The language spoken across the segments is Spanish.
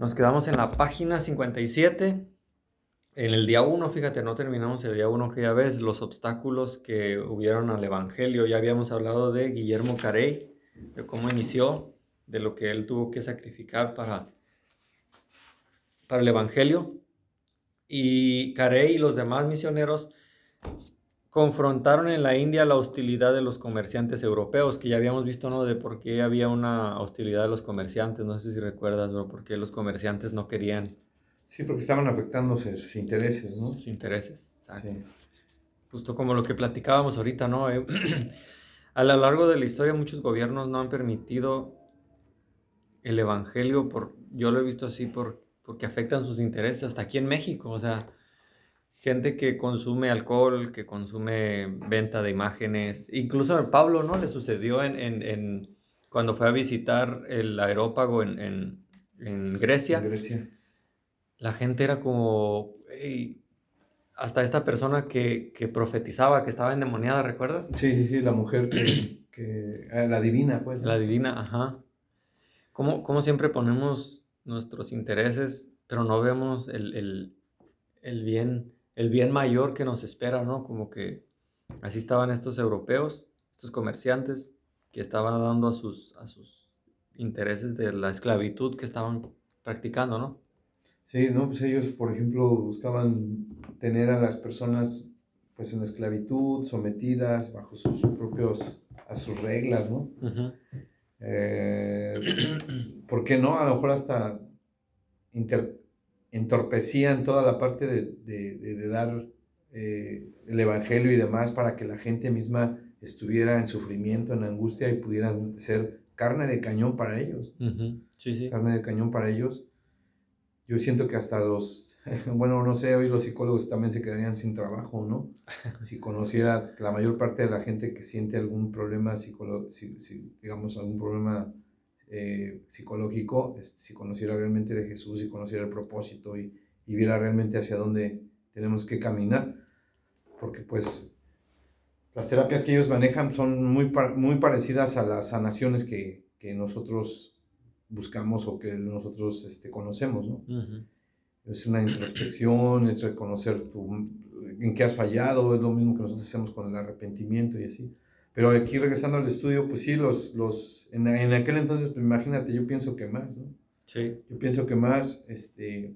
Nos quedamos en la página 57. En el día 1, fíjate, no terminamos el día 1 que ya ves, los obstáculos que hubieron al Evangelio. Ya habíamos hablado de Guillermo Carey, de cómo inició, de lo que él tuvo que sacrificar para, para el Evangelio. Y Carey y los demás misioneros confrontaron en la India la hostilidad de los comerciantes europeos, que ya habíamos visto, ¿no? De por qué había una hostilidad de los comerciantes, no sé si recuerdas, ¿no? Por qué los comerciantes no querían. Sí, porque estaban afectándose sus intereses, ¿no? Sus intereses, exacto. Justo como lo que platicábamos ahorita, ¿no? Eh, a lo largo de la historia muchos gobiernos no han permitido el evangelio, por, yo lo he visto así, por, porque afectan sus intereses, hasta aquí en México, o sea gente que consume alcohol, que consume venta de imágenes. Incluso a Pablo, ¿no? Le sucedió en, en, en cuando fue a visitar el aerópago en, en Grecia. Grecia. La gente era como... hasta esta persona que, que, profetizaba, que estaba endemoniada, ¿recuerdas? Sí, sí, sí, la mujer que... que ah, la divina, pues. La divina, ajá. Como, como siempre ponemos nuestros intereses, pero no vemos el, el, el bien el bien mayor que nos espera, ¿no? Como que así estaban estos europeos, estos comerciantes que estaban dando a sus, a sus intereses de la esclavitud que estaban practicando, ¿no? Sí, no, pues ellos, por ejemplo, buscaban tener a las personas pues en esclavitud, sometidas bajo sus propios, a sus reglas, ¿no? Eh, ¿Por qué no? A lo mejor hasta inter, entorpecían toda la parte de, dar eh, el Evangelio y demás para que la gente misma estuviera en sufrimiento, en angustia y pudieran ser carne de cañón para ellos. Sí, sí. Carne de cañón para ellos. Yo siento que hasta los, bueno, no sé, hoy los psicólogos también se quedarían sin trabajo, ¿no? Si conociera la mayor parte de la gente que siente algún problema psicológico, si, digamos, algún problema eh, psicológico, si conociera realmente de Jesús, si conociera el propósito y, y, viera realmente hacia dónde tenemos que caminar, porque pues las terapias que ellos manejan son muy, muy parecidas a las sanaciones que, que nosotros buscamos o que nosotros este, conocemos, ¿no? Es una introspección, es reconocer tu, en qué has fallado, es lo mismo que nosotros hacemos con el arrepentimiento y así. Pero aquí regresando al estudio, pues sí, los, los, en, en aquel entonces, pues imagínate, yo pienso que más, ¿no? Sí. Yo pienso que más, este,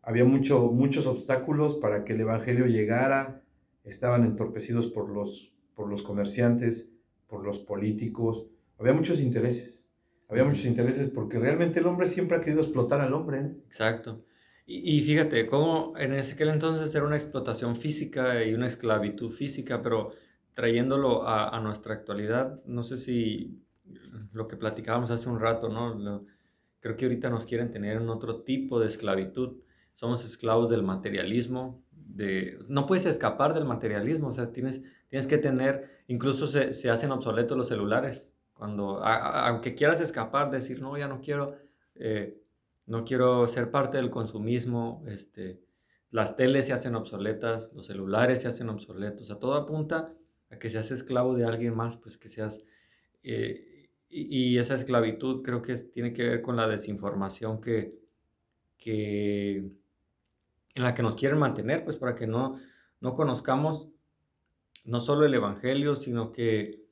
había mucho, muchos obstáculos para que el Evangelio llegara, estaban entorpecidos por los, por los comerciantes, por los políticos, había muchos intereses, había muchos intereses porque realmente el hombre siempre ha querido explotar al hombre. ¿eh? Exacto. Y, y, fíjate, cómo en ese aquel entonces era una explotación física y una esclavitud física, pero trayéndolo a, nuestra actualidad, no sé si lo que platicábamos hace un rato, ¿no? creo que ahorita nos quieren tener en otro tipo de esclavitud. Somos esclavos del materialismo, de, no puedes escapar del materialismo, o sea, tienes, tienes que tener, incluso se, se hacen obsoletos los celulares. Cuando, aunque quieras escapar, decir, no, ya no quiero, eh, no quiero ser parte del consumismo, este, las teles se hacen obsoletas, los celulares se hacen obsoletos, a todo apunta a que seas esclavo de alguien más, pues que seas... Eh, y, esa esclavitud creo que tiene que ver con la desinformación que, que, en la que nos quieren mantener, pues para que no, no conozcamos no solo el Evangelio, sino que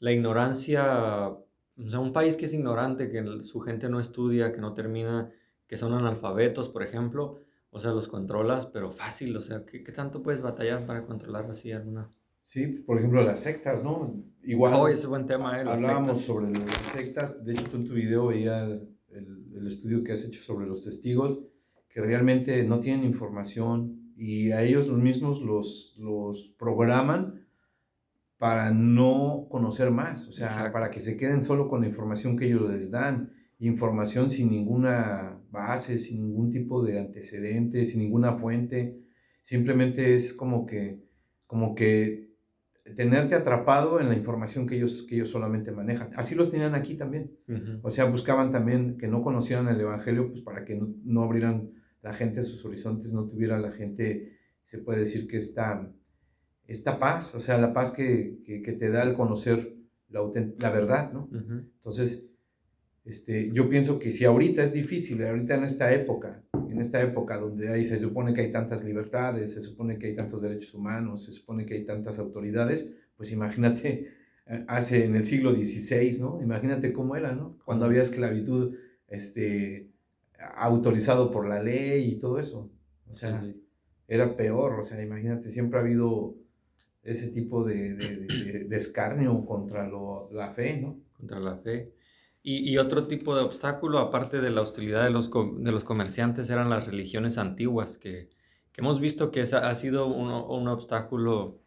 la ignorancia, o sea, un país que es ignorante, que su gente no estudia, que no termina, que son analfabetos, por ejemplo, o sea, los controlas, pero fácil, o sea, ¿qué, qué tanto puedes batallar para controlar así alguna? Sí, por ejemplo, las sectas, ¿no? Igual. Oh, ese buen tema, ¿eh? hablábamos sobre las sectas. De hecho, tú en tu video veías el, el, estudio que has hecho sobre los testigos, que realmente no tienen información y a ellos mismos los, los programan para no conocer más, o sea, para que se queden solo con la información que ellos les dan, información sin ninguna base, sin ningún tipo de antecedente, sin ninguna fuente, simplemente es como que, como que tenerte atrapado en la información que ellos, que ellos solamente manejan. Así los tenían aquí también. O sea, buscaban también que no conocieran el Evangelio, pues para que no, abrieran la gente sus horizontes, no tuviera la gente, se puede decir que esta, esta paz, o sea, la paz que, que, te da el conocer la, la verdad, ¿no? Entonces, Este, yo pienso que si ahorita es difícil, ahorita en esta época, en esta época donde ahí se supone que hay tantas libertades, se supone que hay tantos derechos humanos, se supone que hay tantas autoridades, pues imagínate eh, hace en el siglo XVI, ¿no? Imagínate cómo era, ¿no? Cuando había esclavitud este, autorizado por la ley y todo eso. O sea, era peor, o sea, imagínate, siempre ha habido ese tipo de, de, escarnio contra la fe, ¿no? Contra la fe. Y, otro tipo de obstáculo, aparte de la hostilidad de los, de los comerciantes, eran las religiones antiguas, que, hemos visto que ha sido un, un, obstáculo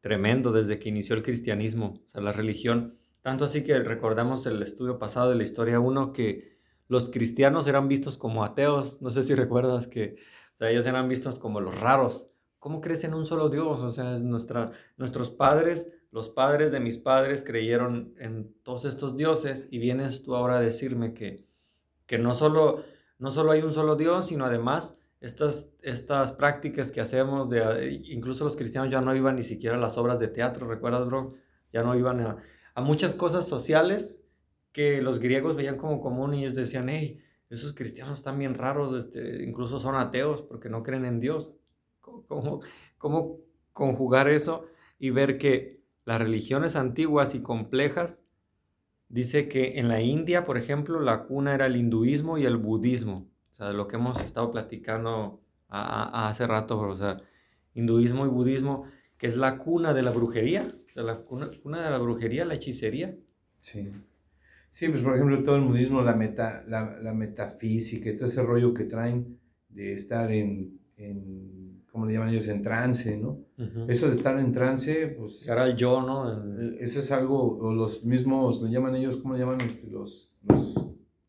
tremendo desde que inició el cristianismo, o sea, la religión. Tanto así que recordamos el estudio pasado de la historia 1 que los cristianos eran vistos como ateos. No sé si recuerdas que o sea, ellos eran vistos como los raros. ¿Cómo crees en un solo Dios? O sea, nuestra, nuestros padres los padres de mis padres creyeron en todos estos dioses y vienes tú ahora a decirme que, que no, solo, no solo hay un solo Dios, sino además estas, estas prácticas que hacemos, de, incluso los cristianos ya no iban ni siquiera a las obras de teatro, ¿recuerdas, bro? Ya no iban a, a muchas cosas sociales que los griegos veían como común y ellos decían, hey, esos cristianos están bien raros, este, incluso son ateos porque no creen en Dios. ¿Cómo, cómo conjugar eso y ver que las religiones antiguas y complejas, dice que en la India, por ejemplo, la cuna era el hinduismo y el budismo. O sea, de lo que hemos estado platicando hace rato, o sea, hinduismo y budismo, que es la cuna de la brujería, o sea, la cuna, de la brujería, la hechicería. Sí. Sí, pues por ejemplo, todo el budismo, la, meta, la, metafísica y todo ese rollo que traen de estar en como le llaman ellos, en trance, ¿no? Eso de estar en trance, pues... Era el yo, ¿no? Eh, eso es algo, o los mismos, le llaman ellos, ¿cómo le llaman este, los, los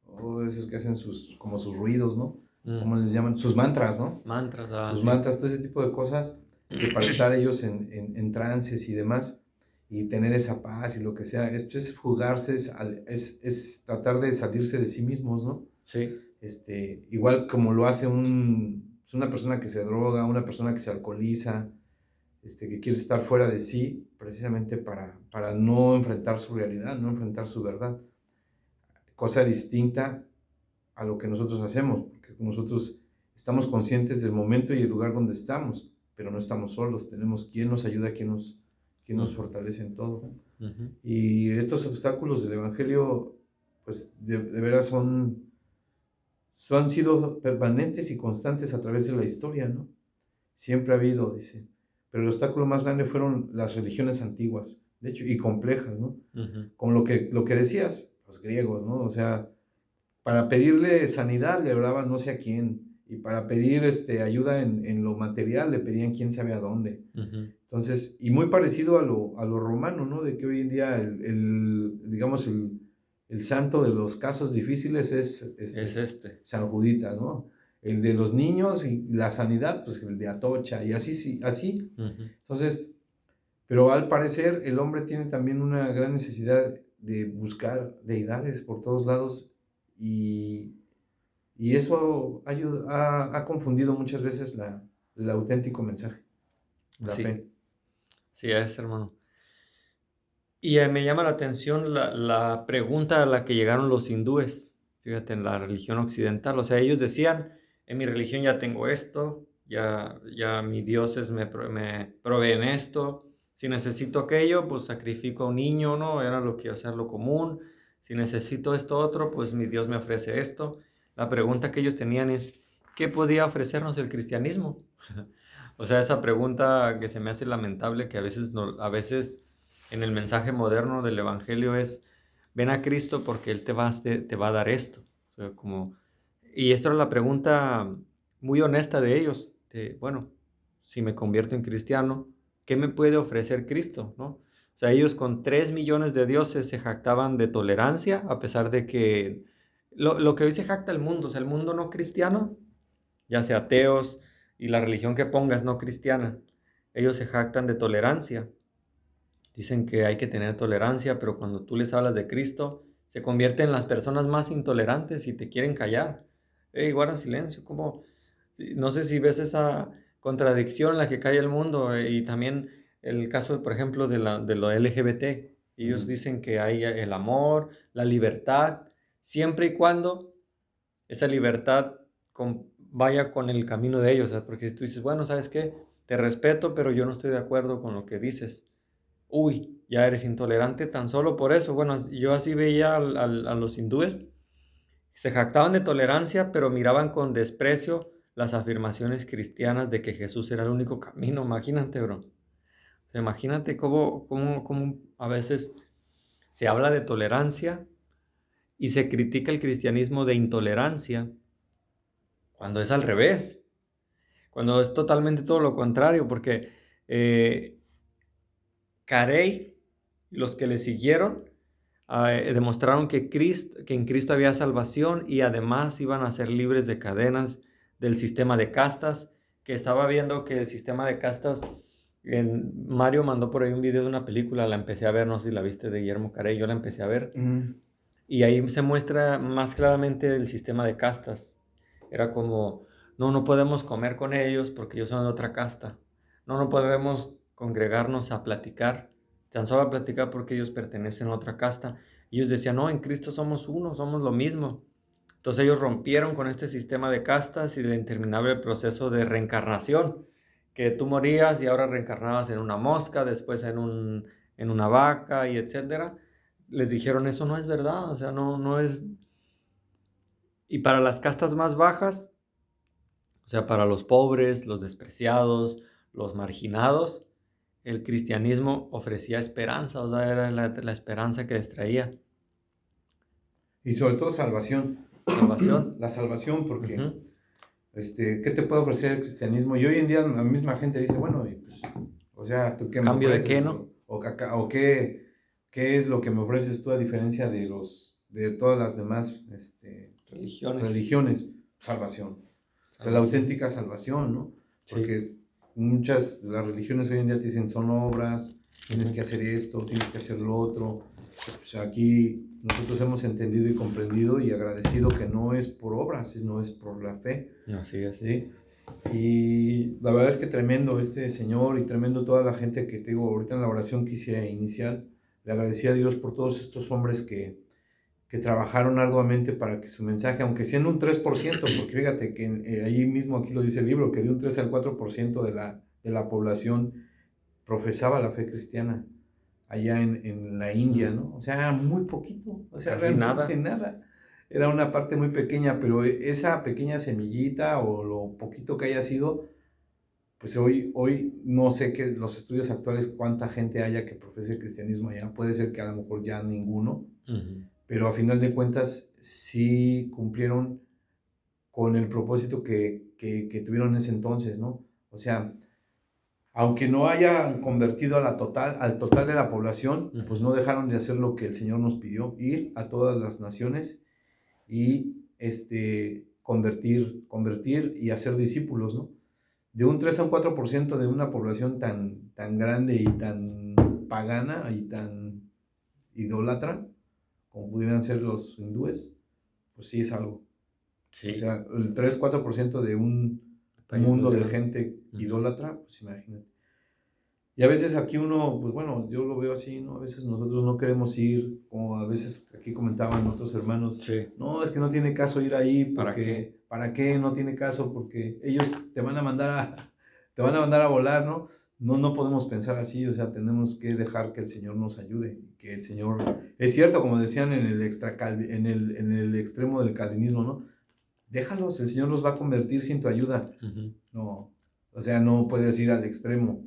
oh, esos que hacen sus, como sus ruidos, ¿no? Mm. ¿Cómo les llaman? Sus mantras, ¿no? Mantras, ah, Sus mantras, todo ese tipo de cosas, que para estar ellos en, en, en, trances y demás, y tener esa paz y lo que sea, es, es fugarse, es, es, es tratar de salirse de sí mismos, ¿no? Sí. Este, igual como lo hace un, es una persona que se droga, una persona que se alcoholiza, este, que quiere estar fuera de sí, precisamente para, para no enfrentar su realidad, no enfrentar su verdad. Cosa distinta a lo que nosotros hacemos, porque nosotros estamos conscientes del momento y el lugar donde estamos, pero no estamos solos, tenemos quien nos ayuda, quien nos, quien nos fortalece en todo. Y estos obstáculos del Evangelio, pues de, de veras son han sido permanentes y constantes a través de la historia, ¿no? Siempre ha habido, dice. Pero el obstáculo más grande fueron las religiones antiguas, de hecho, y complejas, ¿no? Como lo que, lo que decías, los griegos, ¿no? O sea, para pedirle sanidad le oraban no sé a quién, y para pedir este, ayuda en, en lo material le pedían quién sabe a dónde. Entonces, y muy parecido a lo, a lo romano, ¿no? De que hoy en día, el, el digamos, el, el santo de los casos difíciles es, este, es este. San Judita, ¿no? El de los niños y la sanidad, pues el de Atocha, y así, sí, así. Entonces, pero al parecer el hombre tiene también una gran necesidad de buscar deidades por todos lados y, y eso ha, ha, confundido muchas veces la, el auténtico mensaje, la sí. fe. Sí, es hermano. Y eh, me llama la atención la, la, pregunta a la que llegaron los hindúes, fíjate, en la religión occidental. O sea, ellos decían, en mi religión ya tengo esto, ya, ya mis dioses me, me proveen esto. Si necesito aquello, pues sacrifico a un niño, ¿no? Era lo que iba a ser lo común. Si necesito esto otro, pues mi Dios me ofrece esto. La pregunta que ellos tenían es, ¿qué podía ofrecernos el cristianismo? o sea, esa pregunta que se me hace lamentable que a veces, no, a veces en el mensaje moderno del Evangelio es, ven a Cristo porque Él te va, te, va a dar esto. como, y esta era la pregunta muy honesta de ellos, de, bueno, si me convierto en cristiano, ¿qué me puede ofrecer Cristo? ¿no? O sea, ellos con tres millones de dioses se jactaban de tolerancia, a pesar de que lo, lo que hoy se jacta el mundo, o sea, el mundo no cristiano, ya sea ateos y la religión que pongas no cristiana, ellos se jactan de tolerancia. Dicen que hay que tener tolerancia, pero cuando tú les hablas de Cristo, se convierten en las personas más intolerantes y te quieren callar. Hey, guarda silencio, como no sé si ves esa contradicción en la que cae el mundo eh, y también el caso, por ejemplo, de, la, de lo LGBT. Ellos dicen que hay el amor, la libertad, siempre y cuando esa libertad vaya con el camino de ellos, porque si tú dices, bueno, ¿sabes qué? Te respeto, pero yo no estoy de acuerdo con lo que dices. Uy, ya eres intolerante tan solo por eso. Bueno, yo así veía a los hindúes. Se jactaban de tolerancia, pero miraban con desprecio las afirmaciones cristianas de que Jesús era el único camino. Imagínate, bro. imagínate cómo, cómo, cómo a veces se habla de tolerancia y se critica el cristianismo de intolerancia cuando es al revés, cuando es totalmente todo lo contrario, porque eh, Carey y los que le siguieron ah, eh, demostraron que, Cristo, que en Cristo había salvación y además iban a ser libres de cadenas del sistema de castas, que estaba viendo que el sistema de castas, en, Mario mandó por ahí un video de una película, la empecé a ver, no sé si la viste de Guillermo Carey, yo la empecé a ver, y ahí se muestra más claramente el sistema de castas. Era como, no, no podemos comer con ellos porque ellos son de otra casta, no, no podemos congregarnos a platicar, tan solo a platicar porque ellos pertenecen a otra casta. Ellos decían, no, en Cristo somos uno, somos lo mismo. Entonces ellos rompieron con este sistema de castas y del interminable proceso de reencarnación, que tú morías y ahora reencarnabas en una mosca, después en, un, en una vaca y etcétera. Les dijeron, eso no es verdad, o sea, no, no es... Y para las castas más bajas, o sea, para los pobres, los despreciados, los marginados, el cristianismo ofrecía esperanza, o sea, era la, la esperanza que les traía. Y sobre todo salvación salvación. La salvación, porque, este, ¿qué te puede ofrecer el cristianismo? Y hoy en día la misma gente dice, bueno, pues, o sea, ¿tú qué ¿Cambio de qué, no? O, o, qué, qué, es lo que me ofreces tú a diferencia de los, de todas las demás este, religiones. religiones. Salvación. O sea, la auténtica salvación, ¿no? Porque muchas de las religiones hoy en día te dicen son obras, tienes que hacer esto, tienes que hacer lo otro. Pues aquí nosotros hemos entendido y comprendido y agradecido que no es por obras, sino es por la fe. Así es. ¿sí? Y la verdad es que tremendo este Señor y tremendo toda la gente que te digo ahorita en la oración que hice inicial. Le agradecí a Dios por todos estos hombres que, que trabajaron arduamente para que su mensaje, aunque sea en un 3%, porque fíjate que eh, ahí mismo aquí lo dice el libro, que de un 3 al 4% de la, de la población profesaba la fe cristiana allá en, en, la India, ¿no? O sea, muy poquito, o sea, nada. nada. Era una parte muy pequeña, pero esa pequeña semillita o lo poquito que haya sido, pues hoy, hoy no sé que los estudios actuales cuánta gente haya que profese el cristianismo allá, puede ser que a lo mejor ya ninguno, pero a final de cuentas sí cumplieron con el propósito que, que, que tuvieron en ese entonces, ¿no? O sea, aunque no hayan convertido a la total, al total de la población, pues no dejaron de hacer lo que el Señor nos pidió, ir a todas las naciones y este, convertir, convertir y hacer discípulos, ¿no? De un 3 a un 4% de una población tan, tan grande y tan pagana y tan idólatra, como pudieran ser los hindúes, pues sí es algo. Sí. O sea, el 3-4% de un mundo de gente idólatra, pues imagínate. Y a veces aquí uno, pues bueno, yo lo veo así, ¿no? A veces nosotros no queremos ir, como a veces aquí comentaban otros hermanos, no, es que no tiene caso ir ahí, ¿para qué? ¿Para qué no tiene caso? Porque ellos te van a mandar a, te van a mandar a volar, ¿no? No, no podemos pensar así, o sea, tenemos que dejar que el Señor nos ayude, que el Señor, es cierto, como decían en el, extra en el, en el extremo del calvinismo, ¿no? déjalos, el Señor los va a convertir sin tu ayuda. No, o sea, no puedes ir al extremo.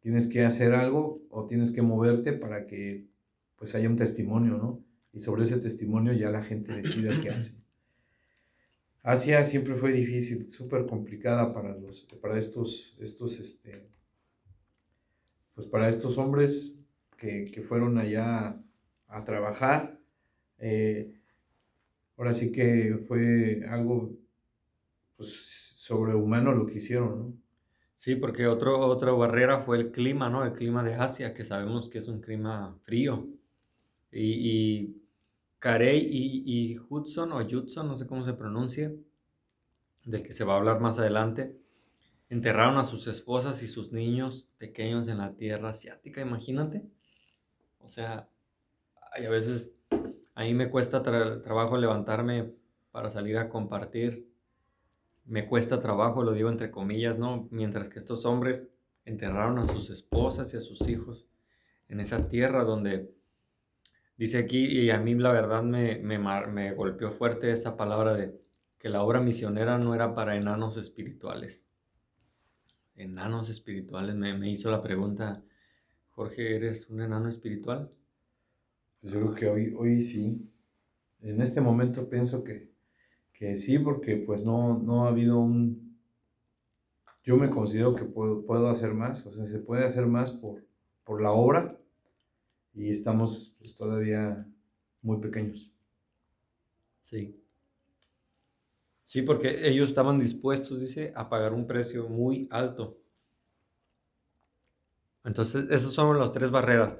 Tienes que hacer algo o tienes que moverte para que pues haya un testimonio, ¿no? Y sobre ese testimonio ya la gente decida qué hace. Asia siempre fue difícil, súper complicada para, los, para estos, estos, este, pues para estos hombres que, fueron allá a trabajar. Eh, ahora sí que fue algo pues, sobrehumano lo que hicieron, ¿no? Sí, porque otro, otra barrera fue el clima, ¿no? El clima de Asia, que sabemos que es un clima frío. Y, y Carey y, y, Hudson, o Judson, no sé cómo se pronuncia, del que se va a hablar más adelante, enterraron a sus esposas y sus niños pequeños en la tierra asiática, imagínate. O sea, hay a veces A mí me cuesta trabajo levantarme para salir a compartir. Me cuesta trabajo, lo digo entre comillas, ¿no? Mientras que estos hombres enterraron a sus esposas y a sus hijos en esa tierra donde dice aquí, y a mí la verdad me, me, me golpeó fuerte esa palabra de que la obra misionera no era para enanos espirituales. Enanos espirituales, me, me hizo la pregunta, Jorge, ¿eres un enano espiritual? Pues yo creo que hoy, hoy sí. En este momento pienso que, que sí, porque pues no, no ha habido un... Yo me considero que puedo, puedo hacer más, o sea, se puede hacer más por, por la obra y estamos pues, todavía muy pequeños. Sí. Sí, porque ellos estaban dispuestos, dice, a pagar un precio muy alto. Entonces, esas son las tres barreras.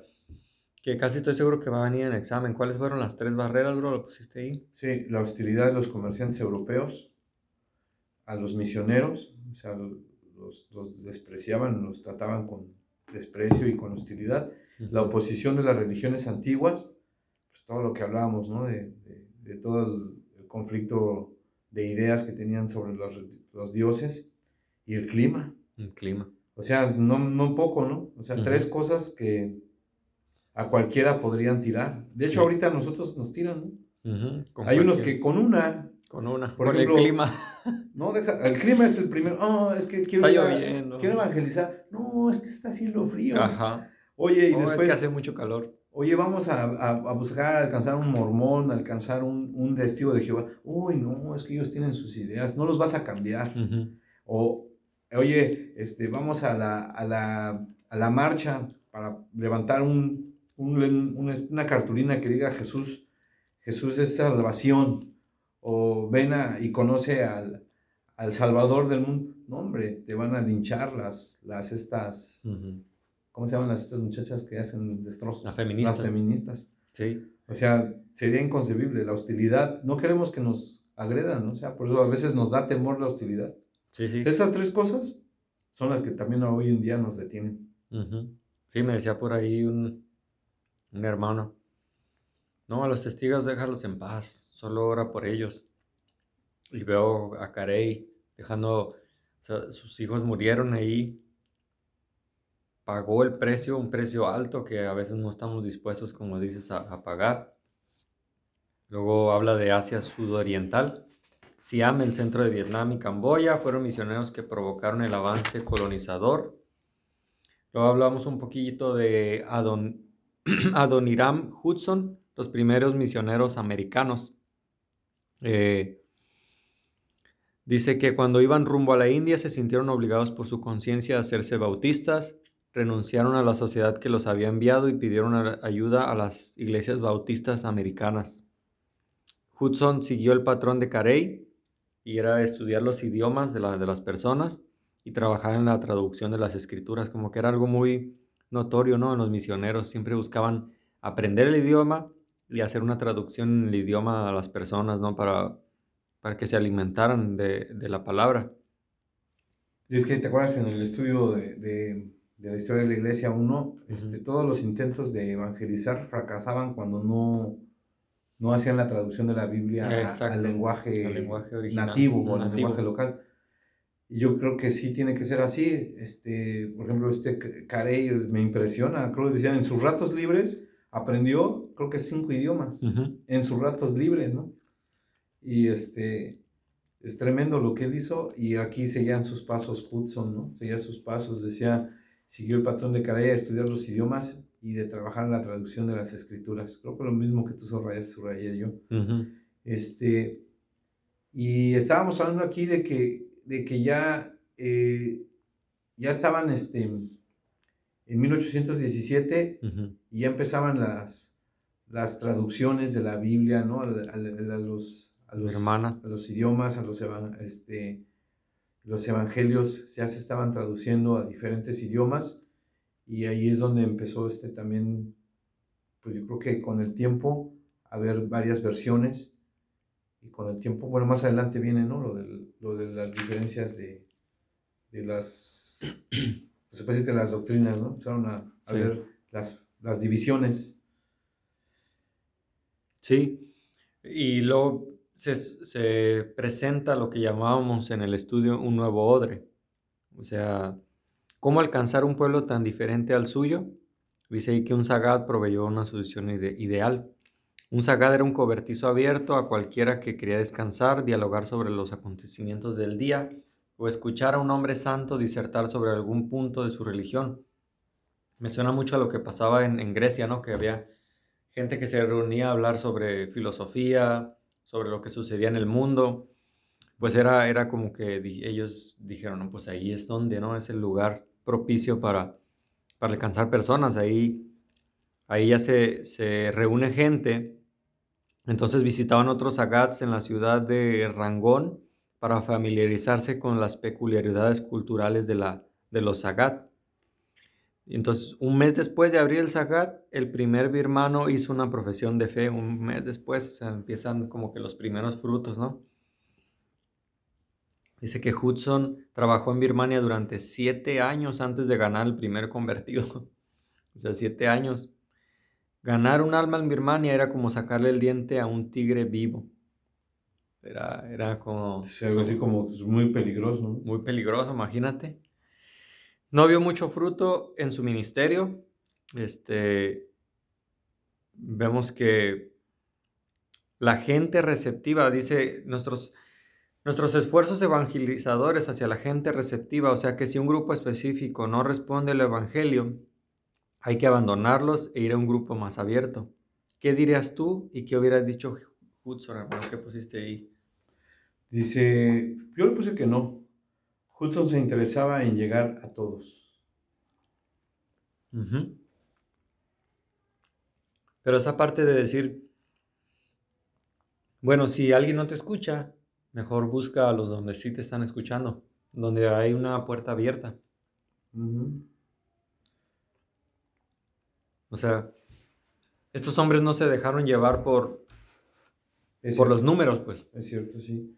Que casi estoy seguro que va a venir en el examen. ¿Cuáles fueron las tres barreras, bro? ¿Lo pusiste ahí? Sí, la hostilidad de los comerciantes europeos a los misioneros, o sea, los, los despreciaban, los trataban con desprecio y con hostilidad. La oposición de las religiones antiguas, pues todo lo que hablábamos, ¿no? De, de, todo el, conflicto de ideas que tenían sobre los, los, dioses y el clima. El clima. O sea, no, no poco, ¿no? O sea, tres cosas que a cualquiera podrían tirar. De hecho, ahorita nosotros nos tiran, ¿no? Hay unos que con una... Con una, por el clima. No, deja, el clima es el primero. Oh, es que quiero, quiero evangelizar. No, es que está haciendo frío. Ajá. Oye, y después... Es que hace mucho calor. Oye, vamos a, a, buscar alcanzar un mormón, alcanzar un, un testigo de Jehová. Uy, no, es que ellos tienen sus ideas, no los vas a cambiar. O, oye, este, vamos a la, a la, a la marcha para levantar un, un, una cartulina que diga Jesús, Jesús es salvación. O ven a, y conoce al, al Salvador del mundo. No, hombre, te van a linchar las, las estas... ¿Cómo se llaman las estas muchachas que hacen destrozos? Las feministas. Las feministas. Sí. O sea, sería inconcebible la hostilidad. No queremos que nos agredan, ¿no? O sea, por eso a veces nos da temor la hostilidad. Sí, sí. Esas tres cosas son las que también hoy en día nos detienen. Sí, me decía por ahí un, un hermano. No, a los testigos déjalos en paz, solo ora por ellos. Y veo a Carey dejando, sus hijos murieron ahí pagó el precio, un precio alto que a veces no estamos dispuestos, como dices, a, pagar. Luego habla de Asia Sudoriental. Siam, el centro de Vietnam y Camboya fueron misioneros que provocaron el avance colonizador. Luego hablamos un poquito de Adon, Adoniram Hudson, los primeros misioneros americanos. Eh, dice que cuando iban rumbo a la India se sintieron obligados por su conciencia a hacerse bautistas renunciaron a la sociedad que los había enviado y pidieron ayuda a las iglesias bautistas americanas. Hudson siguió el patrón de Carey y era estudiar los idiomas de, de las personas y trabajar en la traducción de las escrituras, como que era algo muy notorio, ¿no? En los misioneros siempre buscaban aprender el idioma y hacer una traducción en el idioma a las personas, ¿no? Para, para que se alimentaran de, la palabra. Y es que, ¿te acuerdas en el estudio de de la historia de la iglesia uno, este, todos los intentos de evangelizar fracasaban cuando no, no hacían la traducción de la Biblia al lenguaje, nativo o al lenguaje local. Y yo creo que sí tiene que ser así. Este, por ejemplo, este Carey me impresiona. Creo que decían en sus ratos libres aprendió, creo que cinco idiomas. En sus ratos libres, ¿no? Y este, es tremendo lo que él hizo. Y aquí seguían sus pasos Hudson, ¿no? Seguía sus pasos. Decía, siguió el patrón de Carey a estudiar los idiomas y de trabajar en la traducción de las escrituras. Creo que lo mismo que tú subrayas, subrayé yo. este, y estábamos hablando aquí de que, de que ya, eh, ya estaban este, en 1817 y ya empezaban las, las traducciones de la Biblia ¿no? a, los, a, los, a los idiomas, a los este, los evangelios ya se estaban traduciendo a diferentes idiomas y ahí es donde empezó este también, pues yo creo que con el tiempo, a ver varias versiones y con el tiempo, bueno, más adelante viene, ¿no? Lo, lo de las diferencias de, de las, pues se puede decir que las doctrinas, ¿no? Empezaron a, ver las, las divisiones. Sí, y luego se, se presenta lo que llamábamos en el estudio un nuevo odre. O sea, ¿cómo alcanzar un pueblo tan diferente al suyo? Dice ahí que un Sagad proveyó una solución ideal. Un Sagad era un cobertizo abierto a cualquiera que quería descansar, dialogar sobre los acontecimientos del día o escuchar a un hombre santo disertar sobre algún punto de su religión. Me suena mucho a lo que pasaba en, en Grecia, ¿no? Que había gente que se reunía a hablar sobre filosofía, sobre lo que sucedía en el mundo. Pues era, era como que ellos dijeron, no, pues ahí es donde, ¿no? Es el lugar propicio para para alcanzar personas. Ahí, ahí ya se, se reúne gente. Entonces visitaban otros agats en la ciudad de Rangón para familiarizarse con las peculiaridades culturales de, la, de los sagat. Entonces, un mes después de abrir el Sagat, el primer birmano hizo una profesión de fe, un mes después, o sea, empiezan como que los primeros frutos, ¿no? Dice que Hudson trabajó en Birmania durante siete años antes de ganar el primer convertido. o sea, siete años. Ganar un alma en Birmania era como sacarle el diente a un tigre vivo. Era, era como... algo así como pues, muy peligroso. Muy peligroso, imagínate. No vio mucho fruto en su ministerio. Este, vemos que la gente receptiva, dice, nuestros Nuestros esfuerzos evangelizadores hacia la gente receptiva, o sea que si un grupo específico no responde al Evangelio, hay que abandonarlos e ir a un grupo más abierto. ¿Qué dirías tú y qué hubieras dicho Hudson, lo que pusiste ahí? Dice, yo le puse que no. Hudson se interesaba en llegar a todos. Pero esa parte de decir, bueno, si alguien no te escucha, Mejor busca a los donde sí te están escuchando, donde hay una puerta abierta. O sea, estos hombres no se dejaron llevar por, por los números, pues. Es cierto, sí.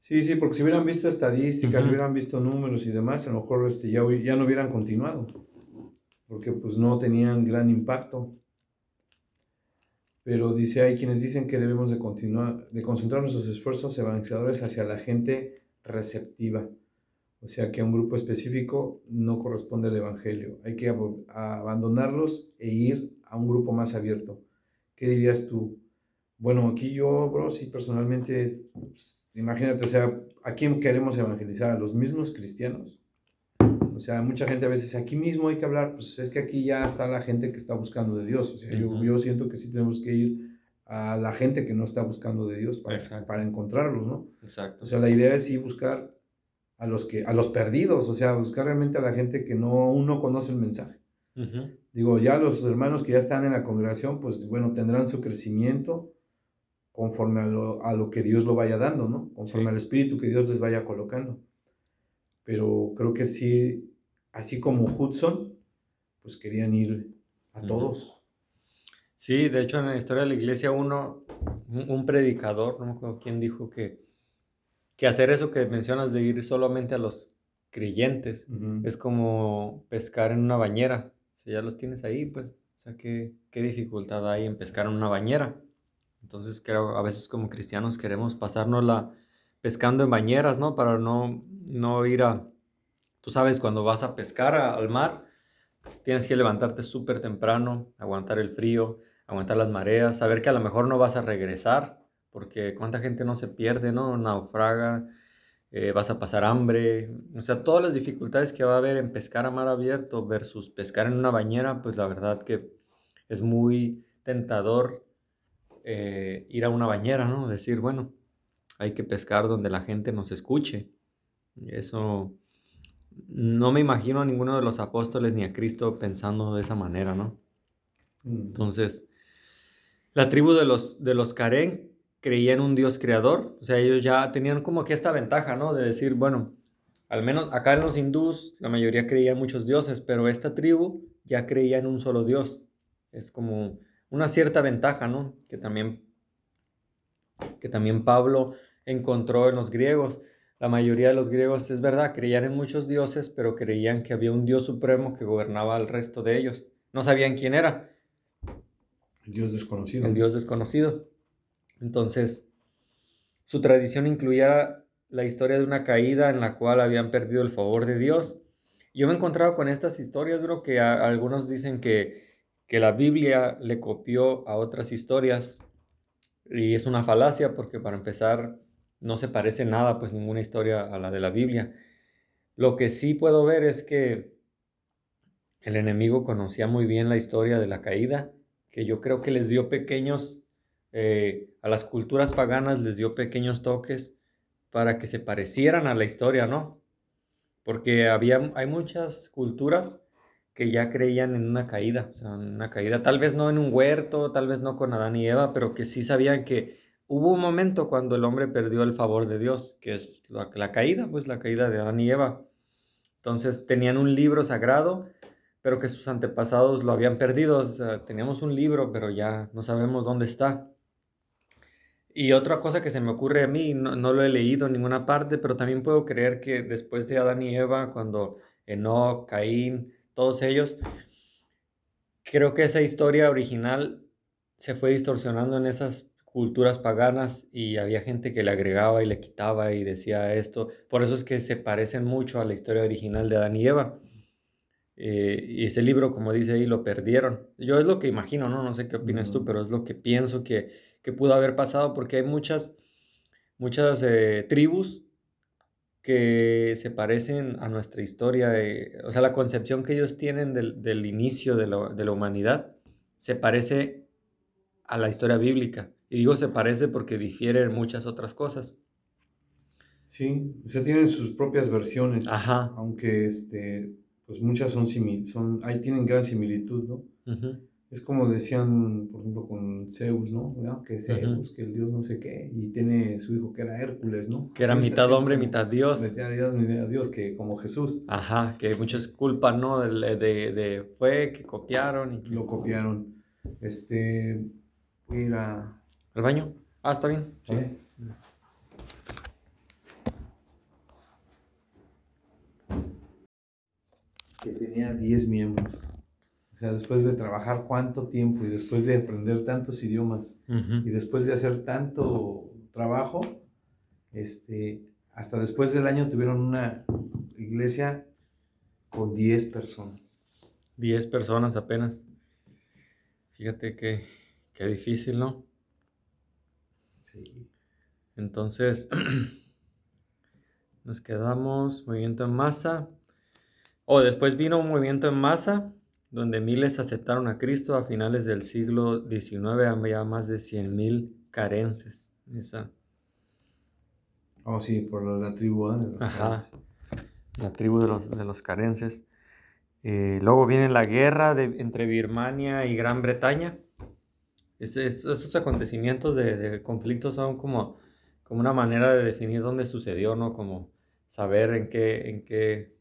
Sí, sí, porque si hubieran visto estadísticas, si hubieran visto números y demás, a lo mejor este, ya, ya no hubieran continuado, porque pues no tenían gran impacto pero dice, hay quienes dicen que debemos de continuar, de concentrar nuestros esfuerzos evangelizadores hacia la gente receptiva. O sea que a un grupo específico no corresponde el Evangelio. Hay que abandonarlos e ir a un grupo más abierto. ¿Qué dirías tú? Bueno, aquí yo, bro, sí personalmente, pues, imagínate, o sea, ¿a quién queremos evangelizar? ¿A los mismos cristianos? O sea, mucha gente a veces aquí mismo hay que hablar, pues es que aquí ya está la gente que está buscando de Dios. O sea, yo, yo, siento que sí tenemos que ir a la gente que no está buscando de Dios para, para encontrarlos, ¿no? Exacto. O sea, la idea es sí buscar a los, que, a los perdidos, o sea, buscar realmente a la gente que no, aún no conoce el mensaje. Digo, ya los hermanos que ya están en la congregación, pues bueno, tendrán su crecimiento conforme a lo, a lo que Dios lo vaya dando, ¿no? Conforme al Espíritu que Dios les vaya colocando. Pero creo que sí, así como Hudson, pues querían ir a todos. Sí, de hecho en la historia de la iglesia uno, un, predicador, no me acuerdo quién dijo que, que hacer eso que mencionas de ir solamente a los creyentes es como pescar en una bañera. Si ya los tienes ahí, pues, o sea, ¿qué, qué dificultad hay en pescar en una bañera? Entonces creo, a veces como cristianos queremos pasárnosla pescando en bañeras, ¿no? Para no, no ir a, Tú sabes, cuando vas a pescar al mar, tienes que levantarte súper temprano, aguantar el frío, aguantar las mareas, saber que a lo mejor no vas a regresar, porque cuánta gente no se pierde, ¿no? Naufraga, eh, vas a pasar hambre, o sea, todas las dificultades que va a haber en pescar a mar abierto versus pescar en una bañera, pues la verdad que es muy tentador eh, ir a una bañera, ¿no? Decir, bueno, hay que pescar donde la gente nos escuche. Eso no me imagino a ninguno de los apóstoles ni a Cristo pensando de esa manera, ¿no? Mm. Entonces, la tribu de los, de los Karen creía en un Dios creador, o sea, ellos ya tenían como que esta ventaja, ¿no? De decir, bueno, al menos acá en los hindús la mayoría creía en muchos dioses, pero esta tribu ya creía en un solo Dios. Es como una cierta ventaja, ¿no? Que también, que también Pablo encontró en los griegos. La mayoría de los griegos, es verdad, creían en muchos dioses, pero creían que había un dios supremo que gobernaba al resto de ellos. No sabían quién era. Dios desconocido. El Dios desconocido. Entonces, su tradición incluía la historia de una caída en la cual habían perdido el favor de Dios. Yo me he encontrado con estas historias, bro, que algunos dicen que, que la Biblia le copió a otras historias. Y es una falacia porque para empezar no se parece nada, pues ninguna historia a la de la Biblia. Lo que sí puedo ver es que el enemigo conocía muy bien la historia de la caída, que yo creo que les dio pequeños, eh, a las culturas paganas les dio pequeños toques para que se parecieran a la historia, ¿no? Porque había, hay muchas culturas que ya creían en una caída, o una caída, tal vez no en un huerto, tal vez no con Adán y Eva, pero que sí sabían que hubo un momento cuando el hombre perdió el favor de Dios, que es la, caída, pues la caída de Adán y Eva. Entonces tenían un libro sagrado pero que sus antepasados lo habían perdido. teníamos un libro, pero ya no sabemos dónde está. Y otra cosa que se me ocurre a mí, no, lo he leído en ninguna parte, pero también puedo creer que después de Adán y Eva, cuando Enoch, Caín, todos ellos, creo que esa historia original se fue distorsionando en esas culturas paganas y había gente que le agregaba y le quitaba y decía esto. Por eso es que se parecen mucho a la historia original de Adán y Eva. Eh, y ese libro, como dice ahí, lo perdieron. Yo es lo que imagino, ¿no? No sé qué opinas tú, pero es lo que pienso que, que pudo haber pasado porque hay muchas, muchas eh, tribus que se parecen a nuestra historia. Eh, o sea, la concepción que ellos tienen del, del inicio de la, de la, humanidad se parece a la historia bíblica. Y digo se parece porque difiere en muchas otras cosas. Sí, o sea, tienen sus propias versiones. Ajá. Aunque este, pues muchas son, simil son ahí tienen gran similitud, ¿no? Es como decían, por ejemplo, con Zeus, ¿no? Que Zeus, que el dios no sé qué, y tiene su hijo que era Hércules, ¿no? Que era mitad hombre, mitad dios. Mitad dios, mitad dios, que como Jesús. Ajá, que muchos culpan, ¿no? De, de, de, fue que copiaron y Lo copiaron. Este, voy ¿Al baño? Ah, está bien. Sí. que tenía 10 miembros. O sea, después de trabajar cuánto tiempo y después de aprender tantos idiomas y después de hacer tanto trabajo, este, hasta después del año tuvieron una iglesia con 10 personas. 10 personas apenas. Fíjate que, qué difícil, ¿no? Sí. Entonces, nos quedamos movimiento en masa. O después vino un movimiento en masa donde miles aceptaron a Cristo a finales del siglo XIX, había más de 100.000 carences. Esa. Oh, sí, por la tribu ¿eh? de los Ajá, la tribu de los, de los carences. Eh, luego viene la guerra de, entre Birmania y Gran Bretaña. esos acontecimientos de, de, conflictos son como, como una manera de definir dónde sucedió, ¿no? Como saber en qué, en qué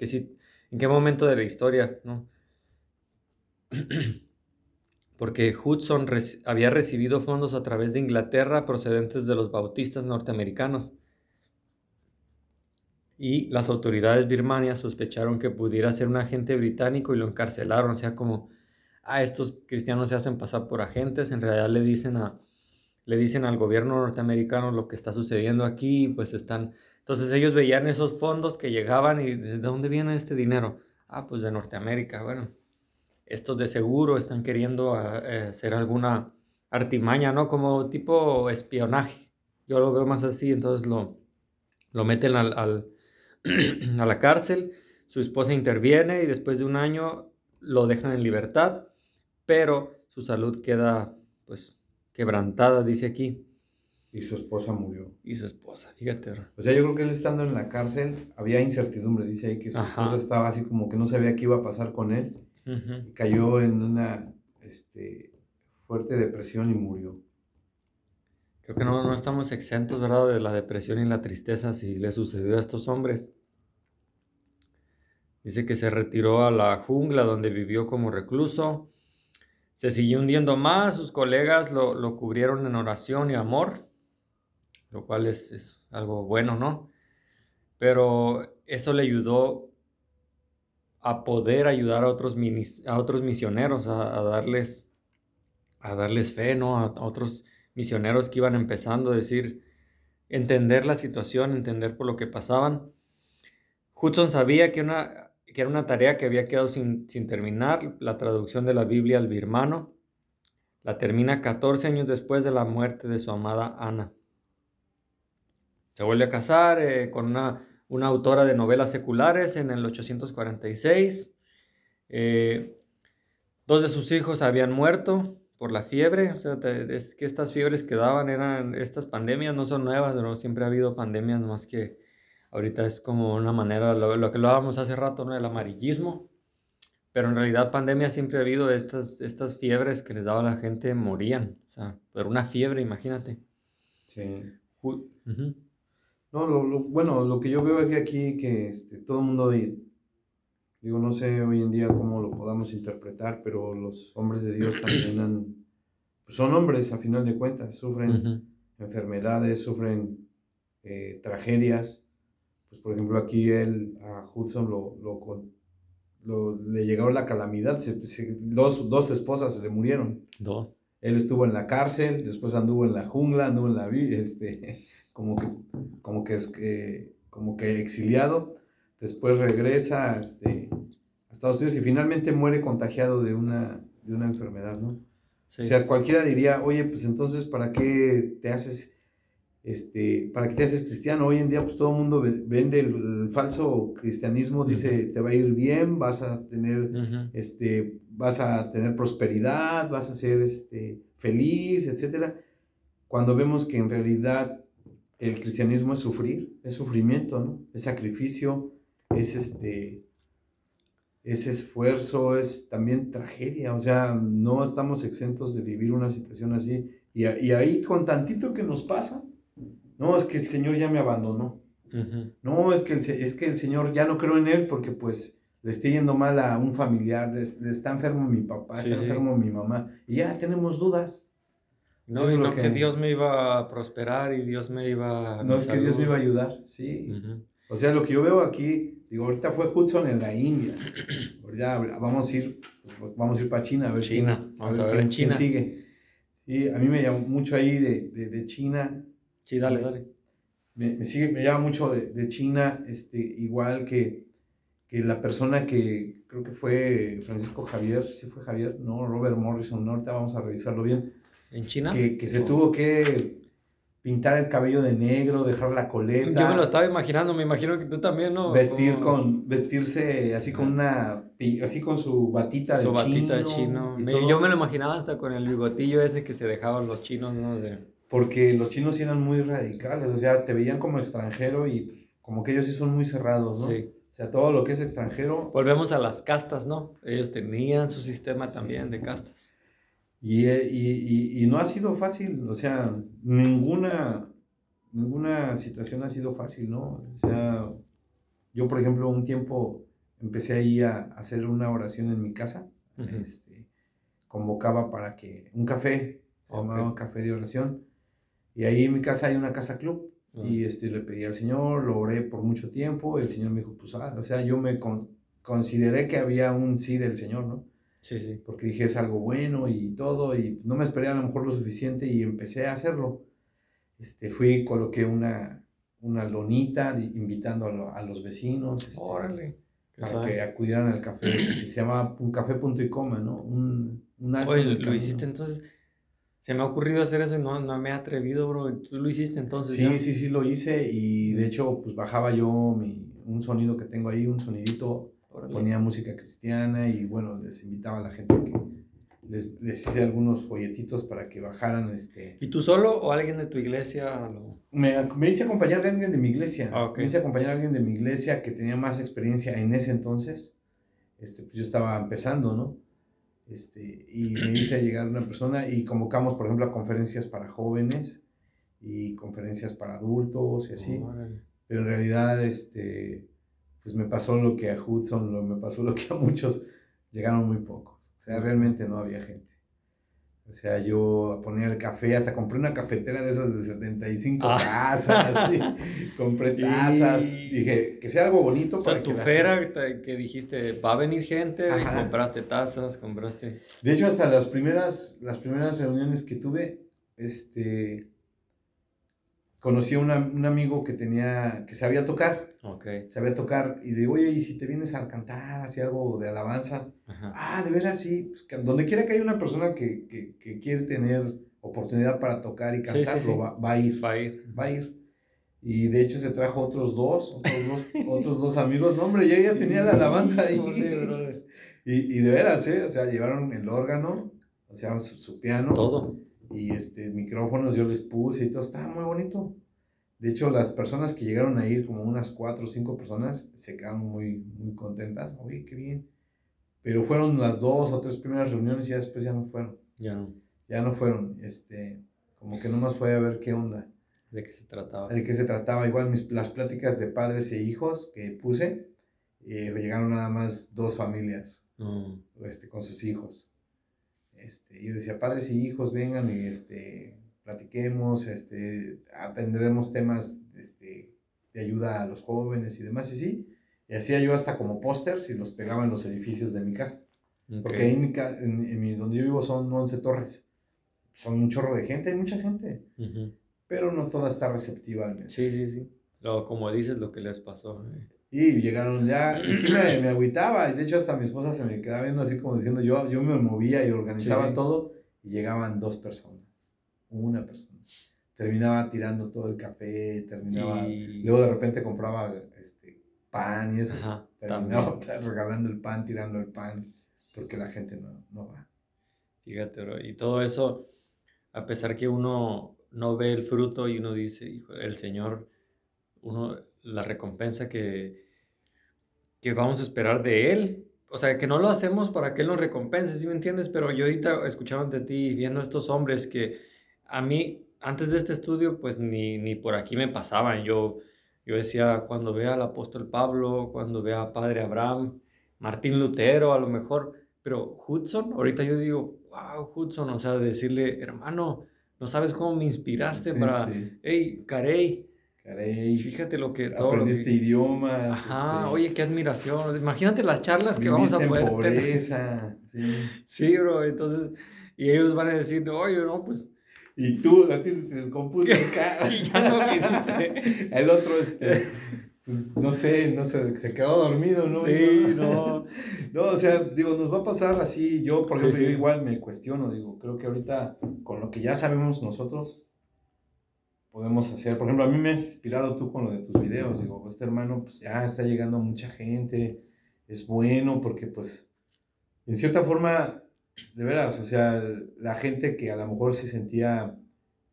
que sí, en qué momento de la historia, ¿no? Porque Hudson había recibido fondos a través de Inglaterra procedentes de los bautistas norteamericanos. Y las autoridades birmanias sospecharon que pudiera ser un agente británico y lo encarcelaron. O sea, como, ah, estos cristianos se hacen pasar por agentes, en realidad le dicen, a, le dicen al gobierno norteamericano lo que está sucediendo aquí, pues están entonces ellos veían esos fondos que llegaban y ¿de dónde viene este dinero? Ah, pues de Norteamérica. Bueno, estos de seguro están queriendo ah, eh, hacer alguna artimaña, ¿no? Como tipo espionaje. Yo lo veo más así, entonces lo, lo meten al, al a la cárcel, su esposa interviene y después de un año lo dejan en libertad, pero su salud queda pues quebrantada, dice aquí. Y su esposa murió. Y su esposa, fíjate. O sea, yo creo que él estando en la cárcel, había incertidumbre, dice ahí que su esposa estaba así como que no sabía qué iba a pasar con él. y cayó en una este, fuerte depresión y murió. Creo que no, no estamos exentos, ¿verdad?, de la depresión y la tristeza si le sucedió a estos hombres. Dice que se retiró a la jungla donde vivió como recluso. Se siguió hundiendo más, sus colegas lo, lo cubrieron en oración y amor lo cual es, algo bueno, ¿no? Pero eso le ayudó a poder ayudar a otros, a otros misioneros, a, darles a darles fe, ¿no? A, otros misioneros que iban empezando a decir, entender la situación, entender por lo que pasaban. Hudson sabía que, una, que era una tarea que había quedado sin, sin terminar, la traducción de la Biblia al birmano. La termina 14 años después de la muerte de su amada Ana. Se vuelve a casar eh, con una, una, autora de novelas seculares en el 846. Eh, dos de sus hijos habían muerto por la fiebre, o sea, es que estas fiebres que daban eran, estas pandemias no son nuevas, ¿no? siempre ha habido pandemias, más que ahorita es como una manera, lo, lo que lo hablábamos hace rato, ¿no? El amarillismo, pero en realidad pandemia siempre ha habido estas, estas fiebres que les daba a la gente, morían. O sea, pero una fiebre, imagínate. Sí. No, lo, bueno, lo que yo veo aquí, aquí que este, todo el mundo, digo, no sé hoy en día cómo lo podamos interpretar, pero los hombres de Dios también han, pues son hombres a final de cuentas, sufren enfermedades, sufren eh, tragedias. Pues por ejemplo aquí él, a Hudson lo, lo le llegó la calamidad, dos, dos esposas se le murieron. Dos. Él estuvo en la cárcel, después anduvo en la jungla, anduvo en la este, como que, como que es como que exiliado, después regresa este, a Estados Unidos y finalmente muere contagiado de una, de una enfermedad, ¿no? O sea, cualquiera diría, oye, pues entonces, ¿para qué te haces este, para que te haces cristiano. Hoy en día, pues todo el mundo vende el, falso cristianismo, dice, te va a ir bien, vas a tener, este, vas a tener prosperidad, vas a ser, este, feliz, etc. Cuando vemos que en realidad el cristianismo es sufrir, es sufrimiento, ¿no? Es sacrificio, es este, es esfuerzo, es también tragedia, o sea, no estamos exentos de vivir una situación así. Y, y ahí con tantito que nos pasa, no, es que el Señor ya me abandonó. No, es que, el, es que el Señor ya no creo en Él porque pues le estoy yendo mal a un familiar, le, está enfermo mi papá, está enfermo mi mamá, y ya tenemos dudas. No, y no que... Dios me iba a prosperar y Dios me iba a... No, es que Dios me iba a ayudar, sí. O sea, lo que yo veo aquí, digo, ahorita fue Hudson en la India. Ya vamos a ir, pues, vamos a ir para China a ver China. vamos a ver, quién, China. sigue. Sí, a mí me llamó mucho ahí de, de, de China Sí, dale, dale. Me, sigue, me llama mucho de, de, China, este, igual que, que la persona que creo que fue Francisco Javier, sí fue Javier, no, Robert Morrison, no, ahorita vamos a revisarlo bien. ¿En China? Que, que se tuvo que pintar el cabello de negro, dejar la coleta. Yo me lo estaba imaginando, me imagino que tú también, ¿no? Vestir con, vestirse así con una, así con su batita de su batita de chino. yo me lo imaginaba hasta con el bigotillo ese que se dejaban los chinos, ¿no? De porque los chinos eran muy radicales, o sea, te veían como extranjero y como que ellos sí son muy cerrados, ¿no? Sí. O sea, todo lo que es extranjero. Volvemos a las castas, ¿no? Ellos tenían su sistema también de castas. Y, y, y, y, no ha sido fácil, o sea, ninguna, ninguna situación ha sido fácil, ¿no? O sea, yo, por ejemplo, un tiempo empecé ahí a hacer una oración en mi casa, este, convocaba para que, un café, se llamaba café de oración, y ahí en mi casa hay una casa club. Ah. Y este, le pedí al Señor, lo oré por mucho tiempo. El Señor me dijo, pues, ah, o sea, yo me consideré que había un sí del Señor, ¿no? Sí, sí. Porque dije, es algo bueno y todo. Y no me esperé a lo mejor lo suficiente y empecé a hacerlo. Este, fui, coloqué una, una lonita invitando a, los vecinos. Este, Órale. Para que acudieran al café. se llama un café punto y coma, ¿no? Un, un Oye, lo hiciste entonces se me ha ocurrido hacer eso y no, no me he atrevido, bro. ¿Tú lo hiciste entonces? Sí, sí, sí, lo hice y de hecho, pues bajaba yo mi, un sonido que tengo ahí, un sonidito, ponía música cristiana y bueno, les invitaba a la gente que les, les hice algunos folletitos para que bajaran. Este... ¿Y tú solo o alguien de tu iglesia? Me, me hice acompañar de alguien de mi iglesia. Ah, me hice acompañar a alguien de mi iglesia que tenía más experiencia en ese entonces. Este, pues yo estaba empezando, ¿no? Este, y me hice llegar una persona y convocamos, por ejemplo, a conferencias para jóvenes y conferencias para adultos y así. Pero en realidad, este, pues me pasó lo que a Hudson, lo, me pasó lo que a muchos, llegaron muy pocos. O sea, realmente no había gente. O sea, yo ponía el café, hasta compré una cafetera de esas de 75 Ah. tazas, sí. compré tazas. Y- Dije, que sea algo bonito O sea, para tu que fera te- que dijiste, va a venir gente, y compraste tazas, compraste... De hecho, hasta las primeras, las primeras reuniones que tuve, este, conocí a una- un amigo que tenía, que sabía tocar, Ok. sabía tocar, y digo, oye, ¿y si te vienes a cantar, así algo de alabanza? Ajá. Ah, de veras, sí, pues, que donde quiera que haya una persona que, que, que quiere tener oportunidad para tocar y cantar, sí, lo sí. Va, va a ir, Va a ir. va a ir. Y de hecho se trajo otros dos, otros dos, otros dos amigos. No, hombre, ya, ya tenía la alabanza ahí. Y, y de veras, ¿eh? O sea, llevaron el órgano, o sea, su, su piano. Todo. Y este, micrófonos yo les puse y todo, estaba muy bonito. De hecho, las personas que llegaron a ir, como unas cuatro o cinco personas, se quedaron muy, muy contentas. Oye, qué bien. Pero fueron las dos o tres primeras reuniones y ya después ya no fueron. Ya no. Ya no fueron. Este, como que nomás fue a ver qué onda. ¿De qué se trataba? De qué se trataba. Igual mis, las pláticas de padres e hijos que puse, eh, llegaron nada más dos familias No. este, con sus hijos. Este, yo decía, padres y hijos, vengan y este, platiquemos, este, atendremos temas este, de ayuda a los jóvenes y demás, y sí. Y hacía yo hasta como pósters y los pegaba en los edificios de mi casa. Porque ahí en, mi en- en mi- donde yo vivo son 11 torres. Son un chorro de gente, hay mucha gente. Pero no toda está receptiva al. Sí, sí, sí. Lo, como dices, lo que les pasó. eh. Y llegaron ya, y sí me, me agüitaba, y de hecho hasta mi esposa se me quedaba viendo así como diciendo, yo, yo me movía y organizaba Sí, sí. todo, y llegaban dos personas, una persona. Terminaba tirando todo el café, terminaba, luego de repente compraba este, pan y eso, Ajá, pues, terminaba regalando el pan, tirando el pan, porque la gente no, no va. Fíjate, bro. Y todo eso, a pesar que uno no ve el fruto y uno dice, hijo, el Señor, uno, la recompensa que, que vamos a esperar de Él. O sea, que no lo hacemos para que Él nos recompense, ¿sí me entiendes? Pero yo ahorita escuchando de ti, viendo a estos hombres que a mí, antes de este estudio, pues ni, ni por aquí me pasaban. Yo, yo decía, cuando vea al apóstol Pablo, cuando vea a Padre Abraham, Martín Lutero, a lo mejor, pero Hudson, ahorita yo digo, wow, Hudson, o sea, decirle, hermano, no sabes cómo me inspiraste Sí, para, sí. hey, Carey, Caray, fíjate lo que todo lo aprendiste que- idiomas. Ajá, este, oye, qué admiración. Imagínate las charlas que vamos a viviste en poder tener. pobreza, sí. Sí, bro, entonces, y ellos van a decir, oye, no, pues, Y tú, a ti se te descompuso el carro. y ya no quisiste. El otro, este, pues no sé, no sé, se quedó dormido, ¿no? Sí, no. No, o sea, digo, nos va a pasar así. Yo, por Sí, ejemplo, yo igual me cuestiono, digo, creo que ahorita con lo que ya sabemos nosotros, podemos hacer. Por ejemplo, a mí me has inspirado tú con lo de tus videos. Digo, este hermano, pues ya está llegando a mucha gente, es bueno porque, pues, en cierta forma, de veras, o sea, la gente que a lo mejor se sentía,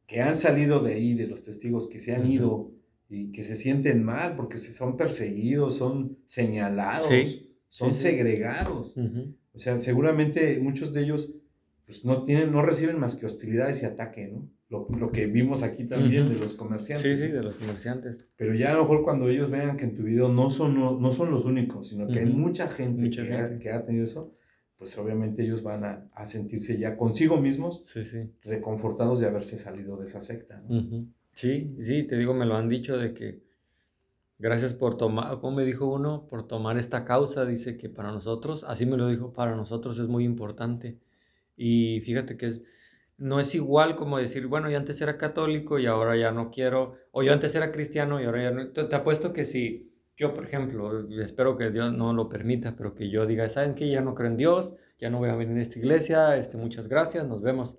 que han salido de ahí, de los testigos, que se han ido y que se sienten mal porque se son perseguidos, son señalados, Sí. son Sí, sí. segregados. O sea, seguramente muchos de ellos pues, no, tienen, no reciben más que hostilidades y ataque, ¿no? Lo, lo que vimos aquí también Ujú. de los comerciantes. Sí, sí, de los comerciantes. Pero ya a lo mejor cuando ellos vean que en tu video no son, no, no son los únicos, sino que hay Ujú. mucha gente, Mucha que, Ha, gente. que ha tenido eso, pues obviamente ellos van a, a sentirse ya consigo mismos Sí, sí. reconfortados de haberse salido de esa secta. ¿no? Ujú. Sí, sí, te digo, me lo han dicho de que gracias por tomar, como me dijo uno, por tomar esta causa, dice que para nosotros, así me lo dijo, para nosotros es muy importante. Y fíjate que es, no es igual como decir, bueno, yo antes era católico y ahora ya no quiero, o yo antes era cristiano y ahora ya no. Te, te apuesto que si yo, por ejemplo, espero que Dios no lo permita, pero que yo diga, ¿saben qué? Ya no creo en Dios, ya no voy a venir a esta iglesia, este, muchas gracias, nos vemos.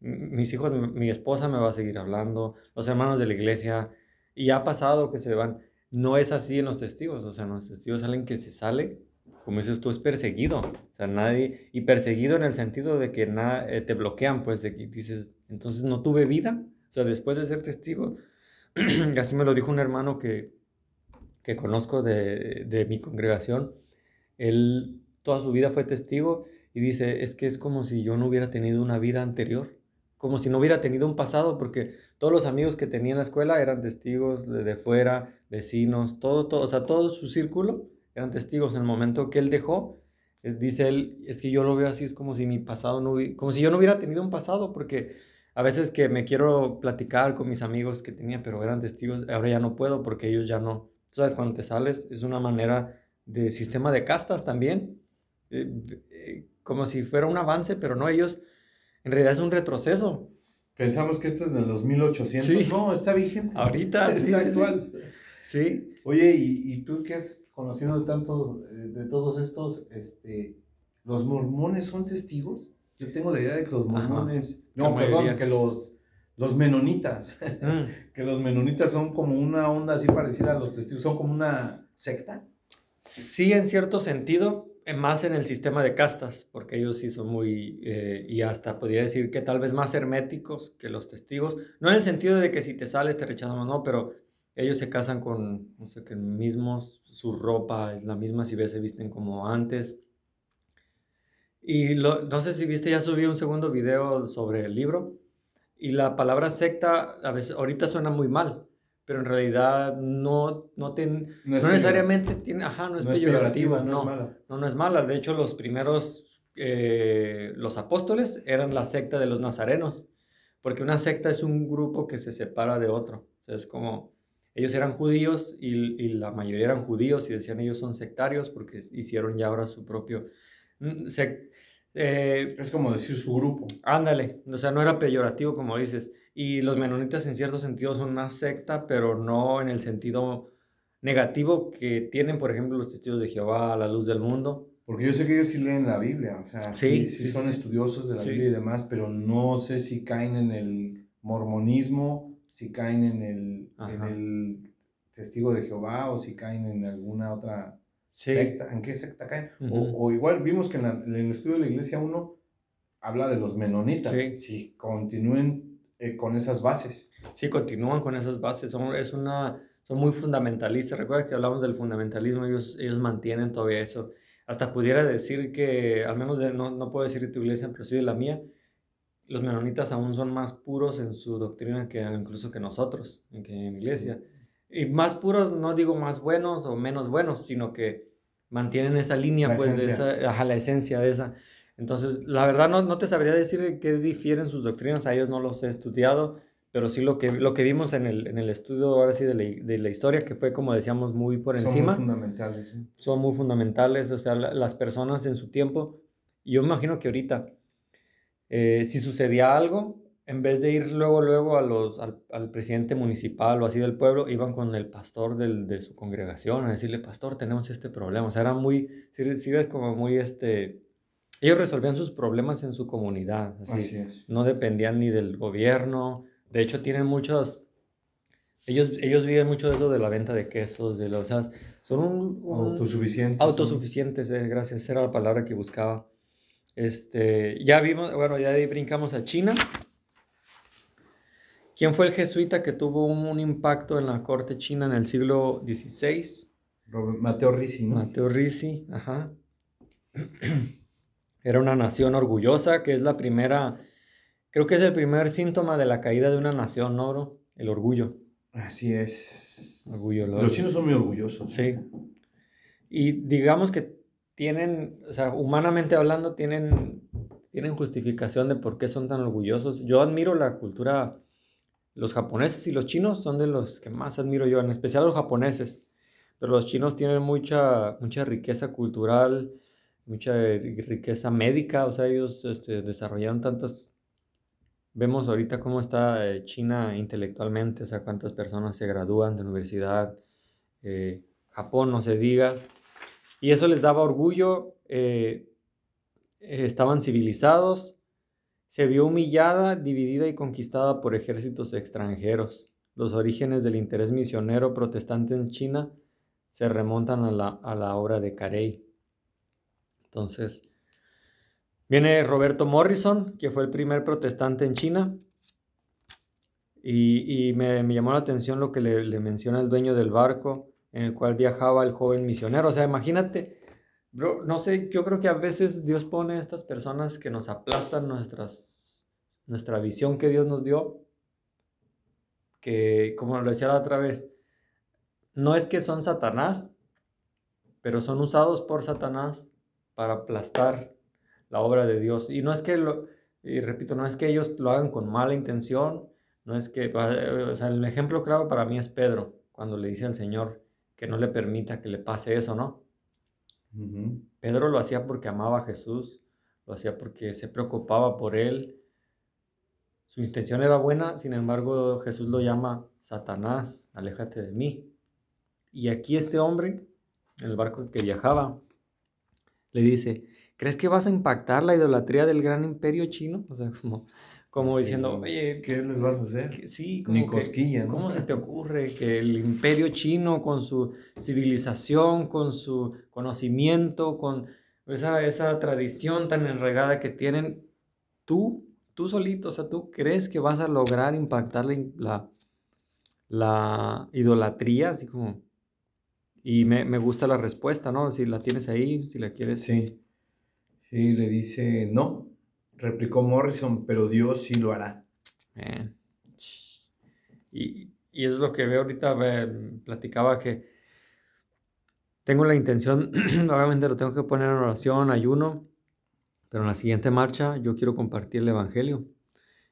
Mis hijos, mi esposa me va a seguir hablando, los hermanos de la iglesia, y ha pasado que se van. No es así en los testigos, o sea, en los testigos salen que se sale, como dices tú, es perseguido, o sea, nadie, y perseguido en el sentido de que na- eh, te bloquean, pues, de que dices, entonces no tuve vida, o sea, después de ser testigo, así me lo dijo un hermano que, que conozco de, de mi congregación, él toda su vida fue testigo y dice, es que es como si yo no hubiera tenido una vida anterior, como si no hubiera tenido un pasado, porque todos los amigos que tenía en la escuela eran testigos de, de fuera, vecinos, todo, todo, o sea, todo su círculo eran testigos. En el momento que él dejó, Eh, Dice él, es que yo lo veo así, es como si mi pasado no hubiera, como si yo no hubiera tenido un pasado, porque a veces que me quiero platicar con mis amigos que tenía, pero eran testigos, ahora ya no puedo porque ellos ya no. Tú sabes, cuando te sales es una manera de sistema de castas también, eh, eh, como si fuera un avance, pero no, ellos en realidad es un retroceso. Pensamos que esto es de los 1800. Sí. No, está vigente. Ahorita, está sí. actual. Sí, Oye, ¿y, y tú que has conocido de tantos, eh, de todos estos, este, los mormones son testigos? Yo tengo la idea de que los mormones, no, perdón, mayoría. que los, los menonitas, Mm. que los menonitas son como una onda así parecida a los testigos, son como una secta. Sí, en cierto sentido, eh, más en el sistema de castas, porque ellos sí son muy, eh, y hasta podría decir que tal vez más herméticos que los testigos, no en el sentido de que si te sales te rechazamos, no, pero ellos se casan con, no sé, que mismos, su ropa es la misma, si ves, se visten como antes. Y lo- no sé si viste, ya subí un segundo video sobre el libro, y la palabra secta a veces, ahorita suena muy mal, pero en realidad no, no, ten- No no necesariamente tiene, ajá, no es no peyorativa, no, no, es mala. no, no es mala. De hecho, los primeros, eh, los apóstoles eran la secta de los nazarenos, porque una secta es un grupo que se separa de otro. O sea, es como, ellos eran judíos y, y la mayoría eran judíos y decían ellos son sectarios porque hicieron ya ahora su propio... mm, sec- eh, Es como decir su grupo. Ándale, o sea, no era peyorativo como dices. Y los menonitas en cierto sentido son una secta, pero no en el sentido negativo que tienen, por ejemplo, los testigos de Jehová, la luz del mundo. Porque yo sé que ellos sí leen la Biblia, o sea, sí, Sí, sí, sí, son estudiosos de la. Biblia y demás, pero no sé si caen en el mormonismo, si caen en el, en el testigo de Jehová o si caen en alguna otra Sí. secta. ¿En qué secta caen? O- Ujú. o, igual vimos que en, la- en el estudio de la iglesia 1 habla de los menonitas. Sí. Si continúen eh, con esas bases. Sí, continúan con esas bases. Son, es una, son muy fundamentalistas. Recuerda que hablamos del fundamentalismo, ellos, ellos mantienen todavía eso. Hasta pudiera decir que, al menos de- no, no puedo decir de tu iglesia, pero sí de la mía, los menonitas aún son más puros en su doctrina que incluso que nosotros, que en iglesia. Y más puros, no digo más buenos o menos buenos, sino que mantienen esa línea, La pues, de esa, ajá, la esencia de esa. Entonces, la verdad no, no te sabría decir qué difieren sus doctrinas, a ellos no los he estudiado, pero sí lo que, lo que vimos en el, en el estudio ahora sí de la, de la historia, que fue como decíamos muy por Son encima, muy fundamentales. ¿sí? son muy fundamentales, o sea, la- las personas en su tiempo, y yo me imagino que ahorita, eh, si sucedía algo, en vez de ir luego, luego a los, al, al presidente municipal o así del pueblo, iban con el pastor del, de su congregación a decirle, pastor, tenemos este problema, o sea, era muy, si, si ves como muy, este, ellos resolvían sus problemas en su comunidad, así Así es. no dependían ni del gobierno. De hecho, tienen muchos. Ellos, ellos viven mucho de eso de la venta de quesos, de los. O sea, son un, un- Autosuficientes. autosuficientes, eh, gracias, esa era la palabra que buscaba. Este, ya vimos, bueno, ya de ahí brincamos a China. ¿Quién fue el jesuita que tuvo un, un impacto en la corte china en el siglo XVI? Mateo Ricci, ¿no? Mateo Ricci, ajá. Era una nación orgullosa, que es la primera, creo que es el primer síntoma de la caída de una nación, ¿no, bro? El orgullo. Así es. Orgullo, lo- Los chinos son muy orgullosos. Sí. Y digamos que tienen, o sea, humanamente hablando, tienen, tienen justificación de por qué son tan orgullosos. Yo admiro la cultura, los japoneses y los chinos son de los que más admiro yo, en especial los japoneses. Pero los chinos tienen mucha, mucha riqueza cultural, mucha ri- riqueza médica, o sea, ellos este, desarrollaron tantas... Vemos ahorita cómo está eh, China intelectualmente, o sea, cuántas personas se gradúan de universidad, eh, Japón no se diga, y eso les daba orgullo, eh, estaban civilizados, se vio humillada, dividida y conquistada por ejércitos extranjeros. Los orígenes del interés misionero protestante en China se remontan a la, a la obra de Carey. Entonces, viene Roberto Morrison, que fue el primer protestante en China, y, y me, me llamó la atención lo que le, le menciona el dueño del barco en el cual viajaba el joven misionero. O sea, imagínate, bro, no sé, yo creo que a veces Dios pone a estas personas que nos aplastan nuestras, nuestra visión que Dios nos dio, que como lo decía la otra vez, no es que son Satanás, pero son usados por Satanás para aplastar la obra de Dios. Y no es que lo, y repito, no es que ellos lo hagan con mala intención, no es que, o sea, el ejemplo claro para mí es Pedro, cuando le dice al Señor que no le permita que le pase eso, ¿no? Pedro lo hacía porque amaba a Jesús, lo hacía porque se preocupaba por él. Su intención era buena, sin embargo Jesús lo llama Satanás, aléjate de mí. Y aquí este hombre, en el barco que viajaba, le dice, ¿crees que vas a impactar la idolatría del gran imperio chino? O sea, como, como diciendo, oye, ¿qué les vas a hacer? sí, como Ni cosquilla, ¿no? ¿Cómo se te ocurre que el imperio chino, con su civilización, con su conocimiento, con esa, esa tradición tan enregada que tienen, tú, tú solito, o sea, tú crees que vas a lograr impactar la, la, idolatría, así como... Y me, me, gusta la respuesta, ¿no? Si la tienes ahí, si la quieres. Sí. Sí, le dice, no, replicó Morrison, pero Dios sí lo hará. Y, y, es lo que veo ahorita, platicaba que tengo la intención, obviamente lo tengo que poner en oración, ayuno, pero en la siguiente marcha yo quiero compartir el Evangelio.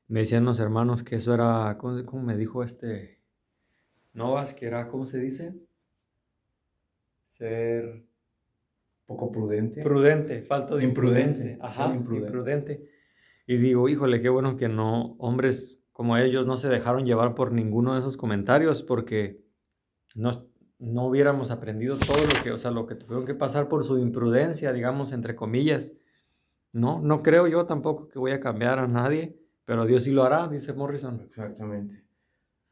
Me decían los hermanos que eso era, ¿cómo, me dijo este Novas? Que era, ¿cómo se dice? Ser... Poco prudente. Prudente, falto de imprudente. Ajá, imprudente. Y digo, híjole, qué bueno que no, hombres como ellos no se dejaron llevar por ninguno de esos comentarios porque no, no hubiéramos aprendido todo lo que, o sea, lo que tuvieron que pasar por su imprudencia, digamos, entre comillas. No, no creo yo tampoco que voy a cambiar a nadie, pero Dios sí lo hará, dice Morrison. Exactamente.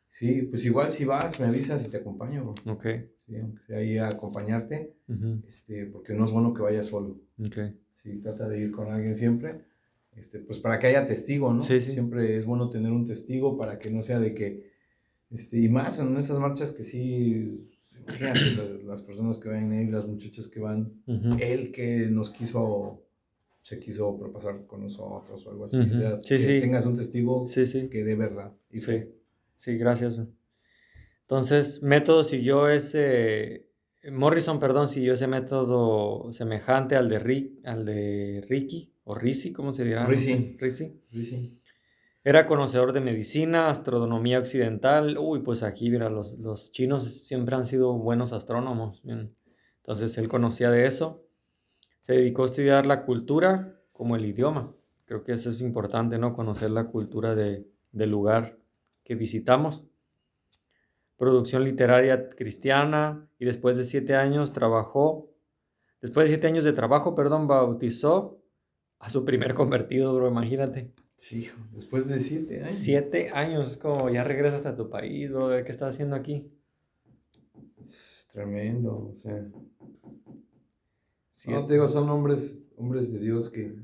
Sí, pues igual si vas, me avisas y te acompaño. Ok. Sí, aunque sea ahí a acompañarte, este, porque no es bueno que vayas solo. Ok. Sí, trata de ir con alguien siempre este, pues para que haya testigo, ¿no? Sí, sí. Siempre es bueno tener un testigo para que no sea de que, este, y más en esas marchas que sí, las, las personas que van ahí, las muchachas que van, él que nos quiso, se quiso propasar con nosotros o algo así. o sea, que tengas un testigo que de verdad. Y sí. sí, gracias. Entonces, método siguió ese, Morrison, perdón, siguió ese método semejante al de, Rick, al de Ricky o Risi, ¿cómo se dirá? Risi. Risi. Era conocedor de medicina, astronomía occidental. Uy, pues aquí, mira, los, los chinos siempre han sido buenos astrónomos. Entonces él conocía de eso. Se dedicó a estudiar la cultura como el idioma. Creo que eso es importante, ¿no? Conocer la cultura de, del lugar que visitamos. Producción literaria cristiana y después de siete años trabajó, después de siete años de trabajo, perdón, bautizó a su primer convertido, bro, imagínate. Sí, después de siete años. Siete años, es como ya regresas a tu país, bro, ¿qué estás haciendo aquí? Es tremendo, o sea. No te digo, son hombres, hombres de Dios que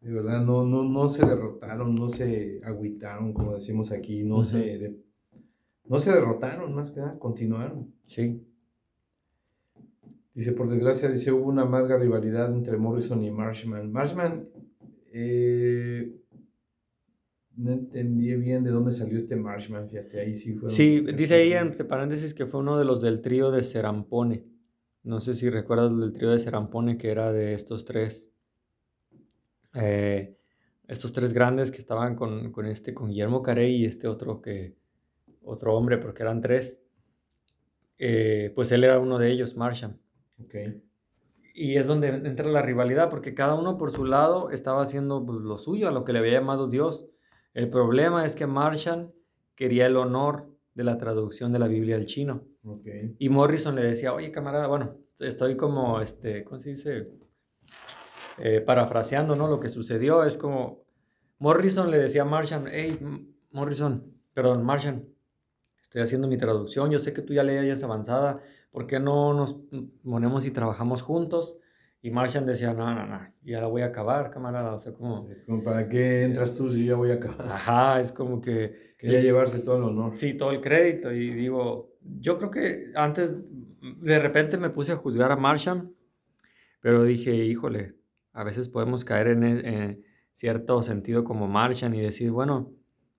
de verdad no, no, no se derrotaron, no se agüitaron, como decimos aquí, no, se, no se derrotaron, más que nada, continuaron. Sí. Dice, por desgracia, dice, hubo una amarga rivalidad entre Morrison y Marshman. Marshman eh, no entendí bien de dónde salió este Marshman, fíjate, ahí sí fue. Sí, dice ahí entre paréntesis que fue uno de los del trío de Serampone. No sé si recuerdas del trío de Serampone que era de estos tres. Eh, estos tres grandes que estaban con, con, este, con Guillermo Carey y este otro que, otro hombre, porque eran tres. Eh, pues él era uno de ellos, Marsham. Okay y es donde entra la rivalidad, porque cada uno por su lado estaba haciendo pues, lo suyo, a lo que le había llamado Dios. El problema es que Marshall quería el honor de la traducción de la Biblia al chino. Y Morrison le decía, oye camarada, bueno, estoy como, este, ¿cómo se dice? Eh, parafraseando, ¿no? Lo que sucedió es como, Morrison le decía a Marshall, hey, Morrison, perdón, Marshall, estoy haciendo mi traducción, yo sé que tú ya leías avanzada, ¿por qué no nos ponemos y trabajamos juntos? Y Marshall decía, no, no, no, ya la voy a acabar, camarada. O sea, como... ¿Para qué entras tú si ya voy a acabar? Ajá, es como que... Quería llevarse todo el honor. Sí, todo el crédito. Y digo, yo creo que antes, de repente me puse a juzgar a Marshall, pero dije, híjole, a veces podemos caer en, e, en cierto sentido como Marshall y decir, bueno,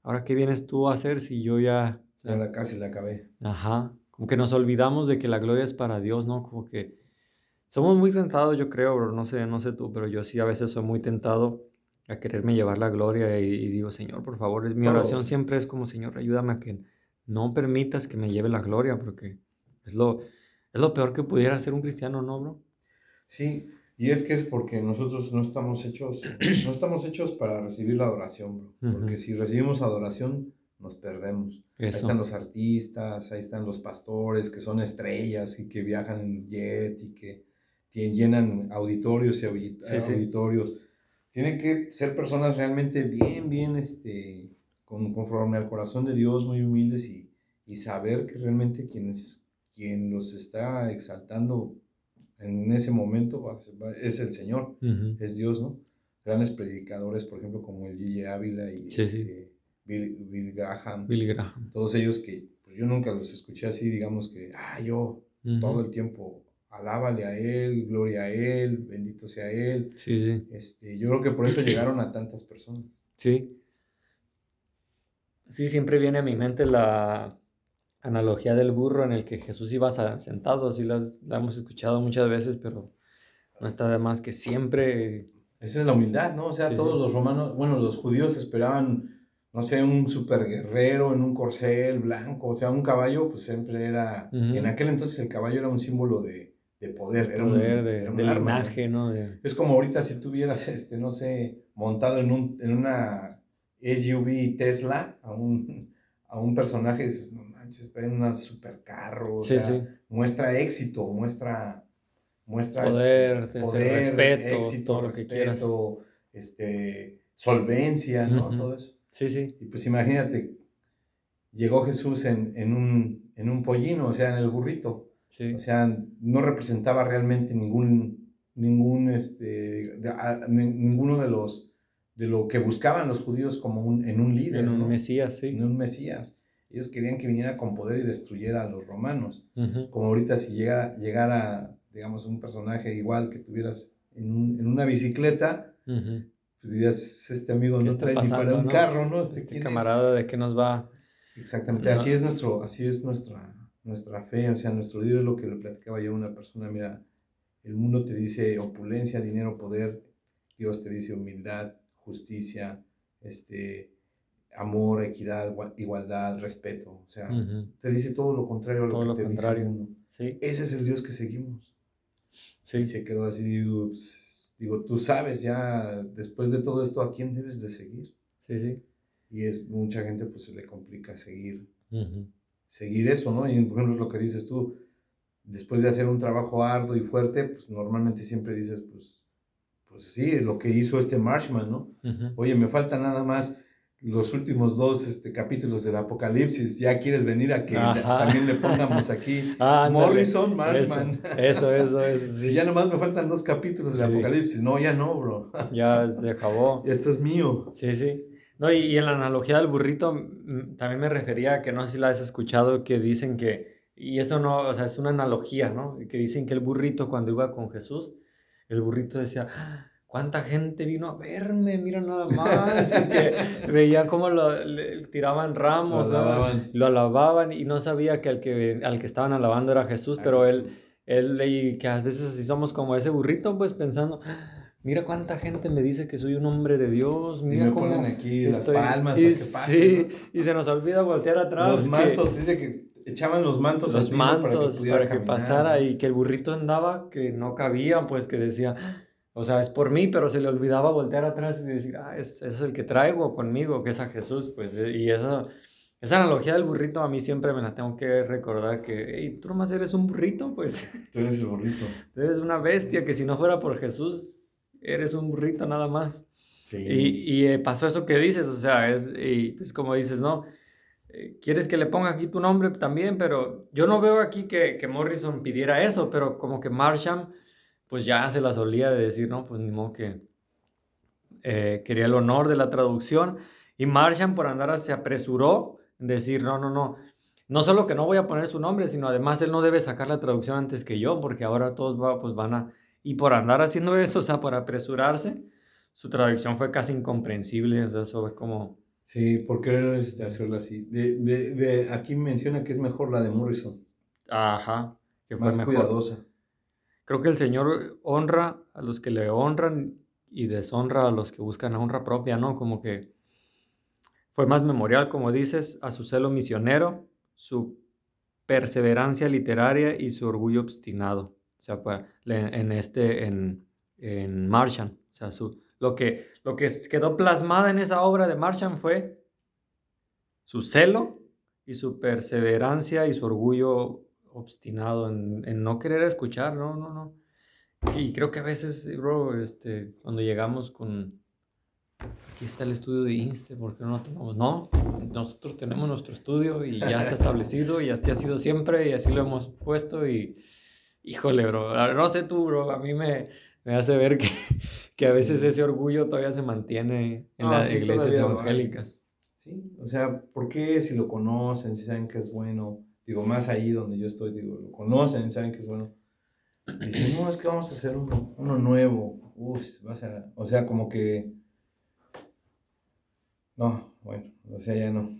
ahora qué vienes tú a hacer si yo ya... Ya casi la acabé. Ajá como que nos olvidamos de que la gloria es para Dios, ¿no? Como que Somos muy tentados, yo creo, bro. No sé, no sé tú, pero yo sí a veces soy muy tentado a quererme llevar la gloria y, digo, Señor, por favor, mi oración siempre es como, Señor, ayúdame a que no permitas que me lleve la gloria, porque es lo, es lo peor que pudiera hacer un cristiano, ¿no, bro? Sí, y es que es porque nosotros no estamos hechos, no estamos hechos para recibir la adoración, bro. Porque si recibimos adoración, nos perdemos. Ahí están los artistas, ahí están los pastores que son estrellas y que viajan en jet y que llenan auditorios y auditorios. Tienen que ser personas realmente bien, bien, este, con, conforme al corazón de Dios, muy humildes y, y saber que realmente quien, es, quien los está exaltando en ese momento es el Señor, es Dios, ¿no? Grandes predicadores, por ejemplo, como el Gigi Ávila y este, Bill, Graham. Bill Graham. Todos ellos que pues, yo nunca los escuché así, digamos que, ah, yo todo el tiempo alábale a Él, gloria a Él, bendito sea Él. Sí, sí. Este, yo creo que por eso llegaron a tantas personas. Sí. Sí, siempre viene a mi mente la analogía del burro en el que Jesús iba sentado, sí la, la hemos escuchado muchas veces, pero no está de más que siempre... Esa es la humildad, ¿no? O sea, todos los romanos, bueno, los judíos esperaban, no sé, un super guerrero en un corcel blanco, o sea, un caballo, pues siempre era, en aquel entonces el caballo era un símbolo de, de poder, era poder, de, de imagen, ¿no? Es como ahorita si tuvieras, este, no sé, montado en, un, en una SUV Tesla a un, a un personaje, dices, no manches, está en un supercarro, o sea, muestra éxito, muestra, muestra poder, este, poder respeto, éxito, todo lo que quieras. este, solvencia, ¿no? Todo eso. Sí, sí. Y pues imagínate, llegó Jesús en, en, un, en un pollino, o sea, en el burrito. O sea, no representaba realmente ningún, ningún, este, ninguno de los, de lo que buscaban los judíos como un, en un líder. En un Mesías, sí. En un Mesías. Ellos querían que viniera con poder y destruyera a los romanos. Como ahorita si llegara, llegara, digamos, un personaje igual que tuvieras en, un, en una bicicleta, pues dirías, este amigo no trae ni para un carro, ¿no? Este, este camarada de qué nos va... Exactamente, así es nuestro, así es nuestra nuestra fe, o sea, nuestro Dios es lo que le platicaba yo a una persona, mira, el mundo te dice opulencia, dinero, poder, Dios te dice humildad, justicia, este, amor, equidad, igualdad, respeto, o sea, te dice todo lo contrario a lo que te dice el mundo. Ese es el Dios que seguimos. Sí. Y se quedó así, pues, digo, tú sabes ya, después de todo esto, ¿a quién debes de seguir? Sí, sí. Y es, mucha gente pues se le complica seguir seguir eso, ¿no? Y por ejemplo, lo que dices tú, después de hacer un trabajo arduo y fuerte, pues normalmente siempre dices, pues, pues sí, lo que hizo este Marshman, ¿no? Oye, me falta nada más los últimos dos este, capítulos del Apocalipsis, ya quieres venir a que también le pongamos aquí Morrison, Marshman. Eso, eso, eso. Si ya nomás me faltan dos capítulos del Apocalipsis, no, ya no, bro. ya se acabó. Esto es mío. Sí, sí. No, y, en la analogía del burrito mm, también me refería a que no sé si la has escuchado, que dicen que, y esto no, o sea, es una analogía, ¿no? Que dicen que el burrito cuando iba con Jesús, el burrito decía, ah, ¿cuánta gente vino a verme? Mira nada más. Y que veía cómo lo, le tiraban ramos, lo alababan. lo alababan y no sabía que al que, al que estaban alabando era Jesús, pero él, él, y que a veces así somos como ese burrito, pues pensando mira cuánta gente me dice que soy un hombre de Dios, mira y me ponen aquí las palmas para que pase, Sí, y se nos olvida voltear atrás. Los mantos, dice que echaban los mantos los mantos para que, pasara y que el burrito andaba que no cabía, pues que decía, o sea, es por mí, pero se le olvidaba voltear atrás y decir, ah, es, es el que traigo conmigo, que es a Jesús, pues, eh, y esa, esa analogía del burrito a mí siempre me la tengo que recordar que, hey, tú nomás eres un burrito, pues. Tú eres el burrito. Tú eres una bestia que si no fuera por Jesús eres un burrito nada más. Y, y eh, pasó eso que dices, o sea, es, y, pues como dices, ¿no? Eh, ¿Quieres que le ponga aquí tu nombre también? Pero yo no veo aquí que, que Morrison pidiera eso, pero como que Marsham, pues ya se la solía de decir, no, pues ni modo que eh, quería el honor de la traducción. Y Marsham por andar se apresuró en decir, no, no, no, no solo que no voy a poner su nombre, sino además él no debe sacar la traducción antes que yo, porque ahora todos va, pues van a y por andar haciendo eso, o sea, por apresurarse, su traducción fue casi incomprensible. O sea, eso es como... Sí, ¿por qué este, hacerlo así? De, de, de, aquí menciona que es mejor la de Morrison. Ajá. Que fue Más cuidadosa. Creo que el Señor honra a los que le honran y deshonra a los que buscan honra propia, ¿no? Como que fue más memorial, como dices, a su celo misionero, su perseverancia literaria y su orgullo obstinado. O sea, en este, en, en Marchand. O sea, su, lo, que, lo que quedó plasmada en esa obra de Marchand fue su celo y su perseverancia y su orgullo obstinado en, en no querer escuchar, no, no, no. Y creo que a veces, bro, este, cuando llegamos con, aquí está el estudio de Inste, ¿por qué no lo tomamos? No, nosotros tenemos nuestro estudio y ya está establecido y así ha sido siempre y así lo hemos puesto y, híjole, bro, no sé tú, bro, a mí me, me hace ver que, que a veces ese orgullo todavía se mantiene en las iglesias evangélicas. Sí, o sea, ¿por qué si lo conocen, si saben que es bueno? Digo, más ahí donde yo estoy, digo, lo conocen, saben que es bueno. Dicen, no, es que vamos a hacer uno, uno nuevo. Uf, va a ser, o sea, como que... No, bueno, o sea, ya no.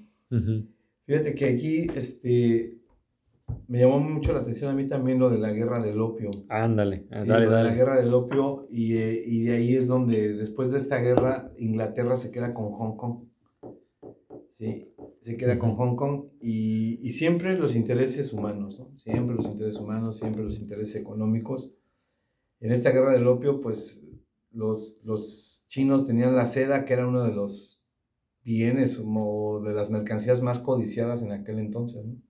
Fíjate que aquí, este, me llamó mucho la atención a mí también lo de la guerra del opio. Ándale, sí, dale, dale. La guerra del opio, y, eh, y, de ahí es donde, después de esta guerra, Inglaterra se queda con Hong Kong. Sí, se queda con Hong Kong y, y, siempre los intereses humanos, ¿no? Siempre los intereses humanos, siempre los intereses económicos. En esta guerra del opio, pues los, los chinos tenían la seda, que era uno de los bienes o de las mercancías más codiciadas en aquel entonces, ¿no?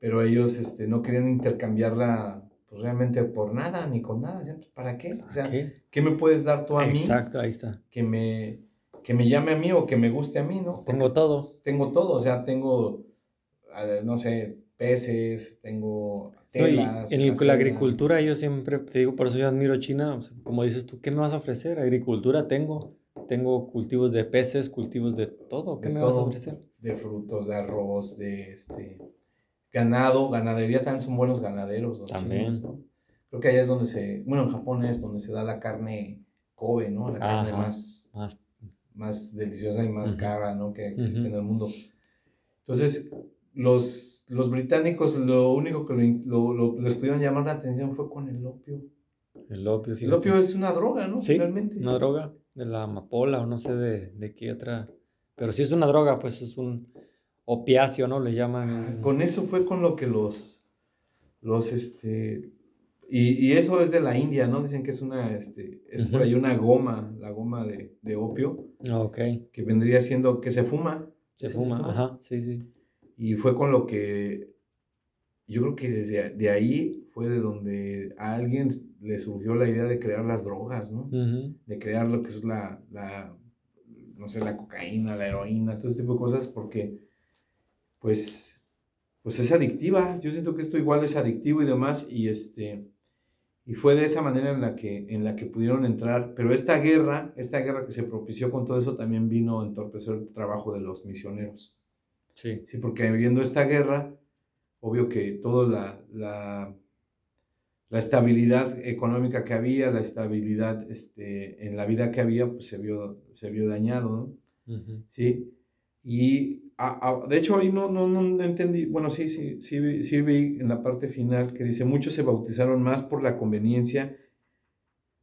Pero ellos este, no querían intercambiarla pues, realmente por nada, ni con nada. ¿Para qué? O sea, ¿qué? me puedes dar tú a mí? Exacto, ahí está. Que me, que me llame a mí o que me guste a mí, ¿no? tengo todo. Tengo todo, o sea, tengo, no sé, peces, tengo telas. en la, agricultura yo siempre te digo, por eso yo admiro China, como dices tú, ¿qué me vas a ofrecer? Agricultura tengo, tengo cultivos de peces, cultivos de todo, ¿qué me vas a ofrecer? De frutos, de arroz, de este, ganado, ganadería también son buenos ganaderos también. Creo que allá es donde se, bueno, en Japón es donde se da la carne Kobe, ¿no? La carne más, más más deliciosa y más cara, ¿no? Que existe en el mundo. Entonces, los, los británicos lo único que lo, lo, les pudieron llamar la atención fue con el opio. El opio, El opio es una droga, ¿no? Sí, Finalmente. una droga de la amapola o no sé de, de qué otra. Pero si es una droga, pues es un opiáceo, ¿no? Le llaman. Con eso fue con lo que los, los, este, y, y, eso es de la India, ¿no? Dicen que es una, este, es por ahí una goma, la goma de, de opio. Ah, ok. Que vendría siendo, que se fuma. Se, fuma, ajá, sí, sí. Y fue con lo que, yo creo que desde de ahí fue de donde a alguien le surgió la idea de crear las drogas, ¿no? De crear lo que es la, la, no sé, la cocaína, la heroína, todo ese tipo de cosas, porque, pues, pues es adictiva. Yo siento que esto igual es adictivo y demás, y este y fue de esa manera en la, que, en la que pudieron entrar. Pero esta guerra, esta guerra que se propició con todo eso, también vino a entorpecer el trabajo de los misioneros. Sí. Sí, porque viendo esta guerra, obvio que toda la, la, la, estabilidad económica que había, la estabilidad este, en la vida que había, pues se vio, se vio dañado, ¿no? Sí. Y de hecho, ahí no, no, no entendí, bueno, sí, sí, sí, sí vi en la parte final que dice, muchos se bautizaron más por la conveniencia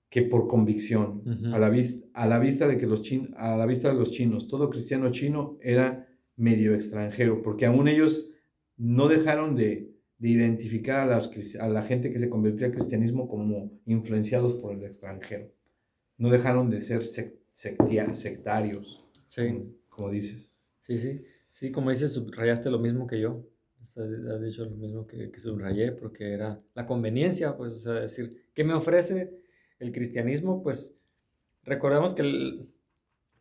que por convicción, a, la vista, a la vista de que los chin, a la vista de los chinos, todo cristiano chino era medio extranjero, porque aún ellos no dejaron de, de identificar a, las, a la gente que se convertía al cristianismo como influenciados por el extranjero. No dejaron de ser sectarios, como dices. Sí, sí. Sí, como dices, subrayaste lo mismo que yo. Has dicho lo mismo que, que subrayé, porque era la conveniencia, pues, o sea, decir, ¿qué me ofrece el cristianismo? Pues recordemos que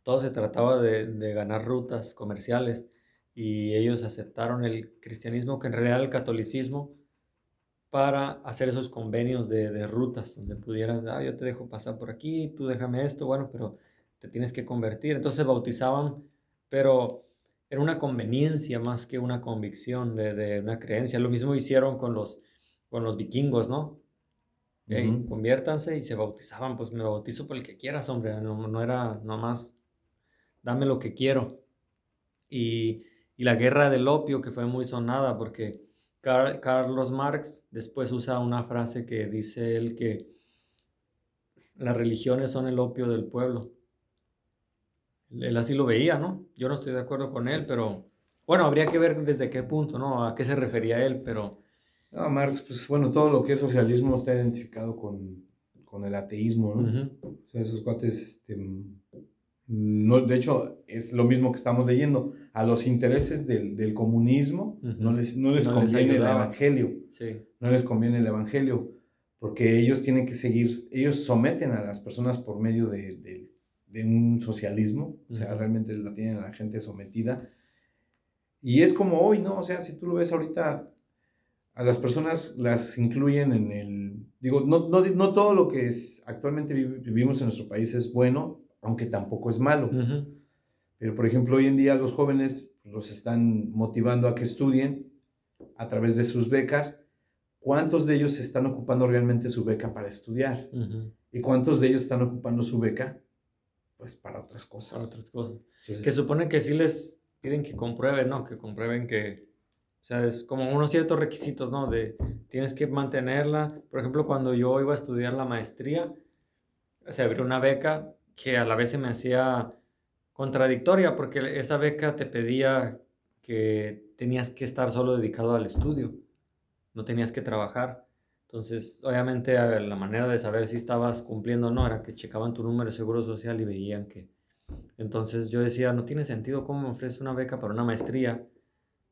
todo se trataba de, de, ganar rutas comerciales y ellos aceptaron el cristianismo, que en realidad el catolicismo, para hacer esos convenios de, de rutas, donde pudieras, ah, yo te dejo pasar por aquí, tú déjame esto, bueno, pero te tienes que convertir. Entonces se bautizaban, pero era una conveniencia más que una convicción de, una creencia. Lo mismo hicieron con los, con los vikingos, ¿no? Conviértanse y se bautizaban, pues me bautizo por el que quieras, hombre, no, no era nomás dame lo que quiero. Y, y, la guerra del opio, que fue muy sonada, porque Carlos Marx después usa una frase que dice él que las religiones son el opio del pueblo. Él así lo veía, ¿no? Yo no estoy de acuerdo con él, pero bueno, habría que ver desde qué punto, ¿no? A qué se refería él, pero... No, Marx, pues bueno, todo lo que es socialismo está identificado con, con el ateísmo, ¿no? O sea, esos cuates, este, no, de hecho, es lo mismo que estamos leyendo. A los intereses del, del comunismo no les, no les conviene el evangelio. Sí. No les conviene el evangelio, porque ellos tienen que seguir, ellos someten a las personas por medio de, de, de un socialismo, o sea, realmente la tienen a la gente sometida. Y es como hoy, ¿no? O sea, si tú lo ves ahorita, a las personas las incluyen en el, digo, no, no, no todo lo que es, actualmente vivimos en nuestro país es bueno, aunque tampoco es malo. Pero, por ejemplo, hoy en día los jóvenes los están motivando a que estudien a través de sus becas. ¿Cuántos de ellos están ocupando realmente su beca para estudiar? ¿Y cuántos de ellos están ocupando su beca? Pues para otras cosas. Para otras cosas. que supone que sí les piden que comprueben, ¿no? Que comprueben que, o sea, es como unos ciertos requisitos, ¿no? De tienes que mantenerla. Por ejemplo, cuando yo iba a estudiar la maestría, se abrió una beca que a la vez se me hacía contradictoria porque esa beca te pedía que tenías que estar solo dedicado al estudio, no tenías que trabajar. Entonces, obviamente, la manera de saber si estabas cumpliendo o no era que checaban tu número de seguro social y veían que. Entonces yo decía, no tiene sentido cómo me ofrece una beca para una maestría,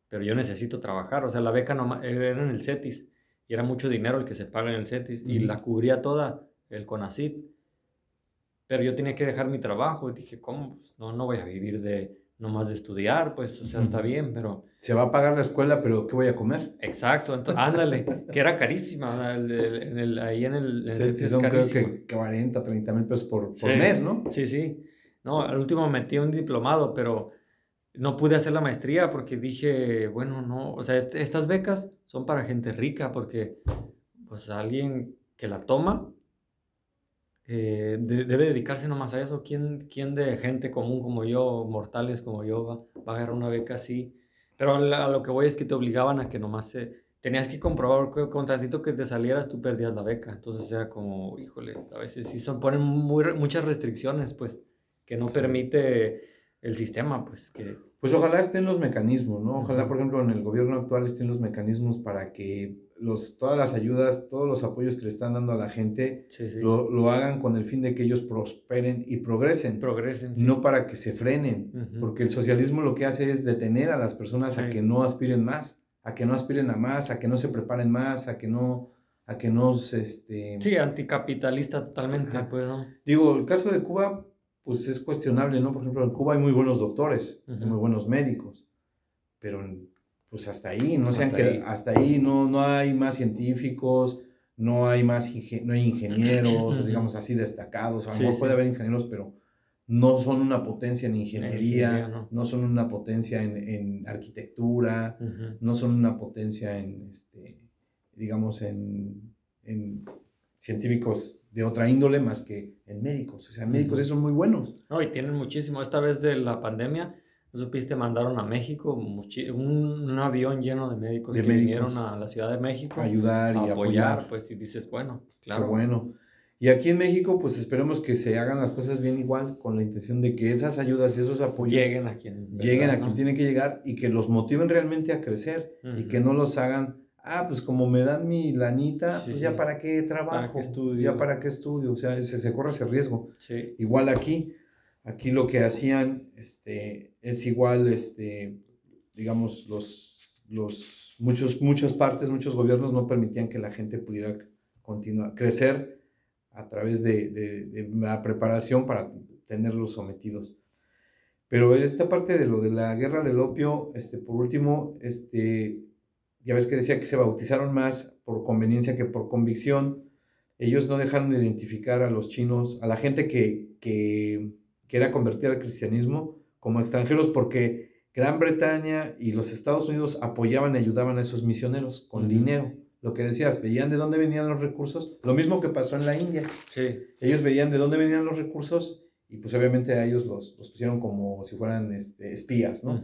pero yo necesito trabajar. O sea, la beca no, era en el CETIS y era mucho dinero el que se paga en el CETIS y la cubría toda el CONACIT pero yo tenía que dejar mi trabajo y dije, ¿cómo? Pues no, no voy a vivir de nomás de estudiar, pues, o sea, está bien, pero... Se va a pagar la escuela, pero ¿qué voy a comer? Exacto, entonces, ándale, que era carísima, el, el, ahí en el... En el son creo que 40, 30 mil pesos por, por mes, ¿no? Sí, sí. No, al último metí un diplomado, pero no pude hacer la maestría porque dije, bueno, no, o sea, este, estas becas son para gente rica porque, pues, alguien que la toma eh, debe dedicarse nomás a eso. ¿Quién, ¿Quién, de gente común como yo, mortales como yo, va, va a agarrar una beca así? Pero a lo que voy es que te obligaban a que nomás se, tenías que comprobar que con tantito que te salieras tú perdías la beca. Entonces era como, híjole, a veces sí son, ponen muy, muchas restricciones, pues, que no permite el sistema, pues que... Pues ojalá estén los mecanismos, ¿no? Ojalá, por ejemplo, en el gobierno actual estén los mecanismos para que los, todas las ayudas, todos los apoyos que le están dando a la gente, Lo, lo, hagan con el fin de que ellos prosperen y progresen. Progresen. No para que se frenen, porque el socialismo lo que hace es detener a las personas a que no aspiren más, a que no aspiren a más, a que no se preparen más, a que no a que no este sí anticapitalista totalmente pues, digo el caso de Cuba pues es cuestionable no por ejemplo en Cuba hay muy buenos doctores muy buenos médicos pero en pues hasta ahí, ¿no? Hasta, que, ahí. hasta ahí no, no hay más científicos, no hay más no hay ingenieros, digamos así, destacados. A lo mejor puede haber ingenieros, pero no son una potencia en ingeniería, no. son una potencia en, en arquitectura, no son una potencia en, este, digamos, en, en, científicos de otra índole más que en médicos. O sea, médicos son muy buenos. No, y tienen muchísimo. Esta vez de la pandemia, ¿No supiste? Mandaron a México un, avión lleno de médicos que vinieron a la Ciudad de México a ayudar y apoyar, Pues y dices, bueno, claro. bueno. Y aquí en México, pues esperemos que se hagan las cosas bien igual, con la intención de que esas ayudas y esos apoyos lleguen a quien, lleguen a quien tienen que llegar y que los motiven realmente a crecer y que no los hagan, ah, pues como me dan mi lanita, pues ya para qué trabajo, ya para qué estudio, o sea, se, se corre ese riesgo. Igual aquí Aquí lo que hacían este, es igual, este, digamos, los, los, muchos, muchas partes, muchos gobiernos no permitían que la gente pudiera continuar, crecer a través de, de, la preparación para tenerlos sometidos. Pero esta parte de lo de la guerra del opio, este, por último, este, ya ves que decía que se bautizaron más por conveniencia que por convicción. Ellos no dejaron de identificar a los chinos, a la gente que, que que era convertir al cristianismo como extranjeros porque Gran Bretaña y los Estados Unidos apoyaban y ayudaban a esos misioneros con dinero. Lo que decías, veían de dónde venían los recursos. Lo mismo que pasó en la India. Sí. Ellos veían de dónde venían los recursos y pues obviamente a ellos los, pusieron como si fueran este, espías, ¿no?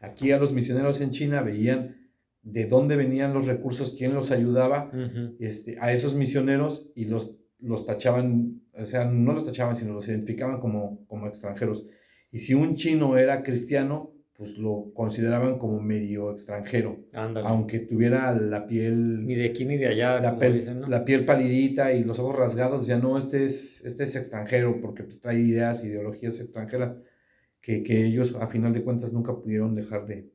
Aquí a los misioneros en China veían de dónde venían los recursos, quién los ayudaba este, a esos misioneros y los, los tachaban, o sea, no los tachaban, sino los identificaban como, como extranjeros. Y si un chino era cristiano, pues lo consideraban como medio extranjero. Aunque tuviera la piel... Ni de aquí ni de allá. La, piel, la piel palidita y los ojos rasgados, ya no, este es, este es extranjero porque pues, trae ideas, ideologías extranjeras que, que, ellos a final de cuentas nunca pudieron dejar de,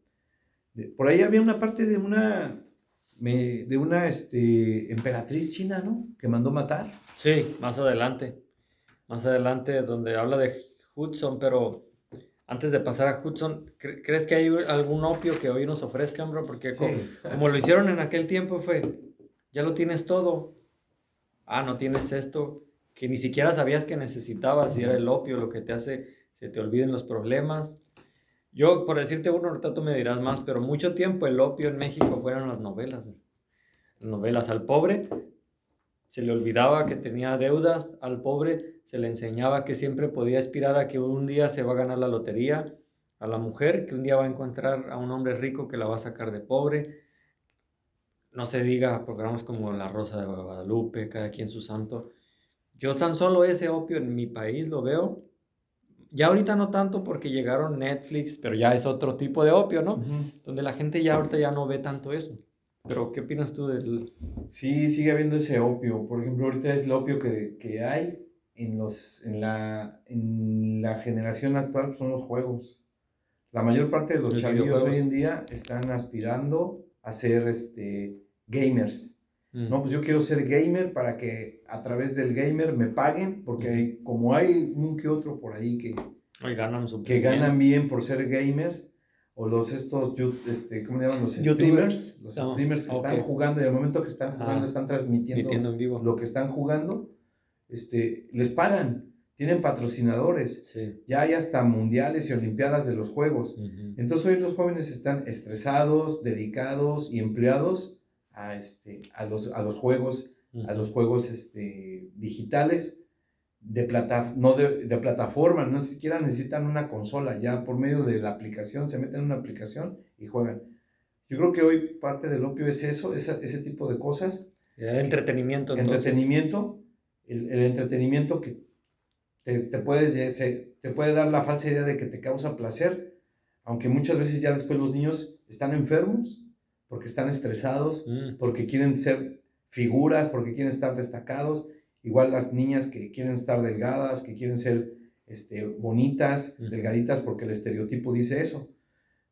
Por ahí había una parte de una... de una este, emperatriz china, ¿no? Que mandó matar. Sí, más adelante. Más adelante, donde habla de Hudson, pero antes de pasar a Hudson, ¿crees que hay algún opio que hoy nos ofrezcan, bro? Porque como, lo hicieron en aquel tiempo fue, ya lo tienes todo. Ah, no tienes esto, que ni siquiera sabías que necesitabas y era el opio lo que te hace, se te olviden los problemas. Yo, por decirte uno, ahorita tú me dirás más, pero mucho tiempo el opio en México fueron las novelas. Las novelas al pobre se le olvidaba que tenía deudas, al pobre se le enseñaba que siempre podía aspirar a que un día se va a ganar la lotería, a la mujer que un día va a encontrar a un hombre rico que la va a sacar de pobre. No se diga programas como La Rosa de Guadalupe, cada quien su santo. Yo tan solo ese opio en mi país lo veo. Ya ahorita no tanto porque llegaron Netflix, pero ya es otro tipo de opio, ¿no? Donde la gente ya ahorita ya no ve tanto eso. Pero, ¿qué opinas tú del...? Sí, sigue habiendo ese opio. Por ejemplo, ahorita es el opio que, que hay en, los, en, la, en la generación actual son los juegos. La mayor parte de los chavillos hoy en día están aspirando a ser este, gamers. Mm. No, pues yo quiero ser gamer para que a través del gamer me paguen, porque como hay un que otro por ahí que, ganan, que ganan bien por ser gamers, o los estos, este, ¿cómo llaman? Los streamers, los streamers que están jugando y al momento que están jugando están transmitiendo en vivo. lo que están jugando este, les pagan, tienen patrocinadores, ya hay hasta mundiales y olimpiadas de los juegos. Entonces hoy los jóvenes están estresados, dedicados y empleados a, este, a, los, a los juegos, a los juegos este, digitales. De, plata, no de, de, plataforma, no siquiera necesitan una consola, ya por medio de la aplicación se meten en una aplicación y juegan. Yo creo que hoy parte del opio es eso, ese, ese tipo de cosas. El entretenimiento. Entretenimiento el, entretenimiento que te, te, puede, te puede dar la falsa idea de que te causa placer, aunque muchas veces ya después los niños están enfermos porque están estresados, mm. porque quieren ser figuras, porque quieren estar destacados, igual las niñas que quieren estar delgadas, que quieren ser este, bonitas, delgaditas, porque el estereotipo dice eso.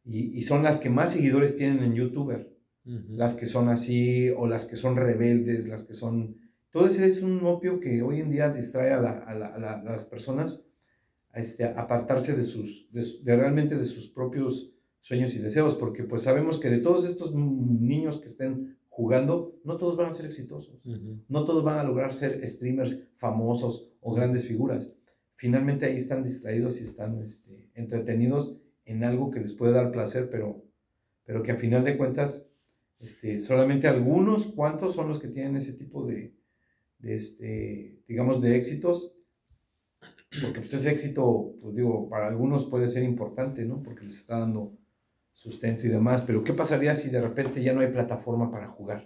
Y, y, son las que más seguidores tienen en YouTuber. Las que son así, o las que son rebeldes, las que son todo ese es un opio que hoy en día distrae a, las personas a este, apartarse de, sus, de, realmente de sus propios sueños y deseos, porque pues sabemos que de todos estos niños que estén jugando, no todos van a ser exitosos, no todos van a lograr ser streamers famosos o grandes figuras. Finalmente ahí están distraídos y están este, entretenidos en algo que les puede dar placer, pero, pero que a final de cuentas este, solamente algunos cuantos son los que tienen ese tipo de, de este, digamos, de éxitos, porque pues ese éxito, pues digo, para algunos puede ser importante, ¿no? Porque les está dando sustento y demás, pero ¿qué pasaría si de repente ya no hay plataforma para jugar?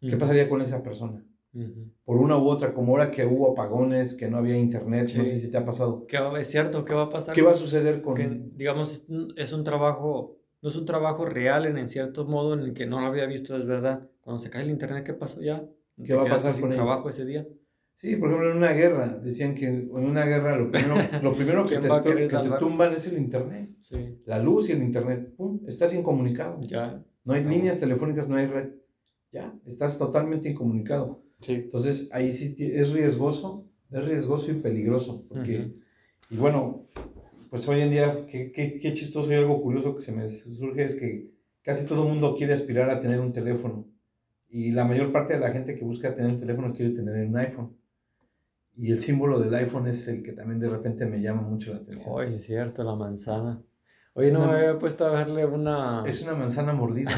¿Qué pasaría con esa persona? Por una u otra, como ahora que hubo apagones, que no había internet, no sé si te ha pasado. ¿Qué es cierto, ¿qué va a pasar? ¿Qué va a suceder con...? Que, digamos, es un trabajo, no es un trabajo real en, en cierto modo en el que no lo había visto, es verdad. Cuando se cae el internet, ¿qué pasó ya? ¿Qué va a pasar con ellos? trabajo ese día? Sí, por ejemplo, en una guerra, decían que en una guerra lo primero, lo primero que, te, tumban es el internet. Sí. La luz y el internet. ¡Pum! Estás incomunicado. Ya. No hay líneas telefónicas, no hay red. Ya, estás totalmente incomunicado. Sí. Entonces, ahí sí es riesgoso, es riesgoso y peligroso. Porque, y bueno, pues hoy en día, qué, qué, qué chistoso y algo curioso que se me surge es que casi todo el mundo quiere aspirar a tener un teléfono. Y la mayor parte de la gente que busca tener un teléfono quiere tener un iPhone. Y el símbolo del iPhone es el que también de repente me llama mucho la atención. Oye, es cierto, la manzana. Oye, no me había puesto a verle una... Es una manzana mordida.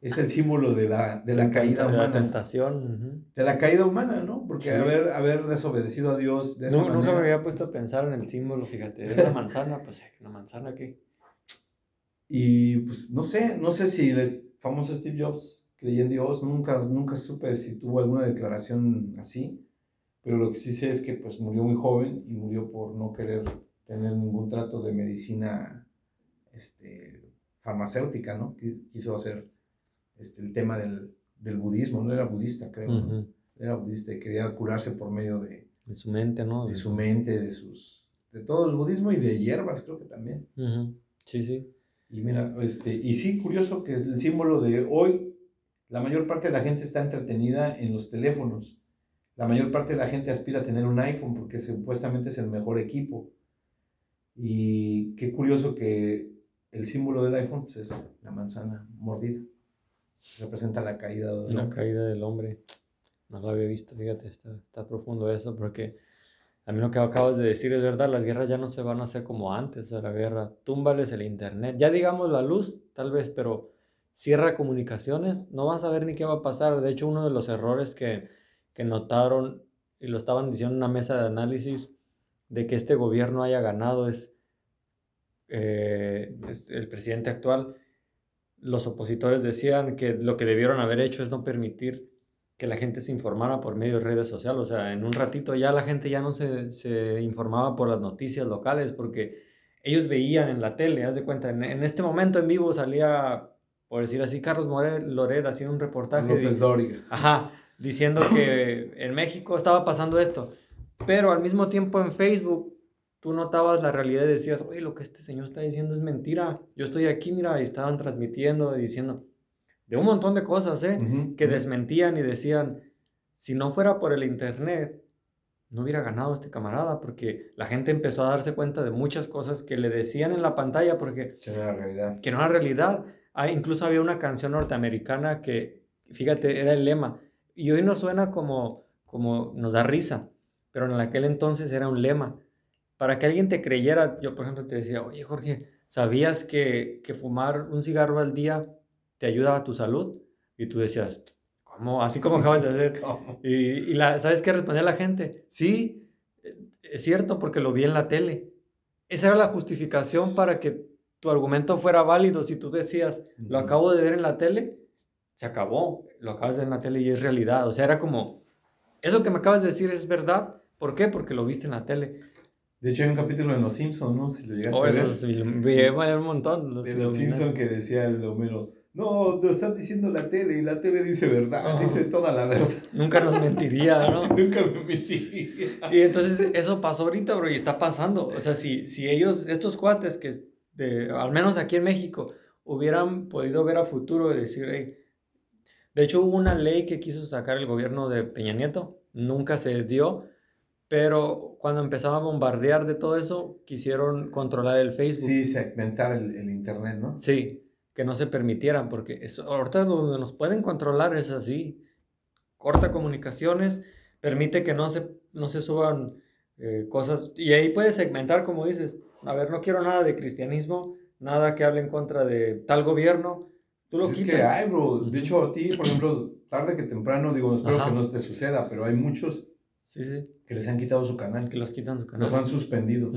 es el símbolo de la, de la caída humana. De la tentación. De la caída humana, ¿no? Porque haber, haber desobedecido a Dios de esa no, Nunca me había puesto a pensar en el símbolo, fíjate. De la manzana, pues, ¿una manzana qué? Y pues no sé, no sé si les famoso Steve Jobs creía en Dios, nunca, nunca supe si tuvo alguna declaración así, pero lo que sí sé es que pues murió muy joven y murió por no querer tener ningún trato de medicina este, farmacéutica, ¿no? Quiso hacer este, el tema del, del budismo, no era budista, creo. Era budista y quería curarse por medio de, de su mente, ¿no? De su mente, de sus de todo el budismo y de hierbas, creo que también. Sí, sí. Y mira, este, y sí, curioso que el símbolo de hoy, la mayor parte de la gente está entretenida en los teléfonos. La mayor parte de la gente aspira a tener un iPhone porque supuestamente es el mejor equipo. Y qué curioso que el símbolo del iPhone pues, es la manzana mordida. Representa la caída del la caída del hombre. No lo había visto, fíjate, está, está profundo eso porque a mí lo que acabas de decir es verdad, las guerras ya no se van a hacer como antes, la guerra, túmbales el internet, ya digamos la luz, tal vez, pero cierra comunicaciones, no vas a ver ni qué va a pasar. De hecho, uno de los errores que, que notaron, y lo estaban diciendo en una mesa de análisis, de que este gobierno haya ganado es, eh, es el presidente actual. Los opositores decían que lo que debieron haber hecho es no permitir que la gente se informara por medio de redes sociales. O sea, en un ratito ya la gente ya no se, se informaba por las noticias locales porque ellos veían en la tele, haz de cuenta, en, en este momento en vivo salía, por decir así, Carlos Loret haciendo un reportaje. López Dóriga. Ajá, diciendo que en México estaba pasando esto. Pero al mismo tiempo en Facebook tú notabas la realidad y decías, oye, lo que este señor está diciendo es mentira. Yo estoy aquí, mira, y estaban transmitiendo y diciendo, de un montón de cosas, ¿eh? que desmentían y decían, si no fuera por el Internet, no hubiera ganado este camarada, porque la gente empezó a darse cuenta de muchas cosas que le decían en la pantalla, porque... Que no era realidad. Que no era realidad. Ah, incluso había una canción norteamericana que, fíjate, era el lema. Y hoy nos suena como, como nos da risa, pero en aquel entonces era un lema. Para que alguien te creyera, yo por ejemplo te decía, oye Jorge, ¿sabías que, que fumar un cigarro al día te ayuda a tu salud. Y tú decías, ¿cómo? Así como acabas de hacer. Y, y la, ¿sabes qué respondía la gente? Sí, es cierto porque lo vi en la tele. Esa era la justificación para que tu argumento fuera válido. Si tú decías, lo acabo de ver en la tele, se acabó. Lo acabas de ver en la tele y es realidad. O sea, era como, eso que me acabas de decir es verdad. ¿Por qué? Porque lo viste en la tele. De hecho, hay un capítulo en Los Simpsons, ¿no? Si lo llegaste oh, a ver. un montón. Los de Los Simpsons que decía el Homero, no, lo están diciendo la tele y la tele dice verdad, dice toda la verdad. Nunca nos mentiría, ¿no? Nunca me mentiría. Y entonces eso pasó ahorita, bro, y está pasando. O sea, si, si ellos, estos cuates que, de, al menos aquí en México, hubieran podido ver a futuro y decir, hey, de hecho hubo una ley que quiso sacar el gobierno de Peña Nieto, nunca se dio, pero cuando empezaba a bombardear de todo eso, quisieron controlar el Facebook. Sí, segmentar el, el Internet, ¿no? Sí que no se permitieran, porque eso, ahorita donde nos pueden controlar es así. Corta comunicaciones, permite que no se, no se suban eh, cosas, y ahí puedes segmentar, como dices, a ver, no quiero nada de cristianismo, nada que hable en contra de tal gobierno, tú lo pues Es que hay, bro. De hecho, a ti, por ejemplo, tarde que temprano, digo, espero que no te suceda, pero hay muchos que les han quitado su canal. Que los quitan su canal. Los han suspendido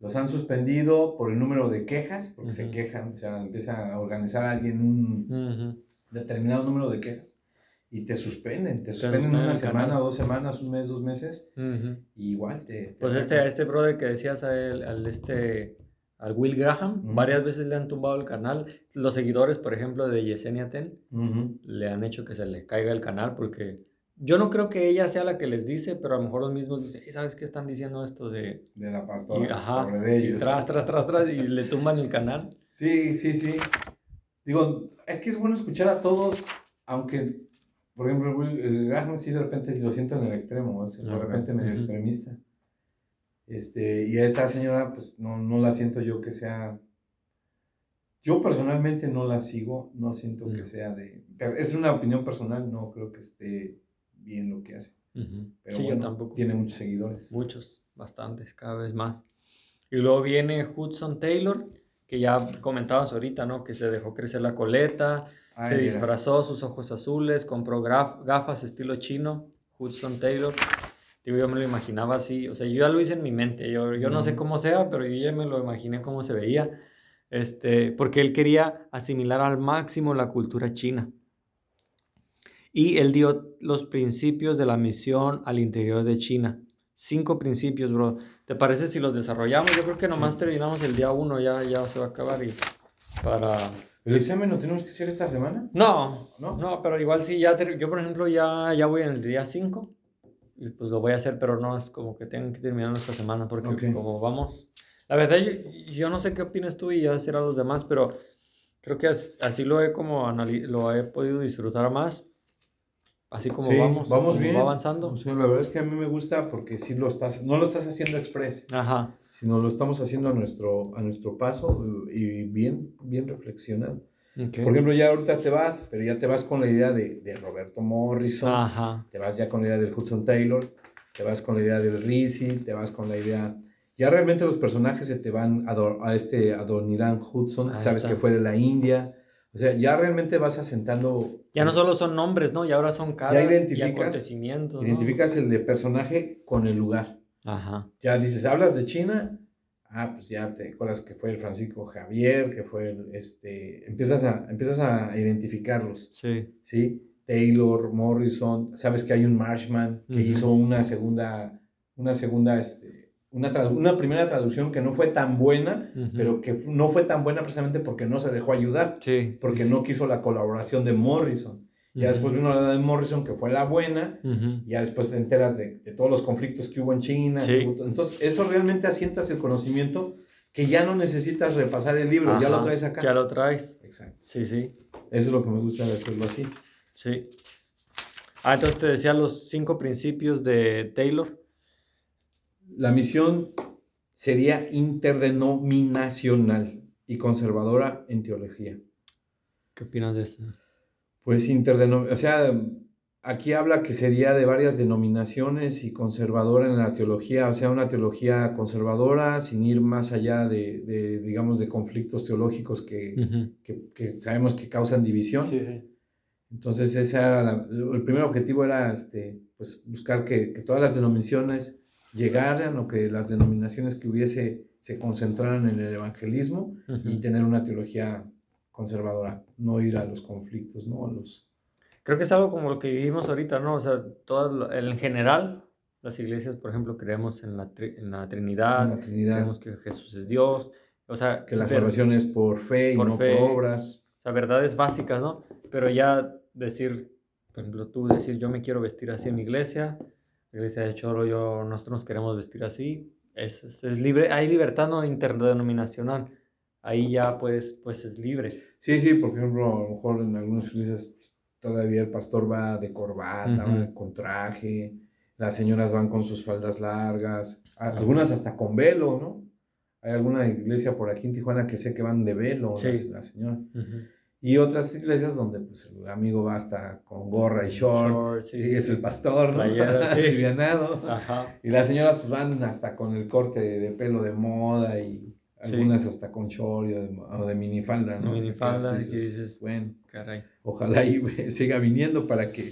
los han suspendido por el número de quejas, porque se quejan, o sea, empieza a organizar a alguien un determinado número de quejas y te suspenden, te suspenden una semana, dos semanas, un mes, dos meses, y igual te... pues este, este brother que decías a él, al este, al Will Graham, varias veces le han tumbado el canal, los seguidores, por ejemplo, de Yesenia Ten, le han hecho que se le caiga el canal porque yo no creo que ella sea la que les dice, pero a lo mejor los mismos dicen, ¿sabes qué están diciendo esto de... De la pastora, sobre de ellos. Y tras, tras, tras, tras, y le tumban el canal. Sí, sí, sí. Digo, es que es bueno escuchar a todos, aunque, por ejemplo, el Graham sí de repente lo siento en el extremo, es de repente medio extremista. Este, y a esta señora, pues no, no la siento yo que sea... Yo personalmente no la sigo, no siento que sea de... Es una opinión personal, no creo que esté bien lo que hace. Pero sí, yo tampoco. Tiene muchos seguidores. Muchos, bastantes, cada vez más. Y luego viene Hudson Taylor, que ya comentabas ahorita, ¿no? Que se dejó crecer la coleta, se disfrazó sus ojos azules, compró gafas estilo chino, Hudson Taylor. Digo, yo me lo imaginaba así, o sea, yo ya lo hice en mi mente, yo, yo no sé cómo sea, pero yo ya me lo imaginé cómo se veía. Este, porque él quería asimilar al máximo la cultura china. Y él dio los principios de la misión al interior de China. Cinco principios, bro. ¿Te parece si los desarrollamos? Yo creo que nomás terminamos el día uno, ya, ya se va a acabar y para... ¿El examen lo tenemos que hacer esta semana? No, no, no pero igual sí, ya yo por ejemplo ya, ya voy en el día 5 y pues lo voy a hacer, pero no es como que tengan que terminar esta semana porque como vamos... La verdad, yo, yo, no sé qué opinas tú y ya decir a los demás, pero creo que así lo he como lo he podido disfrutar más así como vamos, vamos bien. avanzando. la verdad es que a mí me gusta porque si lo estás, no lo estás haciendo express, Ajá. sino lo estamos haciendo a nuestro, a nuestro paso y bien, bien reflexionado. Por ejemplo, ya ahorita te vas, pero ya te vas con la idea de, de Roberto Morrison, Ajá. te vas ya con la idea del Hudson Taylor, te vas con la idea del Rizzi, te vas con la idea... Ya realmente los personajes se te van a, a este Adoniran Hudson, sabes que fue de la India, o sea, ya realmente vas asentando. Ya no solo son nombres, ¿no? Y ahora son caras y acontecimientos. Identificas el de personaje con el lugar. Ajá. Ya dices, hablas de China. Ah, pues ya te acuerdas que fue el Francisco Javier, que fue el, este, empiezas a, empiezas a identificarlos. Sí. Sí. Taylor, Morrison, sabes que hay un Marshman que hizo una segunda, una segunda, este, una, una primera traducción que no fue tan buena, pero que no fue tan buena precisamente porque no se dejó ayudar, porque no quiso la colaboración de Morrison. Ya después vino la de Morrison, que fue la buena, ya después te enteras de, de, todos los conflictos que hubo en China. Entonces, eso realmente asientas el conocimiento que ya no necesitas repasar el libro, ya lo traes acá. Ya lo traes. Exacto. Sí, sí. Eso es lo que me gusta de hacerlo así. Sí. Ah, entonces te decía los cinco principios de Taylor. La misión sería interdenominacional y conservadora en teología. ¿Qué opinas de eso? Pues interdenominacional, o sea, aquí habla que sería de varias denominaciones y conservadora en la teología, o sea, una teología conservadora sin ir más allá de, digamos, de conflictos teológicos que, sabemos que causan división. Entonces, ese era el primer objetivo era este, pues, buscar que, que todas las denominaciones llegaran o que las denominaciones que hubiese se concentraran en el evangelismo y tener una teología conservadora, no ir a los conflictos, ¿no? A los... Creo que es algo como lo que vivimos ahorita, ¿no? O sea, todo, en general, las iglesias, por ejemplo, creemos en la, en la Trinidad, en la Trinidad, creemos que Jesús es Dios, o sea... Que la salvación es por fe y no por obras. O sea, verdades básicas, ¿no? Pero ya decir, por ejemplo, tú decir, yo me quiero vestir así en mi iglesia, iglesia de Choro, yo, nosotros nos queremos vestir así, es, es, libre, hay libertad no interdenominacional, ahí ya pues, pues es libre. Sí, sí, por ejemplo, a lo mejor en algunas iglesias pues, todavía el pastor va de corbata, va con traje, las señoras van con sus faldas largas, algunas hasta con velo, ¿no? Hay alguna iglesia por aquí en Tijuana que sé que van de velo las, señoras. Y otras iglesias donde pues, el amigo va hasta con gorra y shorts, y es el pastor, ¿no? sí. Y las señoras pues, van hasta con el corte de, pelo de moda y algunas hasta con short o de, minifalda, ¿no? Minifalda, y dices, bueno, caray. ojalá y siga viniendo para que,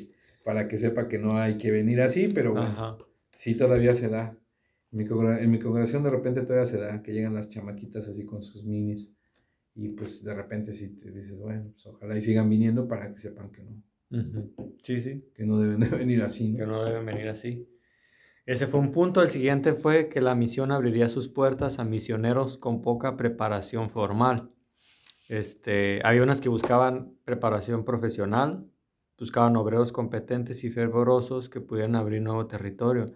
para que sepa que no hay que venir así, pero bueno, sí todavía se da. En mi, en mi congregación de repente todavía se da, que llegan las chamaquitas así con sus minis. Y pues de repente si te dices, bueno, pues ojalá y sigan viniendo para que sepan que no. Sí, sí. Que no deben de venir así. Que no deben venir así. Ese fue un punto. El siguiente fue que la misión abriría sus puertas a misioneros con poca preparación formal. Este, había unas que buscaban preparación profesional, buscaban obreros competentes y fervorosos que pudieran abrir nuevo territorio.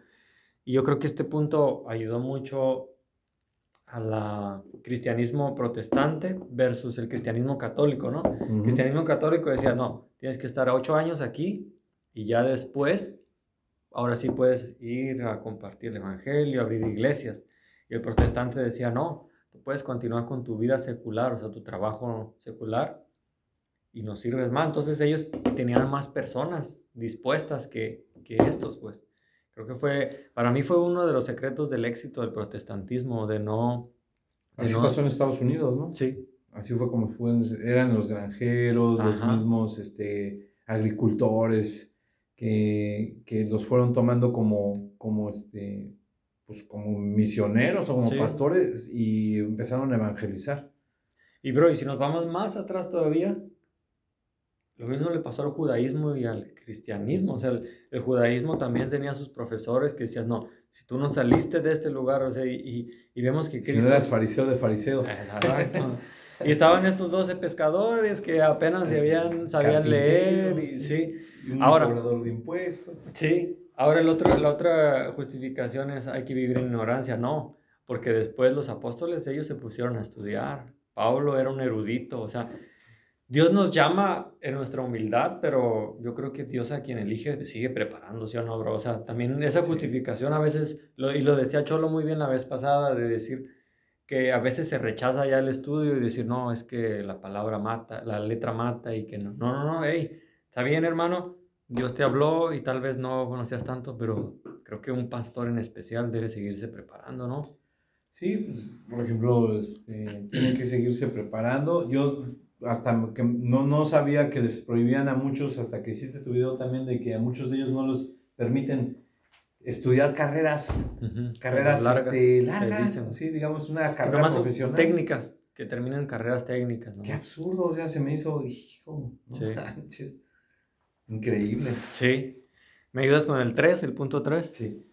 Y yo creo que este punto ayudó mucho al cristianismo protestante versus el cristianismo católico, ¿no? El cristianismo católico decía, no, tienes que estar ocho años aquí y ya después, ahora sí puedes ir a compartir el evangelio, abrir iglesias. Y el protestante decía, no, tú puedes continuar con tu vida secular, o sea, tu trabajo secular y no sirves más. Entonces ellos tenían más personas dispuestas que, que estos, pues. Creo que fue, para mí fue uno de los secretos del éxito del protestantismo, de no... Así pasó en Estados Unidos, ¿no? Sí. Así fue como fue, eran los granjeros, los mismos este, agricultores, que, que, los fueron tomando como, como, este, pues como misioneros o como pastores y empezaron a evangelizar. Y bro, y si nos vamos más atrás todavía, lo mismo le pasó al judaísmo y al cristianismo. O sea, el, judaísmo también tenía sus profesores que decían, no, si tú no saliste de este lugar, o sea, y, y, vemos que Cristo... Si no eras fariseo de fariseos. Exacto. Y estaban estos 12 pescadores que apenas se habían, sabían leer. Y, sí. un Ahora, cobrador de impuestos. Sí. Ahora el otro, la otra justificación es hay que vivir en ignorancia. No, porque después los apóstoles, ellos se pusieron a estudiar. Pablo era un erudito, o sea, Dios nos llama en nuestra humildad, pero yo creo que Dios a quien elige sigue preparando, ¿sí o no, bro? O sea, también esa justificación a veces, y lo decía Cholo muy bien la vez pasada, de decir que a veces se rechaza ya el estudio y decir, no, es que la palabra mata, la letra mata y que no. No, no, no, hey, está bien, hermano, Dios te habló y tal vez no conocías tanto, pero creo que un pastor en especial debe seguirse preparando, ¿no? Sí, pues, por ejemplo, este, tiene que seguirse preparando. Yo hasta que no, no sabía que les prohibían a muchos, hasta que hiciste tu video también, de que a muchos de ellos no los permiten estudiar carreras, carreras largas, este, largas sí, digamos una carrera profesional. Técnicas, que terminan carreras técnicas. Qué absurdo, o sea, se me hizo, hijo, sí. increíble. Sí. ¿Me ayudas con el 3, el punto 3? Sí.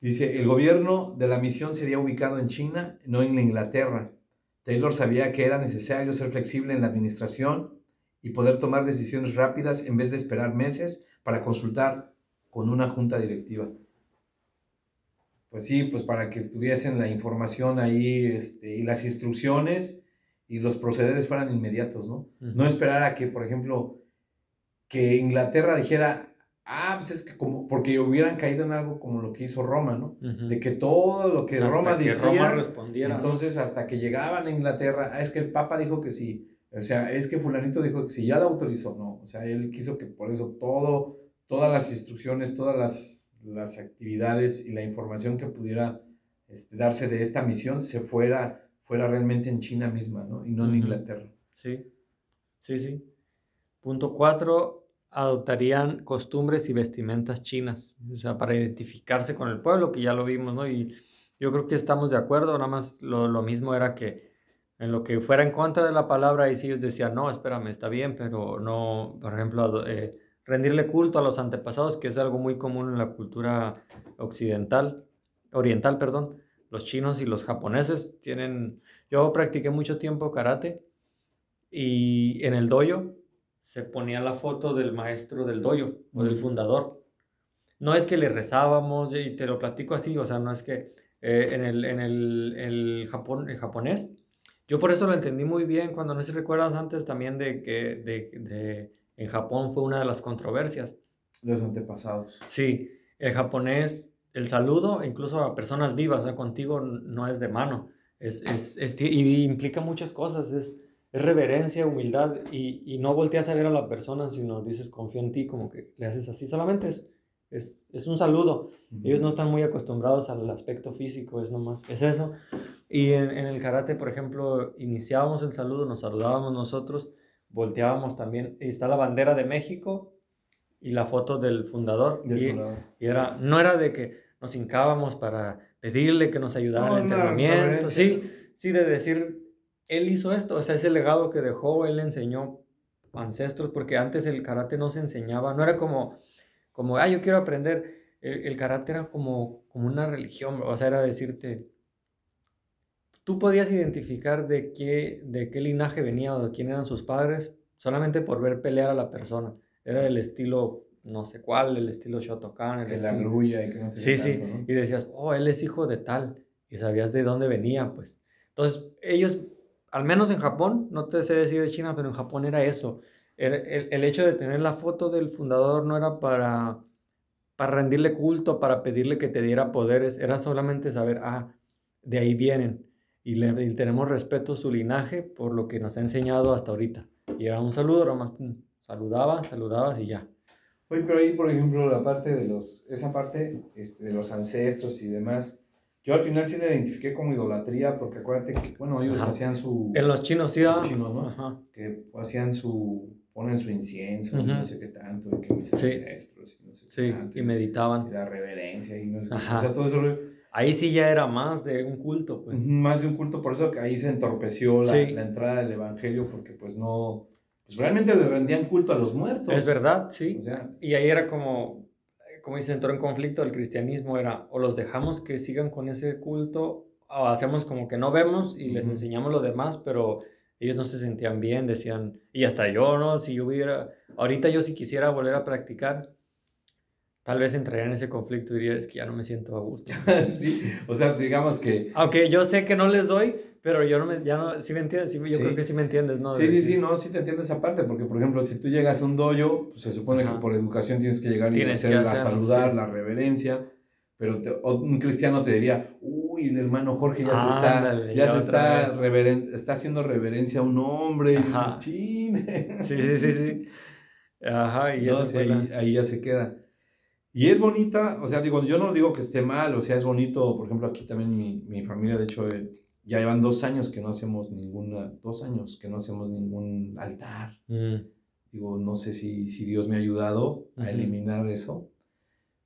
Dice, el gobierno de la misión sería ubicado en China, no en Inglaterra. Taylor sabía que era necesario ser flexible en la administración y poder tomar decisiones rápidas en vez de esperar meses para consultar con una junta directiva. Pues sí, pues para que tuviesen la información ahí este, y las instrucciones y los procederes fueran inmediatos, ¿no? No esperar a que, por ejemplo, que Inglaterra dijera, Ah, pues es que como, porque hubieran caído en algo como lo que hizo Roma, ¿no? De que todo lo que Roma que Roma respondiera. Entonces, hasta que llegaban a Inglaterra, ah, es que el Papa dijo que sí. O sea, es que fulanito dijo que sí, ya lo autorizó, no. O sea, él quiso que por eso todo, todas las instrucciones, todas las, las actividades y la información que pudiera este, darse de esta misión se fuera, fuera realmente en China misma, ¿no? Y no en Inglaterra. Sí, sí, sí. Punto cuatro, adoptarían costumbres y vestimentas chinas, o sea, para identificarse con el pueblo, que ya lo vimos, ¿no? Y yo creo que estamos de acuerdo, nada más lo, lo mismo era que en lo que fuera en contra de la palabra, y si ellos decían, no, espérame, está bien, pero no, por ejemplo, eh, rendirle culto a los antepasados, que es algo muy común en la cultura occidental, oriental, perdón. Los chinos y los japoneses tienen, yo practiqué mucho tiempo karate y en el dojo se ponía la foto del maestro del doyo o del fundador. No es que le rezábamos, y te lo platico así, o sea, no es que eh, en, el, en el, el, Japón, el japonés, yo por eso lo entendí muy bien cuando no sé si recuerdas antes también de que de, de, en Japón fue una de las controversias. Los antepasados. Sí, el japonés, el saludo, incluso a personas vivas, sea, contigo no es de mano, es, es, es y implica muchas cosas, es es reverencia, humildad y, y, no volteas a ver a la persona, sino dices confío en ti, como que le haces así, solamente es, es, es un saludo. Ellos no están muy acostumbrados al aspecto físico, es nomás, es eso. Y en, en, el karate, por ejemplo, iniciábamos el saludo, nos saludábamos nosotros, volteábamos también, y está la bandera de México y la foto del fundador. y, y, era, no era de que nos hincábamos para pedirle que nos ayudara en el entrenamiento, sí, sí, de decir él hizo esto, o sea, ese legado que dejó, él enseñó ancestros, porque antes el karate no se enseñaba, no era como, como, ah, yo quiero aprender, el, karate era como, como una religión, o sea, era decirte, tú podías identificar de qué, de qué linaje venía o de quién eran sus padres solamente por ver pelear a la persona, era del estilo no sé cuál, el estilo Shotokan, el la grulla y que no sé Sí, sí, y decías, oh, él es hijo de tal, y sabías de dónde venía, pues. Entonces, ellos al menos en Japón, no te sé decir de China, pero en Japón era eso. El, el, hecho de tener la foto del fundador no era para, para rendirle culto, para pedirle que te diera poderes, era solamente saber, ah, de ahí vienen. Y, le, tenemos respeto a su linaje por lo que nos ha enseñado hasta ahorita. Y era un saludo, nomás saludabas, saludabas y ya. Oye, pero ahí, por ejemplo, la parte de los, esa parte este, de los ancestros y demás, yo al final sí la identifiqué como idolatría, porque acuérdate que, bueno, ellos hacían su... En los chinos, sí, los chinos, ¿no? Ajá. Que hacían su... ponen su incienso, no sé qué tanto, y que mis ancestros, y no sé qué tanto. y meditaban. Y la reverencia, y no sé qué. O sea, todo eso... Ahí sí ya era más de un culto, pues. Más de un culto, por eso que ahí se entorpeció la, la entrada del evangelio, porque pues no, pues realmente le rendían culto a los muertos. Es verdad, sí. y ahí era como, como dice, entró en conflicto el cristianismo, era o los dejamos que sigan con ese culto, o hacemos como que no vemos y les enseñamos lo demás, pero ellos no se sentían bien, decían, y hasta yo, ¿no? Si yo hubiera, ahorita yo si quisiera volver a practicar, tal vez entraría en ese conflicto y diría, es que ya no me siento a gusto. sí, o sea, digamos que... Aunque yo sé que no les doy, pero yo no me, ya no, sí me entiendes, sí, yo creo que sí me entiendes, ¿no? Sí, sí, sí, no, sí te entiendes esa parte, porque por ejemplo, si tú llegas a un dojo, pues se supone que por educación tienes que llegar y hacer la saludar, la reverencia, pero un cristiano te diría, uy, el hermano Jorge ya se está, ya se está, está haciendo reverencia a un hombre, y dices, ching. Sí, sí, sí, sí. Ajá, y no, ahí, ahí ya se queda. Y es bonita, o sea, digo, yo no digo que esté mal, o sea, es bonito, por ejemplo, aquí también mi, mi familia, de hecho, eh, ya llevan dos años que no hacemos ninguna, dos años que no hacemos ningún altar. Mm. Digo, no sé si, si Dios me ha ayudado a eliminar eso,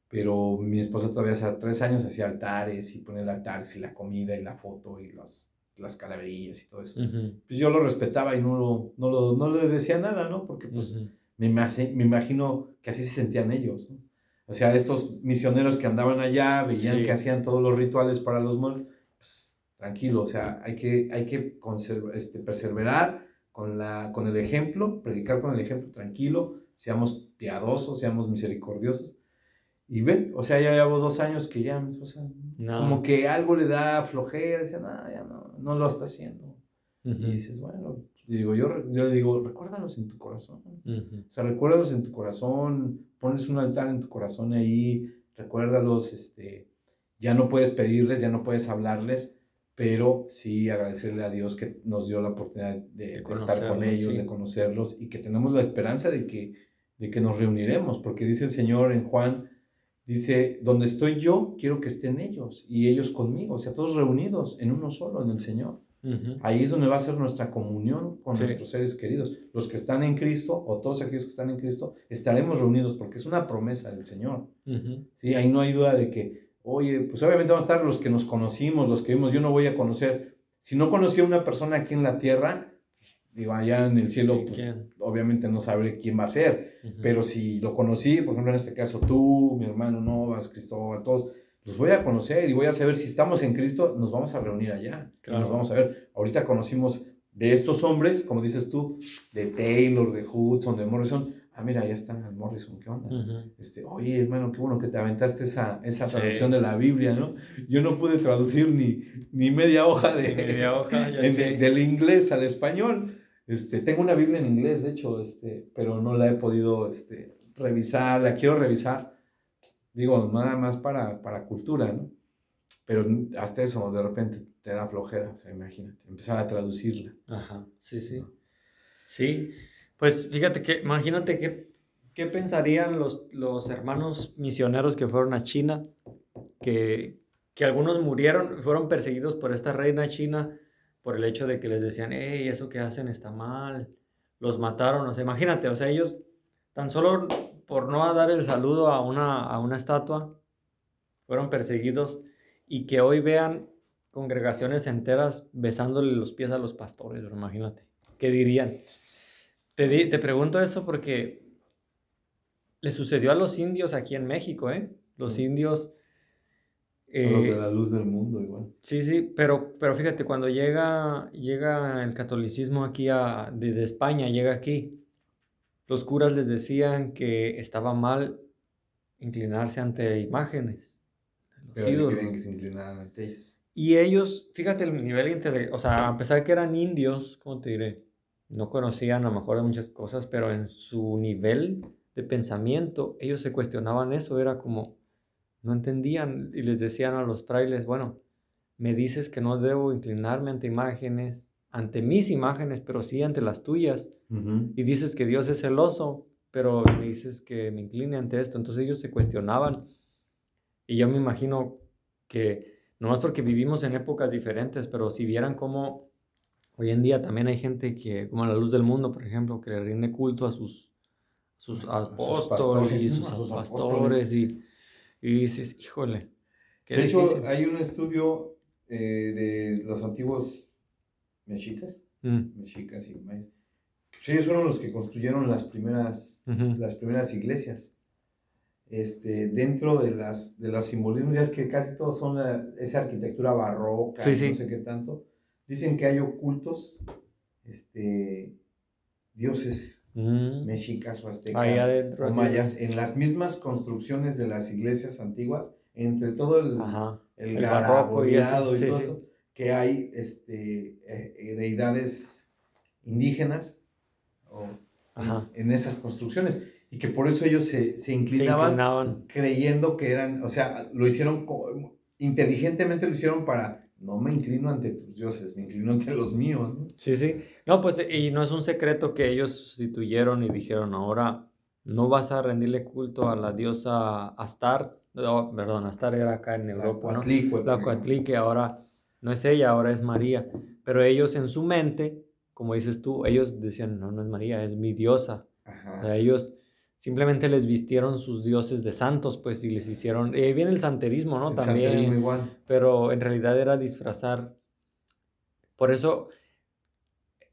pero mi esposa todavía hace tres años hacía altares y pone el altar y la comida y la foto y las, las calaverillas y todo eso. Pues yo lo respetaba y no, lo, no, lo, no le decía nada, ¿no? Porque pues me, me, imagino que así se sentían ellos, ¿no? O sea, estos misioneros que andaban allá, veían que hacían todos los rituales para los muertos, pues tranquilo, o sea, hay que, hay que este, perseverar con, la, con el ejemplo, predicar con el ejemplo tranquilo, seamos piadosos, seamos misericordiosos. Y ve, o sea, ya llevo dos años que ya mi esposa, como que algo le da flojera, dice, no, ya no, no lo está haciendo. Y dices, bueno, digo, yo, yo le digo, recuérdalos en tu corazón. O sea, recuérdalos en tu corazón, pones un altar en tu corazón ahí, recuérdalos, este, ya no puedes pedirles, ya no puedes hablarles, pero sí agradecerle a Dios que nos dio la oportunidad de, estar con ellos, de conocerlos y que tenemos la esperanza de que, de que nos reuniremos, porque dice el Señor en Juan, dice, donde estoy yo, quiero que estén ellos y ellos conmigo, o sea, todos reunidos en uno solo, en el Señor. Ahí es donde va a ser nuestra comunión con nuestros seres queridos. Los que están en Cristo o todos aquellos que están en Cristo, estaremos reunidos porque es una promesa del Señor. ¿Sí? Ahí no hay duda de que oye, pues obviamente van a estar los que nos conocimos, los que vimos, yo no voy a conocer, si no conocí a una persona aquí en la tierra, pues, digo, allá en el cielo, pues, obviamente no sabré quién va a ser, pero si lo conocí, por ejemplo, en este caso tú, mi hermano Novas, Cristóbal, todos, los voy a conocer y voy a saber si estamos en Cristo, nos vamos a reunir allá, nos vamos a ver. Ahorita conocimos de estos hombres, como dices tú, de Taylor, de Hudson, de Morrison, ah, mira, ya está Morrison, ¿qué onda? este, oye, hermano, qué bueno que te aventaste esa, esa traducción de la Biblia, ¿no? Yo no pude traducir ni, ni media hoja, de, media hoja del inglés al español. Este, tengo una Biblia en inglés, de hecho, este, pero no la he podido este, revisar, la quiero revisar, digo, nada más para, para cultura, ¿no? Pero hasta eso, de repente te da flojera, o sea, imagínate, empezar a traducirla. Ajá, sí, sí. Sí, pues fíjate que, imagínate qué, qué pensarían los, los hermanos misioneros que fueron a China, que, que algunos murieron, fueron perseguidos por esta reina china por el hecho de que les decían, hey, eso que hacen está mal, los mataron, o sea, imagínate, o sea, ellos tan solo por no dar el saludo a una, a una estatua, fueron perseguidos y que hoy vean congregaciones enteras besándole los pies a los pastores, imagínate, ¿qué dirían? Te, te pregunto esto porque le sucedió a los indios aquí en México, ¿eh? Los indios... los de eh, la luz del mundo igual. Sí, sí, pero, pero fíjate, cuando llega, llega el catolicismo aquí a, de, España, llega aquí, los curas les decían que estaba mal inclinarse ante imágenes. Pero que se ante ellos. Y ellos, fíjate el nivel intelectual, o sea, a pesar de que eran indios, ¿cómo te diré? no conocían a lo mejor de muchas cosas, pero en su nivel de pensamiento, ellos se cuestionaban eso, era como, no entendían y les decían a los frailes, bueno, me dices que no debo inclinarme ante imágenes, ante mis imágenes, pero sí ante las tuyas, y dices que Dios es celoso, pero me dices que me incline ante esto, entonces ellos se cuestionaban, y yo me imagino que, no más porque vivimos en épocas diferentes, pero si vieran cómo Hoy en día también hay gente que, como la luz del mundo, por ejemplo, que le rinde culto a sus, sus apóstoles y sus pastores y, y, dices, híjole, de hecho, hay un estudio eh, de los antiguos mexicas, mm. mexicas y mayas. Pues ellos fueron los que construyeron las primeras, las primeras iglesias. Este, dentro de las de los simbolismos, ya es que casi todos son esa arquitectura barroca, no sé qué tanto. Dicen que hay ocultos este, dioses mm. mexicas o aztecas o mayas en las mismas construcciones de las iglesias antiguas, entre todo el, el, barroco y, todo eso, que hay este, eh, deidades indígenas en esas construcciones y que por eso ellos se, se, inclinaban, creyendo que eran, o sea, lo hicieron inteligentemente lo hicieron para no me inclino ante tus dioses, me inclino ante los míos. ¿no? Sí, sí. No, pues y no es un secreto que ellos sustituyeron y dijeron, ahora no vas a rendirle culto a la diosa Astar, no, perdón, Astar era acá en Europa, la ¿no? La Coatlique, ahora no es ella, ahora es María. Pero ellos en su mente, como dices tú, ellos decían, no, no es María, es mi diosa. O sea, ellos simplemente les vistieron sus dioses de santos, pues, y les hicieron, y ahí viene el santerismo, ¿no? También. Santerismo igual. Pero en realidad era disfrazar. Por eso,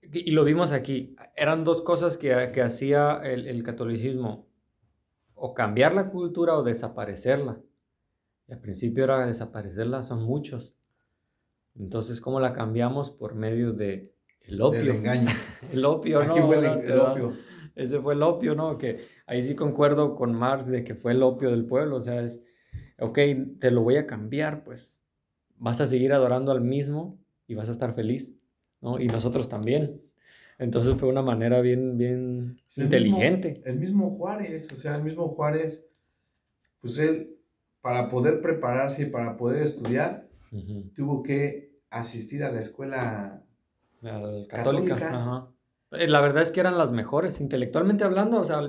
y lo vimos aquí, eran dos cosas que, que hacía el, el, catolicismo, o cambiar la cultura o desaparecerla. Y al principio era desaparecerla, son muchos. Entonces, ¿cómo la cambiamos? Por medio de el opio. El engaño. el opio, ¿no? Aquí fue el opio. Ese fue el opio, ¿no? Que ahí sí concuerdo con Marx de que fue el opio del pueblo, o sea, es, ok, te lo voy a cambiar, pues vas a seguir adorando al mismo y vas a estar feliz, ¿no? Y nosotros también. Entonces fue una manera bien, bien inteligente. el mismo Juárez, o sea, el mismo Juárez, pues él, para poder prepararse y para poder estudiar, tuvo que asistir a la escuela católica. católica. Eh, la verdad es que eran las mejores, intelectualmente hablando, o sea,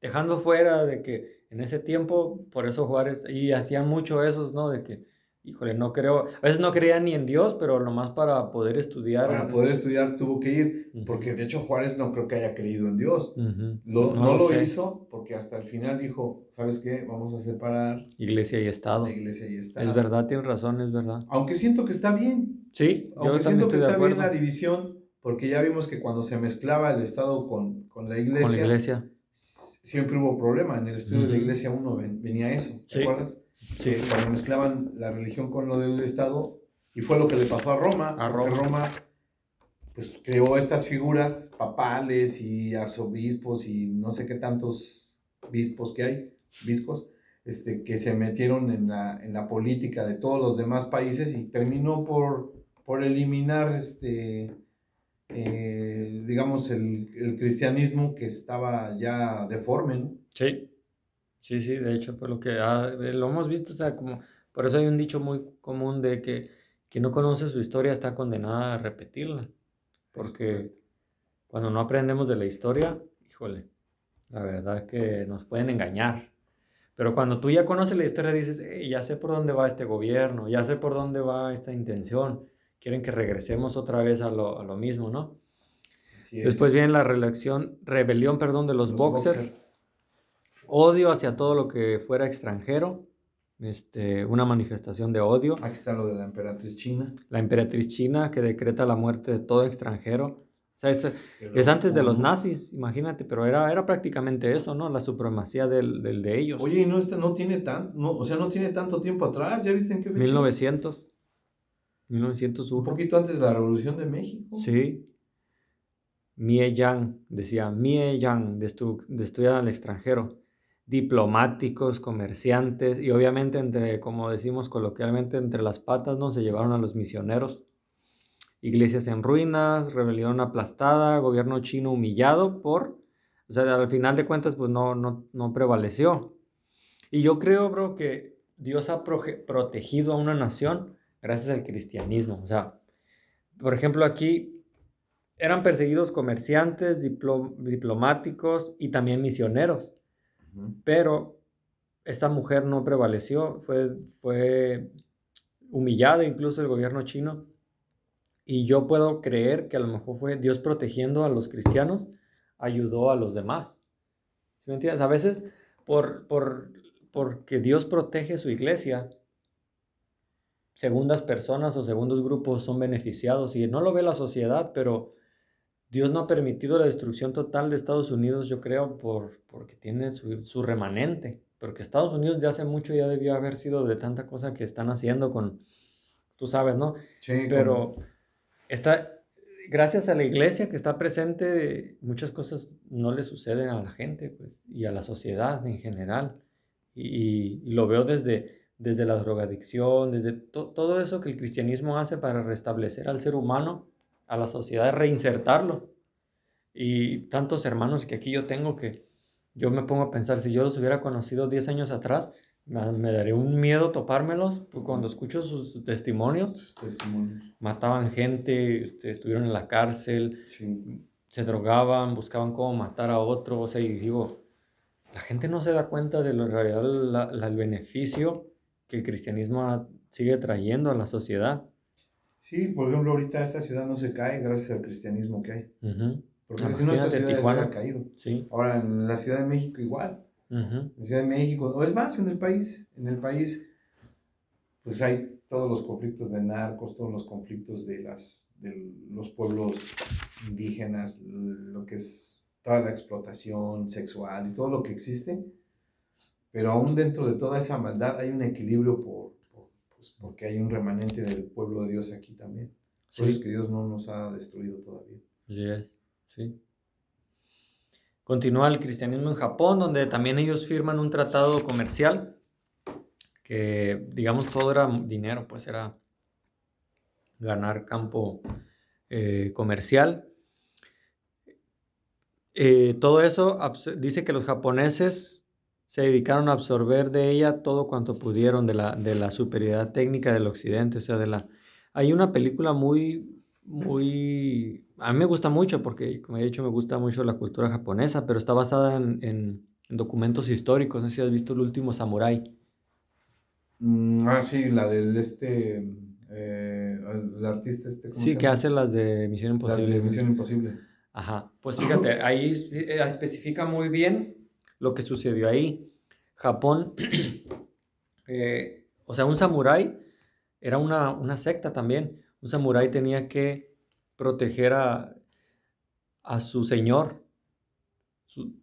dejando fuera de que en ese tiempo, por eso Juárez, y hacían mucho esos, ¿no? De que, híjole, no creo, a veces no creían ni en Dios, pero nomás para poder estudiar. Para poder estudiar tuvo que ir, porque de hecho Juárez no creo que haya creído en Dios. no, lo, hizo porque hasta el final dijo, ¿sabes qué? Vamos a separar iglesia y Estado. iglesia y Estado. Es verdad, tienes razón, es verdad. Aunque siento que está bien. Sí, Aunque siento que está bien la división, porque ya vimos que cuando se mezclaba el Estado con, con la iglesia. Con la iglesia siempre hubo problema. En el estudio de la iglesia uno venía eso, ¿te acuerdas? Sí. Cuando mezclaban la religión con lo del Estado, y fue lo que le pasó a Roma. A Roma. Roma pues creó estas figuras papales y arzobispos y no sé qué tantos bispos que hay, bispos, este, que se metieron en la, en la política de todos los demás países y terminó por, por eliminar este, eh, digamos, el, el, cristianismo que estaba ya deforme, ¿no? Sí, sí, sí, de hecho fue lo que lo hemos visto, o sea, como, por eso hay un dicho muy común de que quien no conoce su historia está condenada a repetirla, porque cuando no aprendemos de la historia, híjole, la verdad es que nos pueden engañar. Pero cuando tú ya conoces la historia, dices, ya sé por dónde va este gobierno, ya sé por dónde va esta intención quieren que regresemos otra vez a lo, a lo mismo, ¿no? Después viene la relación, rebelión, perdón, de los, boxers, odio hacia todo lo que fuera extranjero, este, una manifestación de odio. Aquí está lo de la emperatriz china. La emperatriz china que decreta la muerte de todo extranjero. O sea, es, es, antes de los nazis, imagínate, pero era, era prácticamente eso, ¿no? La supremacía del, del de ellos. Oye, y no, este, no tiene tan, no, o sea, no tiene tanto tiempo atrás, ¿ya viste en qué fecha? 1900. 1901. Un poquito antes de la Revolución de México. Sí. Mie Yang, decía, Mie Yang, de, estudiar al extranjero. Diplomáticos, comerciantes y obviamente entre, como decimos coloquialmente, entre las patas, ¿no? Se llevaron a los misioneros. Iglesias en ruinas, rebelión aplastada, gobierno chino humillado por... O sea, al final de cuentas, pues no, no, no prevaleció. Y yo creo, bro, que Dios ha protegido a una nación gracias al cristianismo. O sea, por ejemplo, aquí eran perseguidos comerciantes, diplomáticos y también misioneros. Pero esta mujer no prevaleció, fue, fue humillada incluso el gobierno chino. Y yo puedo creer que a lo mejor fue Dios protegiendo a los cristianos, ayudó a los demás. ¿Sí me entiendes? A veces por, por, porque Dios protege su iglesia, segundas personas o segundos grupos son beneficiados y no lo ve la sociedad, pero Dios no ha permitido la destrucción total de Estados Unidos, yo creo, por, porque tiene su, su remanente. Porque Estados Unidos ya hace mucho ya debió haber sido de tanta cosa que están haciendo con, tú sabes, ¿no? Sí, Pero está, gracias a la iglesia que está presente, muchas cosas no le suceden a la gente, pues, y a la sociedad en general. Y, y lo veo desde, desde la drogadicción, desde to- todo eso que el cristianismo hace para restablecer al ser humano, a la sociedad, reinsertarlo. Y tantos hermanos que aquí yo tengo que yo me pongo a pensar, si yo los hubiera conocido 10 años atrás, me, me daría un miedo topármelos, pues, cuando escucho sus testimonios, sus testimonios. mataban gente, este, estuvieron en la cárcel, Sí. se drogaban, buscaban cómo matar a otro, o sea, y digo, la gente no se da cuenta de lo, en realidad la- la- el beneficio que el cristianismo sigue trayendo a la sociedad. Sí, por ejemplo, ahorita esta ciudad no se cae gracias al cristianismo que hay. Porque si no, esta ciudad ya se Tijuana. hubiera caído. Sí. Ahora, en la Ciudad de México igual. En la Ciudad de México, o es más, en el país. En el país, pues hay todos los conflictos de narcos, todos los conflictos de, las, de los pueblos indígenas, lo que es toda la explotación sexual y todo lo que existe. Pero aún dentro de toda esa maldad hay un equilibrio por- pues, porque hay un remanente del pueblo de Dios aquí también. Por eso es Sí. que Dios no nos ha destruido todavía. Yes, sí. Continúa el cristianismo en Japón, donde también ellos firman un tratado comercial que, digamos, todo era dinero, pues era ganar campo eh, comercial. Eh, todo eso dice que los japoneses se dedicaron a absorber de ella todo cuanto pudieron de la, de la superioridad técnica del occidente, o sea, de la... Hay una película muy, muy... A mí me gusta mucho porque, como he dicho, me gusta mucho la cultura japonesa, pero está basada en, en- en documentos históricos. No sé si has visto El último samurái. Mm, ah, sí, la del este, eh, el artista este, ¿cómo Sí, se que llama? hace las de Misión Las Imposible. de Misión Imposible. Ajá, pues fíjate, ahí eh, especifica muy bien lo que sucedió ahí. Japón, eh, o sea, un samurái era una, una secta también. Un samurái tenía que proteger a, a su señor. Su-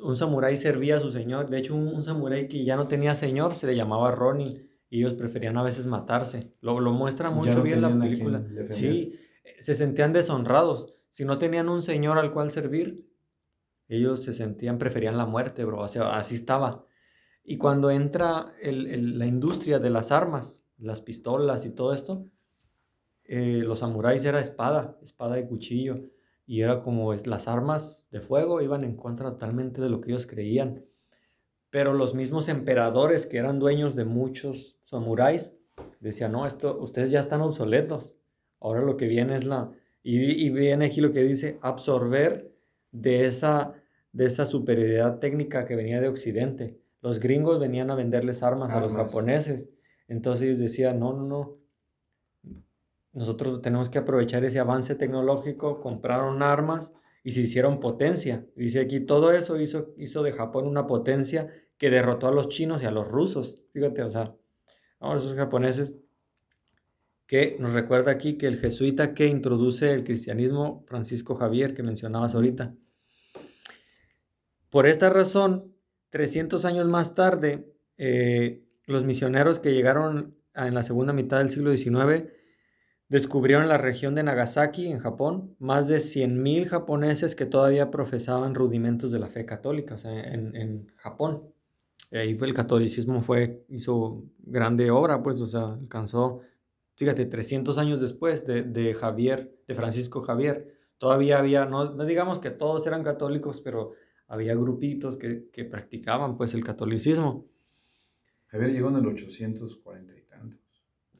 un samurái servía a su señor. De hecho, un, un samurái que ya no tenía señor se le llamaba Ronin y ellos preferían a veces matarse. Lo, lo muestra mucho no bien la película. Sí, se sentían deshonrados. Si no tenían un señor al cual servir, ellos se sentían, preferían la muerte, bro. O sea, así estaba. Y cuando entra el- la industria de las armas, las pistolas y todo esto, eh, los samuráis era espada, espada y cuchillo. Y era como es, las armas de fuego iban en contra totalmente de lo que ellos creían. Pero los mismos emperadores que eran dueños de muchos samuráis decían, no, esto, ustedes ya están obsoletos. Ahora lo que viene es la... Y, y viene aquí lo que dice, absorber de esa, de esa superioridad técnica que venía de Occidente. Los gringos venían a venderles armas, a los japoneses. Entonces ellos decían, no, no, no. Nosotros tenemos que aprovechar ese avance tecnológico, compraron armas y se hicieron potencia. Dice aquí, todo eso hizo, hizo de Japón una potencia que derrotó a los chinos y a los rusos. Fíjate, o sea, ahora esos japoneses que nos recuerda aquí que el jesuita que introduce el cristianismo, Francisco Javier, que mencionabas ahorita. Por esta razón, 300 años más tarde, eh, los misioneros que llegaron en la segunda mitad del siglo XIX descubrieron la región de Nagasaki, en Japón, más de 100.000 japoneses que todavía profesaban rudimentos de la fe católica, o sea, en, en Japón. Ahí fue el catolicismo, fue, hizo grande obra, pues, o sea, alcanzó, fíjate, 300 años después de, de Javier, de Francisco Javier, todavía había, no digamos que todos eran católicos, pero había grupitos que, que practicaban, pues, el catolicismo. Javier llegó en el 840 y tantos.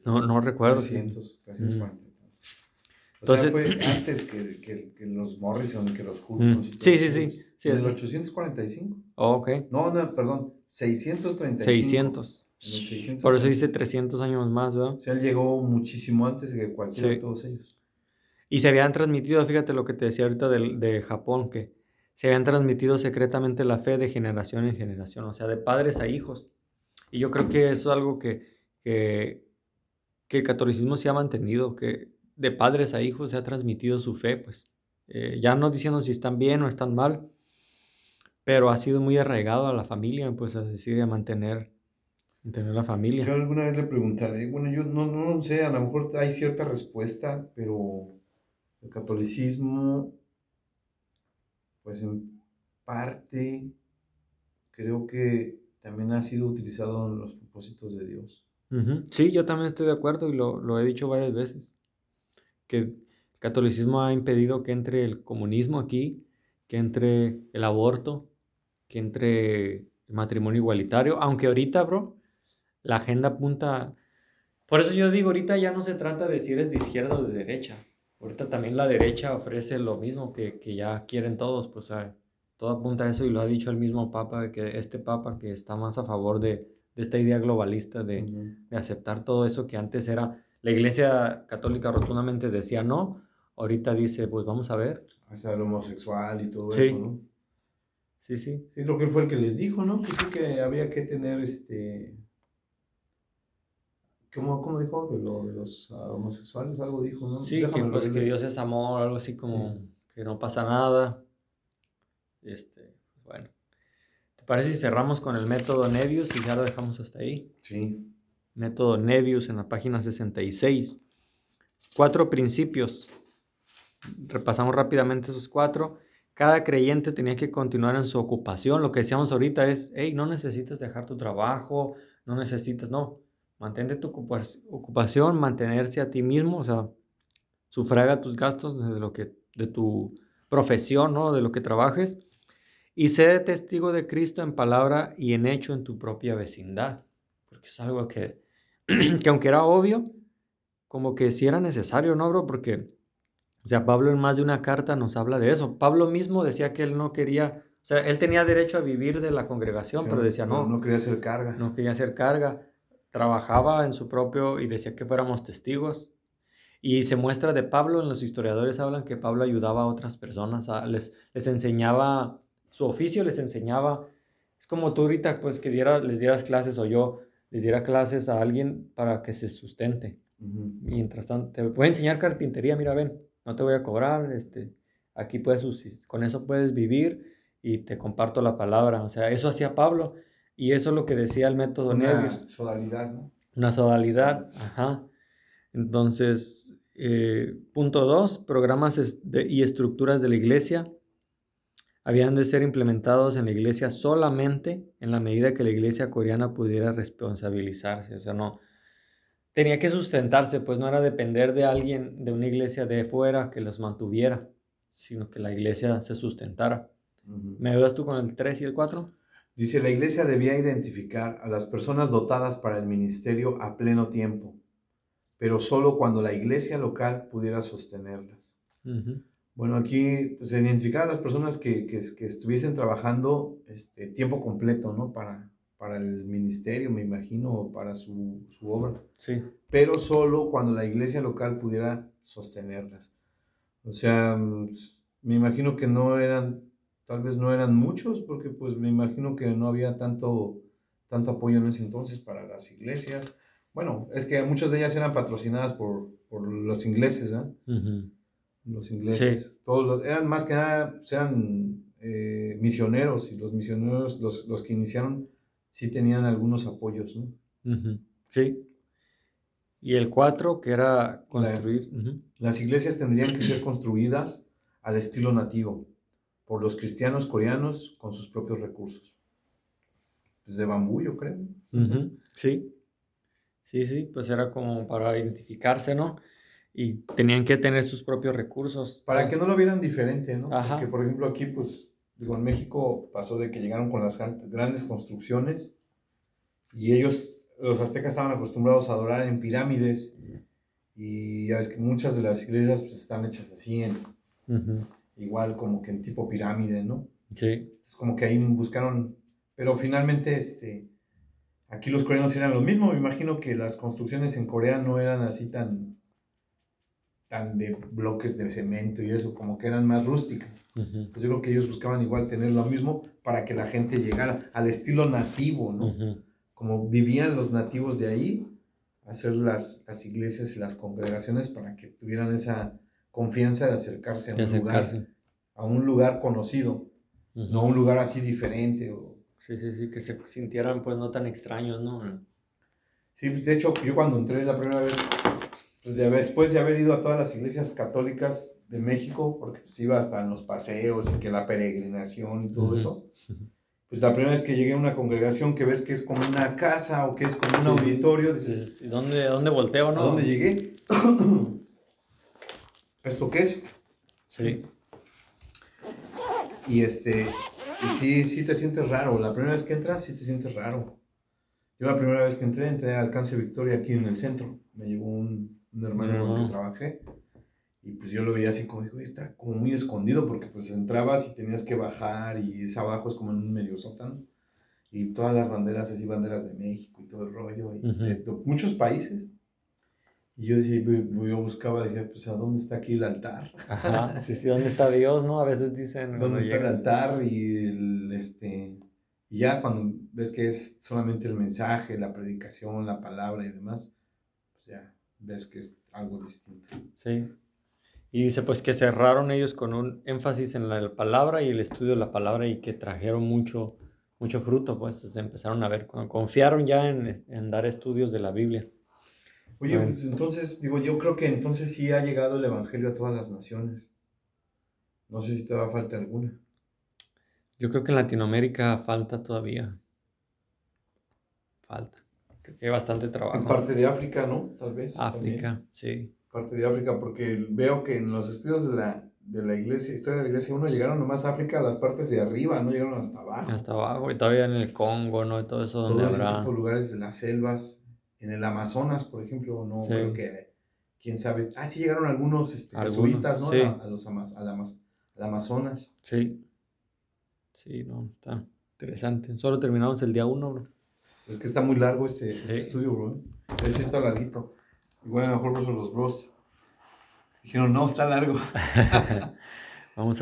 No, no recuerdo. si- 300, 340 y tantos. O Entonces- sea, fue antes que, que, que los Morrison, que los Mm. Hudson. y todos Sí, sí, sí, sí, en el 845. Oh, ok. No, no, perdón, 635. 600. En el 635. Por eso dice 300 años más, ¿verdad? O sea, él llegó muchísimo antes que cualquiera Sí. de todos ellos. Y se habían transmitido, fíjate lo que te decía ahorita del- de, Japón, que se habían transmitido secretamente la fe de generación en generación, o sea, de padres a hijos. Y yo creo que eso es algo que, que, que el catolicismo se ha mantenido, que de padres a hijos se ha transmitido su fe, pues. Eh, ya no diciendo si están bien o están mal, pero ha sido muy arraigado a la familia, pues a decir, a mantener, mantener la familia. Yo alguna vez le preguntaré, bueno, yo no, no sé, a lo mejor hay cierta respuesta, pero el catolicismo, pues en parte, creo que también ha sido utilizado en los propósitos de Dios. Sí, yo también estoy de acuerdo y lo, lo he dicho varias veces, que el catolicismo ha impedido que entre el comunismo aquí, que entre el aborto, que entre el matrimonio igualitario, aunque ahorita, bro, la agenda apunta... Por eso yo digo, ahorita ya no se trata de si eres de izquierda o de derecha. Ahorita también la derecha ofrece lo mismo que, que ya quieren todos, pues todo apunta a eso y lo ha dicho el mismo Papa, que este Papa que está más a favor de, de esta idea globalista de, de, aceptar todo eso que antes era, la Iglesia Católica rotundamente decía no, ahorita dice, pues vamos a ver. Hasta el homosexual y todo eso, ¿no? Sí, sí. Sí, creo que él fue el que les dijo, ¿no? Que sí que había que tener este... ¿Cómo, cómo dijo? De, lo, de los uh, homosexuales, algo dijo, ¿no? Sí, que, pues, que Dios es amor, algo así como sí. que no pasa nada. Este, bueno. ¿Te parece si cerramos con el método Nebius y ya lo dejamos hasta ahí? Sí. Método Nebius en la página 66. Cuatro principios. Repasamos rápidamente esos cuatro. Cada creyente tenía que continuar en su ocupación. Lo que decíamos ahorita es, hey, no necesitas dejar tu trabajo, no necesitas, no. Mantente tu ocupación, mantenerse a ti mismo, o sea, sufraga tus gastos de, lo que, de tu profesión, ¿no? De lo que trabajes y sé testigo de Cristo en palabra y en hecho en tu propia vecindad. Porque es algo que, que aunque era obvio, como que sí era necesario, ¿no, bro? Porque, o sea, Pablo en más de una carta nos habla de eso. Pablo mismo decía que él no quería, o sea, él tenía derecho a vivir de la congregación, sí, pero decía no. No quería hacer carga. No quería hacer carga. Trabajaba en su propio y decía que fuéramos testigos. Y se muestra de Pablo, en los historiadores hablan que Pablo ayudaba a otras personas, a, les, les enseñaba su oficio les enseñaba. Es como tú ahorita, pues, que diera, les dieras clases o yo les diera clases a alguien para que se sustente. Uh -huh. Mientras tanto, te voy a enseñar carpintería, mira, ven, no te voy a cobrar, este, aquí puedes, con eso puedes vivir y te comparto la palabra. O sea, eso hacía Pablo y eso es lo que decía el método Una Nebius. sodalidad, ¿no? Una sodalidad, ajá. Entonces, eh, punto dos, programas de, y estructuras de la iglesia habían de ser implementados en la iglesia solamente en la medida que la iglesia coreana pudiera responsabilizarse. O sea, no, tenía que sustentarse, pues no era depender de alguien, de una iglesia de fuera que los mantuviera, sino que la iglesia se sustentara. Uh -huh. ¿Me ayudas tú con el 3 y el 4? Dice, la iglesia debía identificar a las personas dotadas para el ministerio a pleno tiempo, pero solo cuando la iglesia local pudiera sostenerlas. Uh -huh. Bueno, aquí pues, identificar a las personas que, que, que estuviesen trabajando este, tiempo completo, ¿no? Para, para el ministerio, me imagino, para su, su, obra. Sí. Pero solo cuando la iglesia local pudiera sostenerlas. O sea, me imagino que no eran, tal vez no eran muchos, porque pues me imagino que no había tanto, tanto apoyo en ese entonces para las iglesias. Bueno, es que muchas de ellas eran patrocinadas por, por los ingleses, ¿eh? Uh -huh los ingleses. Sí. Todos los, eran más que nada, eran eh, misioneros y los misioneros, los, los, que iniciaron, sí tenían algunos apoyos, ¿no? Uh -huh. Sí. Y el 4, que era construir. La, uh -huh. Las iglesias tendrían que ser construidas al estilo nativo por los cristianos coreanos con sus propios recursos. Desde bambú, yo creo. Uh -huh. Sí. Sí, sí, pues era como para identificarse, ¿no? y tenían que tener sus propios recursos. Para que no lo vieran diferente, ¿no? Ajá. Porque, por ejemplo, aquí, pues, digo, en México pasó de que llegaron con las grandes construcciones y ellos, los aztecas, estaban acostumbrados a adorar en pirámides y ya ves que muchas de las iglesias pues, están hechas así, en, uh -huh. Igual como que en tipo pirámide, ¿no? Sí. Entonces, como que ahí buscaron, pero finalmente, este, aquí los coreanos eran lo mismo, me imagino que las construcciones en Corea no eran así tan tan de bloques de cemento y eso, como que eran más rústicas. Uh -huh. Entonces yo creo que ellos buscaban igual tener lo mismo para que la gente llegara al estilo nativo, ¿no? Uh -huh. Como vivían los nativos de ahí, hacer las, las iglesias y las congregaciones para que tuvieran esa confianza de acercarse a un lugar, a un lugar conocido, no a un lugar así diferente. O... Sí, sí, sí, que se sintieran pues no tan extraños, ¿no? Sí, pues de hecho yo cuando entré la primera vez, pues después de haber ido a todas las iglesias católicas de México, porque pues iba hasta en los paseos y que la peregrinación y todo eso, pues la primera vez que llegué a una congregación que ves que es como una casa o que es como un auditorio, dices, ¿y dónde, dónde volteo, no? ¿A dónde llegué? ¿Esto qué es? Sí. Y este, y sí, sí te sientes raro. La primera vez que entras, sí te sientes raro. Yo la primera vez que entré, entré a Alcance Victoria aquí en el centro. Me llevó un, un hermano con el que trabajé. Y pues yo lo veía así como, digo, está como muy escondido porque pues entrabas y tenías que bajar y es abajo es como en un medio sótano. Y todas las banderas, así banderas de México y todo el rollo, y de, muchos países. Y yo decía, yo buscaba, dije, pues, ¿a dónde está aquí el altar? Ajá, sí, sí, ¿dónde está Dios, no? A veces dicen... ¿Dónde está el altar? Y el, este... Y ya cuando ves que es solamente el mensaje, la predicación, la palabra y demás, pues ya ves que es algo distinto. Sí. Y dice pues que cerraron ellos con un énfasis en la palabra y el estudio de la palabra y que trajeron mucho, mucho fruto, pues se empezaron a ver, confiaron ya en, en dar estudios de la Biblia. Oye, pues, entonces, digo, yo creo que entonces sí ha llegado el Evangelio a todas las naciones. No sé si te va a falta alguna. Yo creo que en Latinoamérica falta todavía. Falta. Creo que hay bastante trabajo. En parte de África, ¿no? Tal vez. África, sí. Parte de África, porque veo que en los estudios de la, de la iglesia, historia de la iglesia, uno llegaron nomás a África a las partes de arriba, no llegaron hasta abajo. Hasta abajo, y todavía en el Congo, ¿no? Y todo eso donde habrá... lugares de las selvas, en el Amazonas, por ejemplo, no creo que, quién sabe. Ah, sí llegaron algunos este, jesuitas, ¿no? A, los al Amazonas. Sí. Sí, no, está interesante. Solo terminamos el día uno, bro. Es que está muy largo este, este estudio, bro. Ese está larguito. Y bueno, a lo mejor los bros dijeron, no, está largo. Vamos a